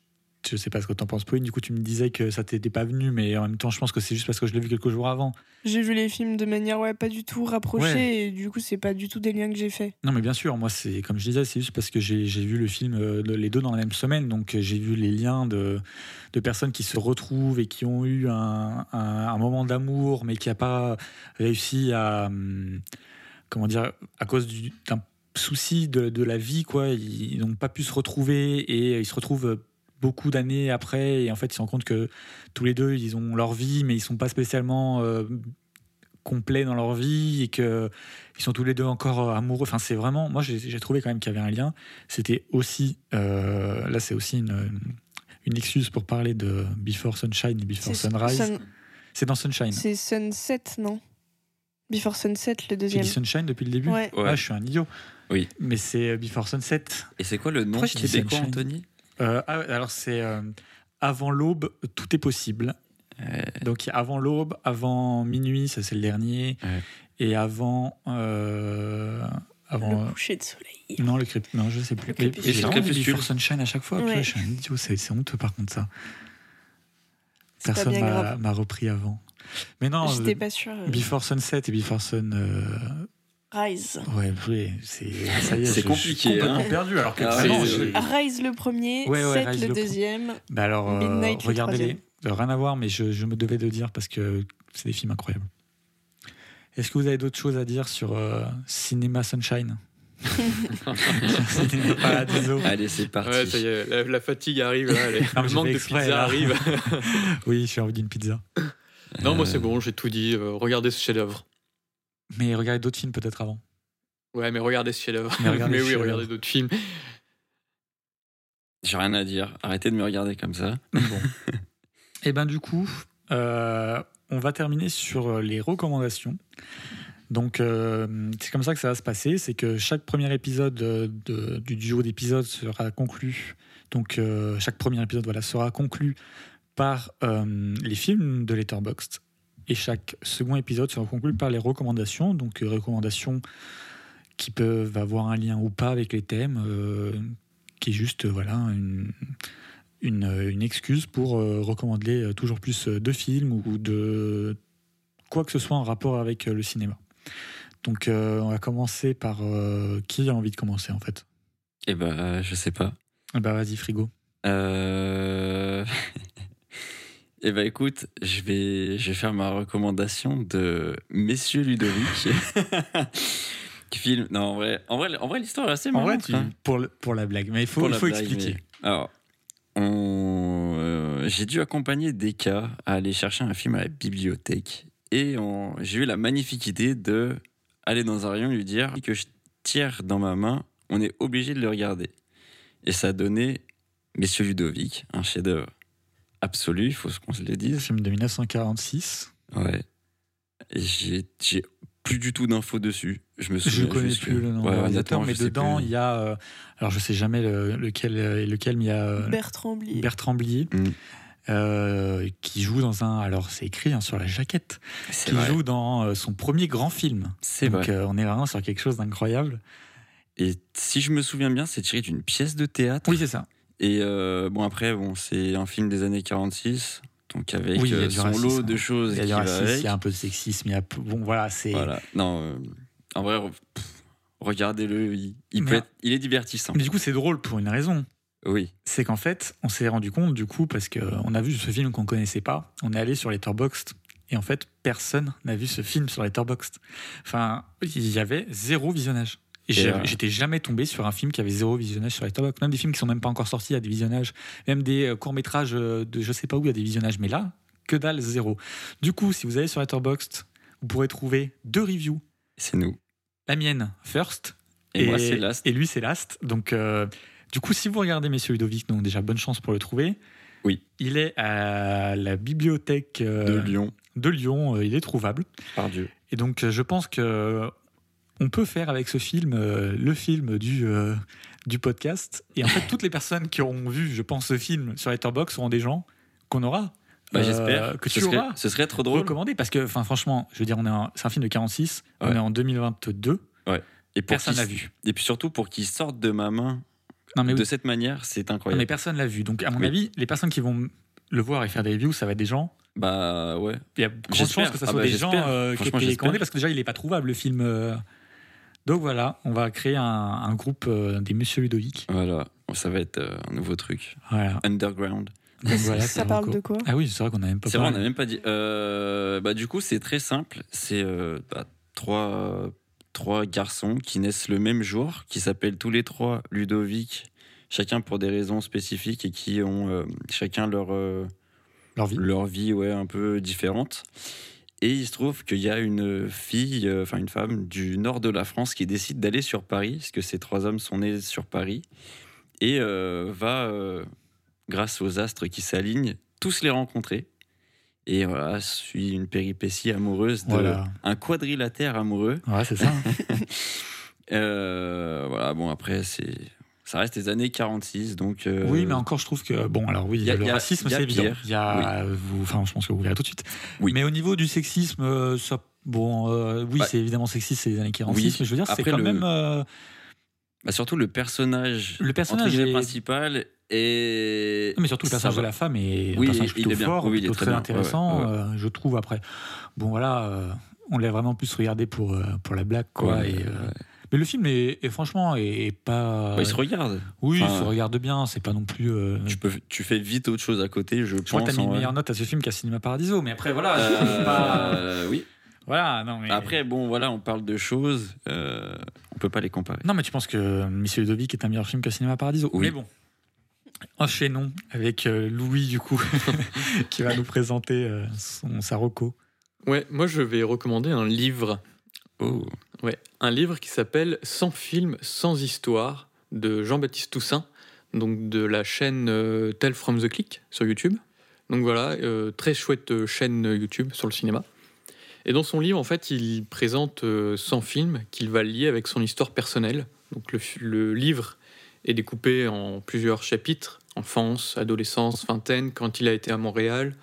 je sais pas ce que t'en penses, Pauline. Du coup, tu me disais que ça t'était pas venu, mais en même temps, je pense que c'est juste parce que je l'ai vu quelques jours avant. J'ai vu les films de manière ouais, pas du tout rapprochée Ouais. et du coup, c'est pas du tout des liens que j'ai fait. Non, mais bien sûr, moi, c'est comme je disais, c'est juste parce que j'ai vu le film, euh, les deux dans la même semaine, donc euh, j'ai vu les liens de, de personnes qui se retrouvent et qui ont eu un, un, un moment d'amour, mais qui n'a pas réussi à, hum, comment dire, à cause du- d'un souci de, de la vie, quoi. Ils n'ont pas pu se retrouver et ils se retrouvent beaucoup d'années après et en fait ils se rendent compte que tous les deux ils ont leur vie mais ils sont pas spécialement euh, complets dans leur vie et que ils sont tous les deux encore euh, amoureux. Enfin c'est vraiment moi j'ai trouvé quand même qu'il y avait un lien. C'était aussi euh, là c'est aussi une, une excuse pour parler de Before Sunshine et Before Sunrise. Sun- c'est dans Sunshine. C'est Sunset, non? Before Sunset, le j'ai deuxième. dit Sunshine depuis le début? Ouais. Ouais. Ah, je suis un idiot. Oui. mais c'est Before Sunset. Et c'est quoi le nom québécois, Sunshine? Anthony? Euh, ah alors c'est euh, avant l'aube, tout est possible. Euh, Donc il y a avant l'aube, avant minuit, ça c'est le dernier, Ouais. et avant euh, avant Le coucher de soleil. non le crép... non je sais plus. Le dit crépuscule. Before Sunshine à chaque fois. Ouais. Purée, je suis un idiot, c'est c'est honteux par contre ça. C'est Personne m'a repris avant. Mais non, J'étais pas sûre. Before Sunset et Before Sun. Euh, Rise. Ouais, ouais, c'est. C'est je- compliqué, complètement hein. perdu alors que Ah, vraiment, je-. Rise le premier, Ouais, ouais, Set Rise le deuxième. Bah alors, euh, regardez-les. Euh, Rien à voir, mais je, je me devais de le dire parce que c'est des films incroyables. Est-ce que vous avez d'autres choses à dire sur euh, Cinéma Sunshine? *laughs* Allez, c'est parti. Ouais, ça y est, la, la fatigue arrive, là, les- Non, mais le manque de exprès, pizza là. arrive. *laughs* Oui, j'ai envie d'une pizza. non, moi Euh, c'est bon, j'ai tout dit. euh, regardez ce chef-d'œuvre. Mais regardez d'autres films peut-être avant. Ouais, mais regardez ce chef-d'œuvre. Mais regardez *laughs* oui, regardez d'autres films. J'ai rien à dire. Arrêtez de me regarder comme ça. Bon. Et ben du coup, euh, on va terminer sur euh, les recommandations. Donc euh, c'est comme ça que ça va se passer, c'est que chaque premier épisode de- du duo d'épisodes sera conclu. Donc euh, chaque premier épisode voilà sera conclu par euh, les films de Letterboxd et chaque second épisode sera conclu par les recommandations. Donc euh, recommandations qui peuvent avoir un lien ou pas avec les thèmes, euh, qui est juste euh, voilà une une, une excuse pour euh, recommander toujours plus de films ou de quoi que ce soit en rapport avec le cinéma. Donc euh, on va commencer par qui a envie de commencer en fait? Eh ben, je sais pas. Ah Bah vas-y frigo. *laughs* Eh ben écoute, je vais, je vais faire ma recommandation de Messieurs Ludovic. *laughs* Film. Non, en vrai, en vrai, en vrai l'histoire est assez En vrai marrante. tu- hein. pour, le- pour la blague, mais il faut, il faut blague, expliquer. mais- Alors, on, euh, j'ai dû accompagner Deka à aller chercher un film à la bibliothèque. Et on- j'ai eu la magnifique idée de aller dans un rayon et lui dire que je tire dans ma main, on est obligé de le regarder. Et ça a donné Messieurs Ludovic, un chef-d'œuvre absolu, il faut qu'on se le Un dise. film de 1946. Ouais. Et j'ai, j'ai plus du tout d'infos dessus. Je me souviens Je connais juste plus que- le nom Ouais, du réalisateur, mais dedans il y a, euh, alors je sais jamais le- lequel est lequel, mais il y a euh, Bertrand Blier. Bertrand Blier. Mm. euh, qui joue dans un alors c'est écrit hein, sur la jaquette C'est qui vrai. joue dans euh, son premier grand film C'est donc vrai. euh, on est vraiment sur quelque chose d'incroyable Et si je me souviens bien, c'est tiré d'une pièce de théâtre. oui c'est ça Et euh, bon, après, bon, c'est un film des années 46, donc avec Oui, euh, son racisme. lot de choses Il y a qui du va racisme, avec. il y a un peu de sexisme, il y a bon voilà, c'est Voilà. Non, euh, en vrai, regardez-le, il, peut être- il est divertissant. mais du coup c'est drôle pour une raison. Oui, C'est qu'en fait, on s'est rendu compte du coup parce que on a vu ce film qu'on connaissait pas, on est allé sur Letterboxd Et en fait, personne n'a vu ce film sur Letterboxd. Enfin, il y avait zéro visionnage. Euh, j'étais jamais tombé sur un film qui avait zéro visionnage sur Letterboxd. Même des films qui sont même pas encore sortis, il y a des visionnages. Même des euh, courts-métrages euh, de je sais pas où, il y a des visionnages. Mais là, que dalle, zéro. Du coup, si vous allez sur Letterboxd, vous pourrez trouver deux reviews. C'est nous. La mienne, First. Et, moi, c'est Last. Et lui, c'est Last. Donc, euh, du coup, si vous regardez Messieurs Ludovic, donc déjà, bonne chance pour le trouver. Oui. Il est à la bibliothèque euh, De Lyon, de Lyon. euh, il est trouvable. par Dieu. Et donc, je pense que on peut faire avec ce film euh, le film du, euh, du podcast. Et en fait, *laughs* toutes les personnes qui auront vu, je pense, ce film sur Letterboxd seront des gens qu'on aura. Bah, euh, J'espère que ce tu serait, auras ce serait trop drôle. recommandé. Parce que, enfin, franchement, je veux dire, on est un- c'est un film de 46. On Ouais. est en 2022. Et pour Personne l'a vu. Et puis surtout pour qu'il sorte de ma main Non, mais oui. de cette manière, c'est Non, incroyable. mais personne l'a vu. Donc, à mon Oui. avis, les personnes qui vont le voir et faire des reviews, ça va être des gens. Bah ouais. Il y a grande chance que ça Ah soit bah, des gens qui aient Franchement, pris les j'espère. commandes parce que déjà, il n'est pas trouvable le film. Donc voilà, on va créer un, un groupe euh, des Monsieur Ludovic. Voilà. Ça va être euh, un nouveau truc. Voilà. Underground. Donc voilà, Ça parle de quoi? Ah oui, c'est vrai qu'on n'a même pas C'est vrai, on parlé. n'a même pas dit. Euh, bah, du coup, c'est très simple. C'est euh, bah, trois, trois garçons qui naissent le même jour, qui s'appellent tous les trois Ludovic, chacun pour des raisons spécifiques et qui ont euh, chacun leur, euh, Leur vie. leur vie ouais, un peu différente. Et il se trouve qu'il y a une fille, euh, enfin une femme du nord de la France qui décide d'aller sur Paris, parce que ces trois hommes sont nés sur Paris, et euh, va, euh, grâce aux astres qui s'alignent, tous les rencontrer. Et voilà, suit une péripétie amoureuse de Voilà. un quadrilatère amoureux. Ouais, c'est ça. hein. *laughs* Euh, voilà, bon après c'est ça reste les années 46, donc euh, Oui, mais encore, je trouve que. Bon, alors oui, a- le a- racisme, c'est évident. Il y a. Vous, enfin, je pense que vous verrez tout de suite. Oui. Mais au niveau du sexisme, euh, ça. Bon, euh, oui, Bah, c'est évidemment sexiste, c'est les années 46, oui. mais je veux dire, c'est quand le- même. euh, bah, surtout le personnage, le personnage est- principal et Non, mais surtout le personnage de la femme est Oui, un personnage il plutôt est bien. fort, Oui, il est plutôt très intéressant, Ouais, ouais. euh, je trouve après. Bon voilà, euh, on l'a vraiment plus regardé pour, pour la blague quoi. Ouais, et, euh, Mais le film est, est franchement est, est pas. Bah, il se regarde. oui, il enfin, se regarde bien. C'est pas non plus. euh, Tu, peux, tu fais vite autre chose à côté, je, Je crois que t'as mis une meilleure note à ce film qu'à Cinéma Paradiso, mais après voilà. Euh, oui. Voilà, non mais. Après, bon, voilà, on parle de choses, euh, on peut pas les comparer. Non, mais tu penses que Monsieur Ludovic est un meilleur film que Cinéma Paradiso? Oui. Mais bon. Enchaînons avec euh, Louis, du coup, *laughs* qui va nous présenter euh, son, sa reco. Ouais, moi je vais recommander un livre. Oh, Ouais, un livre qui s'appelle Sans film, sans histoire de Jean-Baptiste Toussaint, donc de la chaîne euh, Tell from the Click sur YouTube. Donc voilà, euh, très chouette euh, chaîne YouTube sur le cinéma. Et dans son livre, en fait, il présente euh, 100 films qu'il va lier avec son histoire personnelle. Donc le, livre est découpé en plusieurs chapitres enfance, adolescence, vingtaine, quand il a été à Montréal,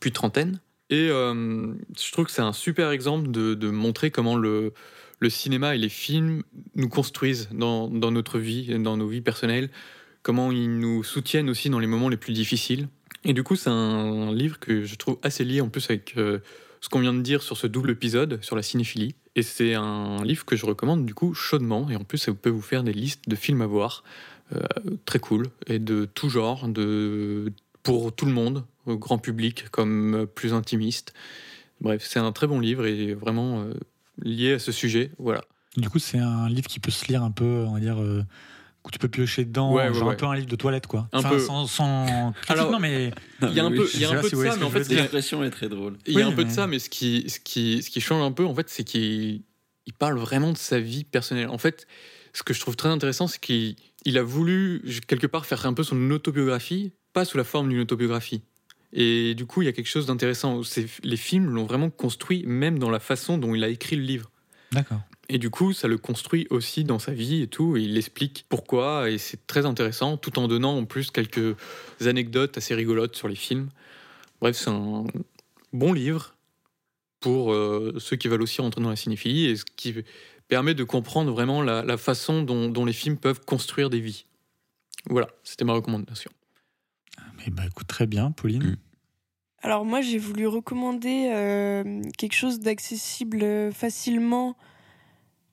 puis trentaine. Et je trouve que c'est un super exemple de montrer comment le, le cinéma et les films nous construisent dans, notre vie, dans nos vies personnelles, comment ils nous soutiennent aussi dans les moments les plus difficiles. Et du coup, c'est un livre que je trouve assez lié en plus avec euh, ce qu'on vient de dire sur ce double épisode sur la cinéphilie. Et c'est un livre que je recommande du coup chaudement. Et en plus, ça peut vous faire des listes de films à voir. euh, très cool. Et de tout genre, de, pour tout le monde, au grand public comme plus intimiste. Bref, c'est un très bon livre et vraiment euh, lié à ce sujet. Voilà. Du coup, c'est un livre qui peut se lire un peu, on va dire, euh, que tu peux piocher dedans, Ouais, ouais, genre ouais. un peu un livre de toilette, quoi. Un enfin, peu. sans, sans critique, Alors, non, mais Il y a un peu, il y a un peu de ça, mais en fait, l'expression est très drôle. Il y a Oui, un peu de ça, mais ce qui, ce qui, ce qui change un peu, en fait, c'est qu'il il parle vraiment de sa vie personnelle. En fait, ce que je trouve très intéressant, c'est qu'il il a voulu, quelque part, faire un peu son autobiographie, pas sous la forme d'une autobiographie. Et du coup, il y a quelque chose d'intéressant. Les films l'ont vraiment construit, même dans la façon dont il a écrit le livre. d'accord. Et du coup, ça le construit aussi dans sa vie et tout. Et il explique pourquoi. Et c'est très intéressant, tout en donnant en plus quelques anecdotes assez rigolotes sur les films. Bref, c'est un bon livre pour euh, ceux qui veulent aussi rentrer dans la cinéphilie et ce qui permet de comprendre vraiment la, la façon dont, dont les films peuvent construire des vies. Voilà, c'était ma recommandation. Mais bah, écoute, très bien, Pauline. Mm. Alors moi j'ai voulu recommander euh, quelque chose d'accessible euh, facilement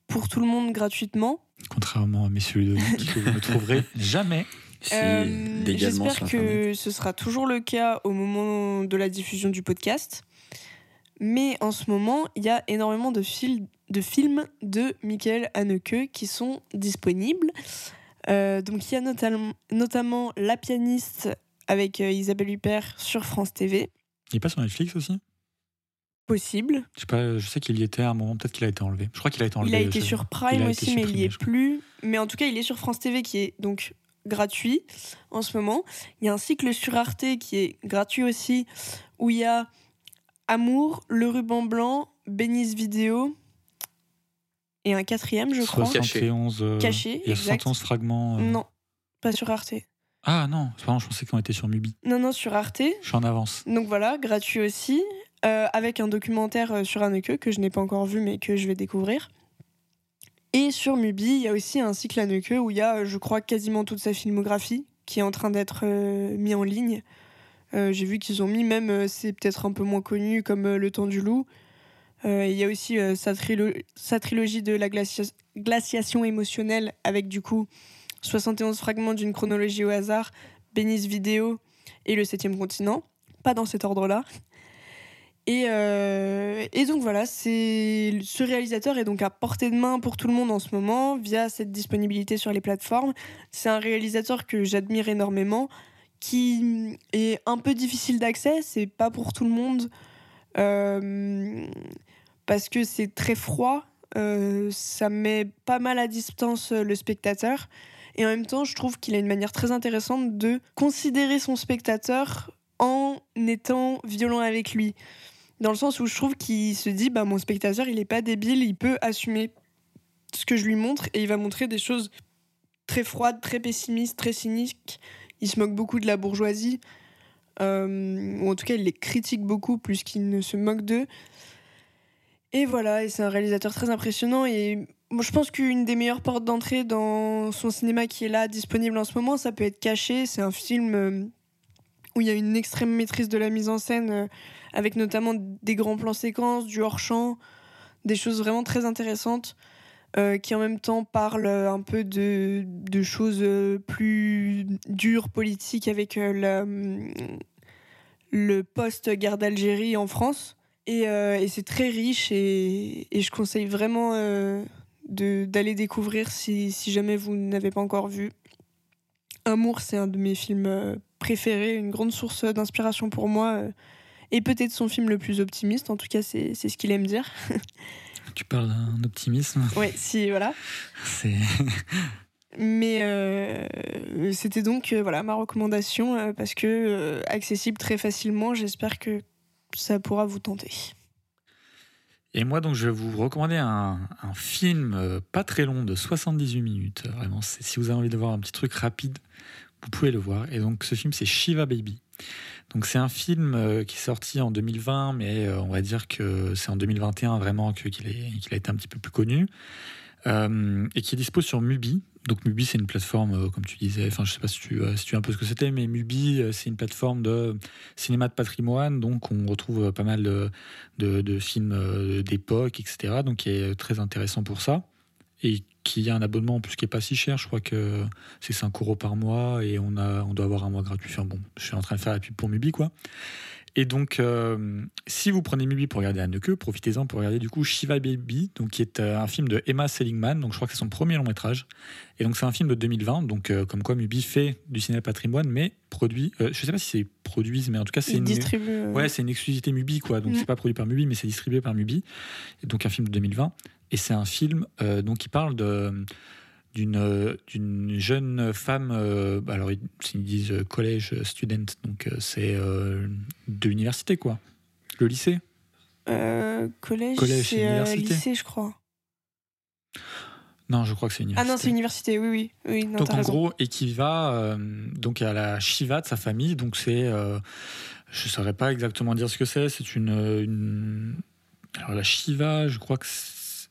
pour tout le monde gratuitement. Contrairement à Messieurs Ludovic, que vous ne trouverez *laughs* jamais. Euh, J'espère que ce sera toujours le cas au moment de la diffusion du podcast. Mais en ce moment, il y a énormément de, fil- de films de Michael Haneke qui sont disponibles. Euh, donc il y a notam- notamment La pianiste avec euh, Isabelle Huppert sur France TV. Il est pas sur Netflix aussi? Possible. Je sais pas, je sais qu'il y était à un moment, peut-être qu'il a été enlevé. Je crois qu'il a été enlevé. Il a été sur Prime été aussi, mais il y supprimé, est plus. Mais en tout cas, il est sur France TV qui est donc gratuit en ce moment. Il y a un cycle sur Arte qui est gratuit aussi, où il y a Amour, Le Ruban Blanc, Bénice Vidéo et un quatrième, je crois. Caché. 71, euh, Caché, Il y a exact. 71 fragments. euh. Non, pas sur Arte. Ah non, c'est pas je pensais qu'on était sur Mubi. Non, non, sur Arte. Je suis en avance. Donc voilà, gratuit aussi, euh, avec un documentaire euh, sur Haneke que je n'ai pas encore vu mais que je vais découvrir. Et sur Mubi, il y a aussi un cycle Haneke où il y a, euh, je crois, quasiment toute sa filmographie qui est en train d'être euh, mis en ligne. Euh, J'ai vu qu'ils ont mis même, c'est peut-être un peu moins connu, comme Le Temps du Loup. Il y a aussi sa, trilo- sa trilogie de la glacia- glaciation émotionnelle avec du coup 71 fragments d'une chronologie au hasard, Bénice Vidéo et Le Septième Continent. Pas dans cet ordre-là. Et, euh, et donc voilà, ce réalisateur est donc à portée de main pour tout le monde en ce moment via cette disponibilité sur les plateformes. C'est un réalisateur que j'admire énormément, qui est un peu difficile d'accès, c'est pas pour tout le monde euh, parce que c'est très froid, euh, ça met pas mal à distance le spectateur. Et en même temps, je trouve qu'il a une manière très intéressante de considérer son spectateur en étant violent avec lui. Dans le sens où je trouve qu'il se dit, bah, mon spectateur, il est pas débile, il peut assumer ce que je lui montre et il va montrer des choses très froides, très pessimistes, très cyniques. Il se moque beaucoup de la bourgeoisie, euh, ou en tout cas, il les critique beaucoup plus qu'il ne se moque d'eux. Et voilà, et c'est un réalisateur très impressionnant moi, je pense qu'une des meilleures portes d'entrée dans son cinéma qui est là, disponible en ce moment, ça peut être Caché. C'est un film euh, où il y a une extrême maîtrise de la mise en scène, euh, avec notamment des grands plans séquences, du hors-champ, des choses vraiment très intéressantes, euh, qui en même temps parlent un peu de, de choses plus dures, politiques, avec la, hum, le post-guerre d'Algérie en France. Et, et c'est très riche et, et je conseille vraiment d'aller découvrir si, si jamais vous n'avez pas encore vu. Amour, c'est un de mes films euh, préférés, une grande source d'inspiration pour moi. euh, et peut-être son film le plus optimiste, en tout cas, c'est ce qu'il aime dire. Tu parles d'un optimisme. ouais, si, voilà. C'est. *laughs* Mais euh, c'était donc euh, voilà ma recommandation euh, parce que euh, accessible très facilement. J'espère que ça pourra vous tenter. Et moi, donc, je vais vous recommander un, film euh, pas très long de 78 minutes. Vraiment, si vous avez envie de voir un petit truc rapide, vous pouvez le voir. Et donc, ce film, c'est Shiva Baby. Donc, c'est un film euh, qui est sorti en 2020, mais euh, on va dire que c'est en 2021 vraiment qu'il a été un petit peu plus connu. Et qui est dispo sur Mubi. Donc Mubi, c'est une plateforme, euh, comme tu disais, enfin je sais pas si tu, euh, tu sais un peu ce que c'était, mais Mubi, euh, c'est une plateforme de cinéma de patrimoine, donc on retrouve euh, pas mal de, films euh, d'époque, etc. Donc qui est très intéressant pour ça. Et qui a un abonnement en plus qui est pas si cher, je crois que c'est 5 euros par mois et on, a, on doit avoir un mois gratuit. Enfin bon, je suis en train de faire la pub pour Mubi quoi. Et donc, euh, si vous prenez Mubi pour regarder Anneke, profitez-en pour regarder du coup Shiva Baby, donc qui est euh, un film de Emma Seligman. Donc, je crois que c'est son premier long métrage. Et donc, c'est un film de 2020. Donc, euh, comme quoi Mubi fait du cinéma patrimoine, mais produit. euh, je sais pas si c'est produit, mais en tout cas, c'est une. distribue. Ouais, c'est une exclusivité Mubi, quoi. Donc, Mm. c'est pas produit par Mubi, mais c'est distribué par Mubi. Et donc, un film de 2020. Et c'est un film donc, qui parle de d'une d'une jeune femme euh, alors ils, ils disent euh, collège student donc euh, c'est euh, de l'université quoi le lycée euh, collège, Collège, c'est lycée, je crois. non je crois que c'est Ah université non, c'est université, oui, oui. oui non, donc en raison. gros et qui va euh, donc à la Shiva de sa famille donc c'est euh, je saurais pas exactement dire ce que c'est c'est une, une alors la Shiva je crois que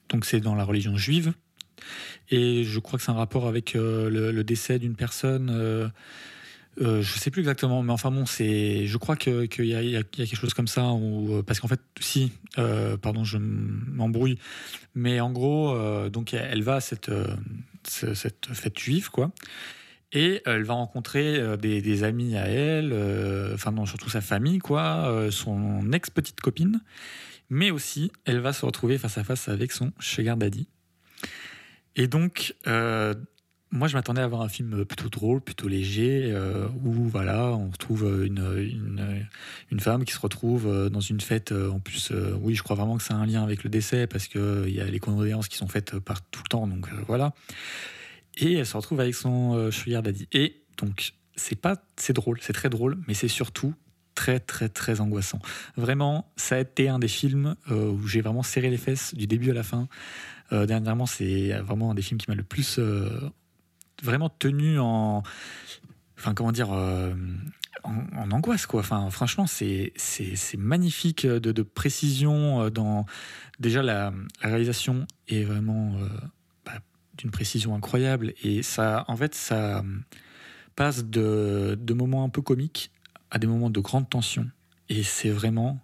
donc c'est dans la religion juive et je crois que c'est un rapport avec euh, le, décès d'une personne euh, euh, je sais plus exactement, mais enfin bon. Je crois qu'il y, a- quelque chose comme ça, où, euh, parce qu'en fait, si, euh, pardon, je m'embrouille, mais en gros, donc elle va à cette, ce- cette fête juive, quoi, et elle va rencontrer des, amis à elle, enfin non, surtout sa famille, quoi, son ex petite copine, mais aussi elle va se retrouver face à face avec son sugar daddy. Et donc, euh, moi, je m'attendais à avoir un film plutôt drôle, plutôt léger, euh, où voilà, on retrouve une, une, femme qui se retrouve euh, dans une fête. En plus, oui, je crois vraiment que c'est un lien avec le décès parce que il y a les condoléances qui sont faites par tout le temps, donc voilà. Et elle se retrouve avec son sugar daddy. Et donc, c'est pas, c'est drôle, c'est très drôle, mais c'est surtout très très très angoissant. Vraiment, ça a été un des films où j'ai vraiment serré les fesses du début à la fin. Euh, dernièrement, c'est vraiment un des films qui m'a le plus euh, vraiment tenu en, enfin comment dire, euh, en, angoisse quoi. Enfin, franchement, c'est magnifique de, précision dans déjà la, réalisation est vraiment bah, d'une précision incroyable et ça, en fait, ça passe de moments un peu comiques à des moments de grande tension et c'est vraiment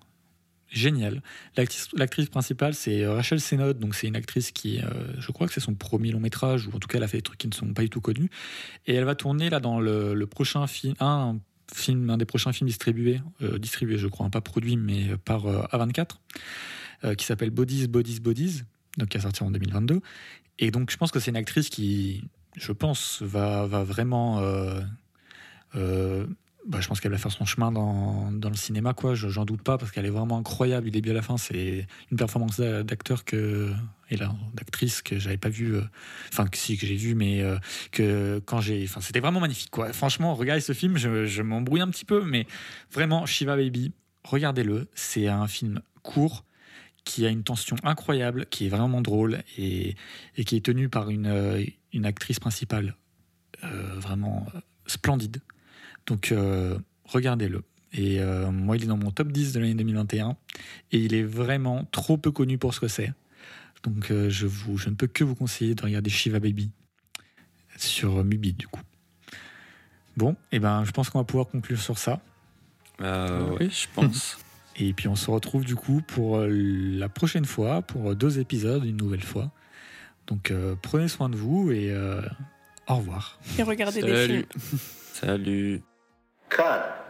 génial. L'actrice principale, c'est Rachel Sennott, donc c'est une actrice qui, euh, je crois que c'est son premier long métrage, ou en tout cas elle a fait des trucs qui ne sont pas du tout connus. Et elle va tourner là dans le, prochain film, un des prochains films distribués, euh, je crois, hein, pas produit, mais par euh, A24, euh, qui s'appelle Bodies, Bodies, Bodies, donc qui a sorti en 2022. Et donc je pense que c'est une actrice qui, je pense, va vraiment... bah, je pense qu'elle va faire son chemin dans, dans le cinéma, quoi. Je- J'en doute pas parce qu'elle est vraiment incroyable du début à la fin. C'est une performance d'a- d'acteur que et là d'actrice que j'avais pas vu, euh, enfin que si que j'ai vu, mais euh, que quand j'ai, enfin c'était vraiment magnifique, quoi. Franchement, regardez ce film, je, je m'embrouille un petit peu, mais vraiment Shiva Baby, regardez-le. C'est un film court qui a une tension incroyable, qui est vraiment drôle et, et qui est tenu par une, euh, une actrice principale euh, vraiment splendide. Donc euh, regardez-le. Et euh, moi, il est dans mon top 10 de l'année 2021 et il est vraiment trop peu connu pour ce que c'est. Donc euh, je, vous, je ne peux que vous conseiller de regarder Shiva Baby sur Mubi du coup. Bon, et ben je pense qu'on va pouvoir conclure sur ça. Euh, oui, je pense. *laughs* Et puis on se retrouve du coup pour la prochaine fois, pour deux épisodes, une nouvelle fois. Donc euh, prenez soin de vous et euh, au revoir. Et regardez des Salut. films. Salut. Cut.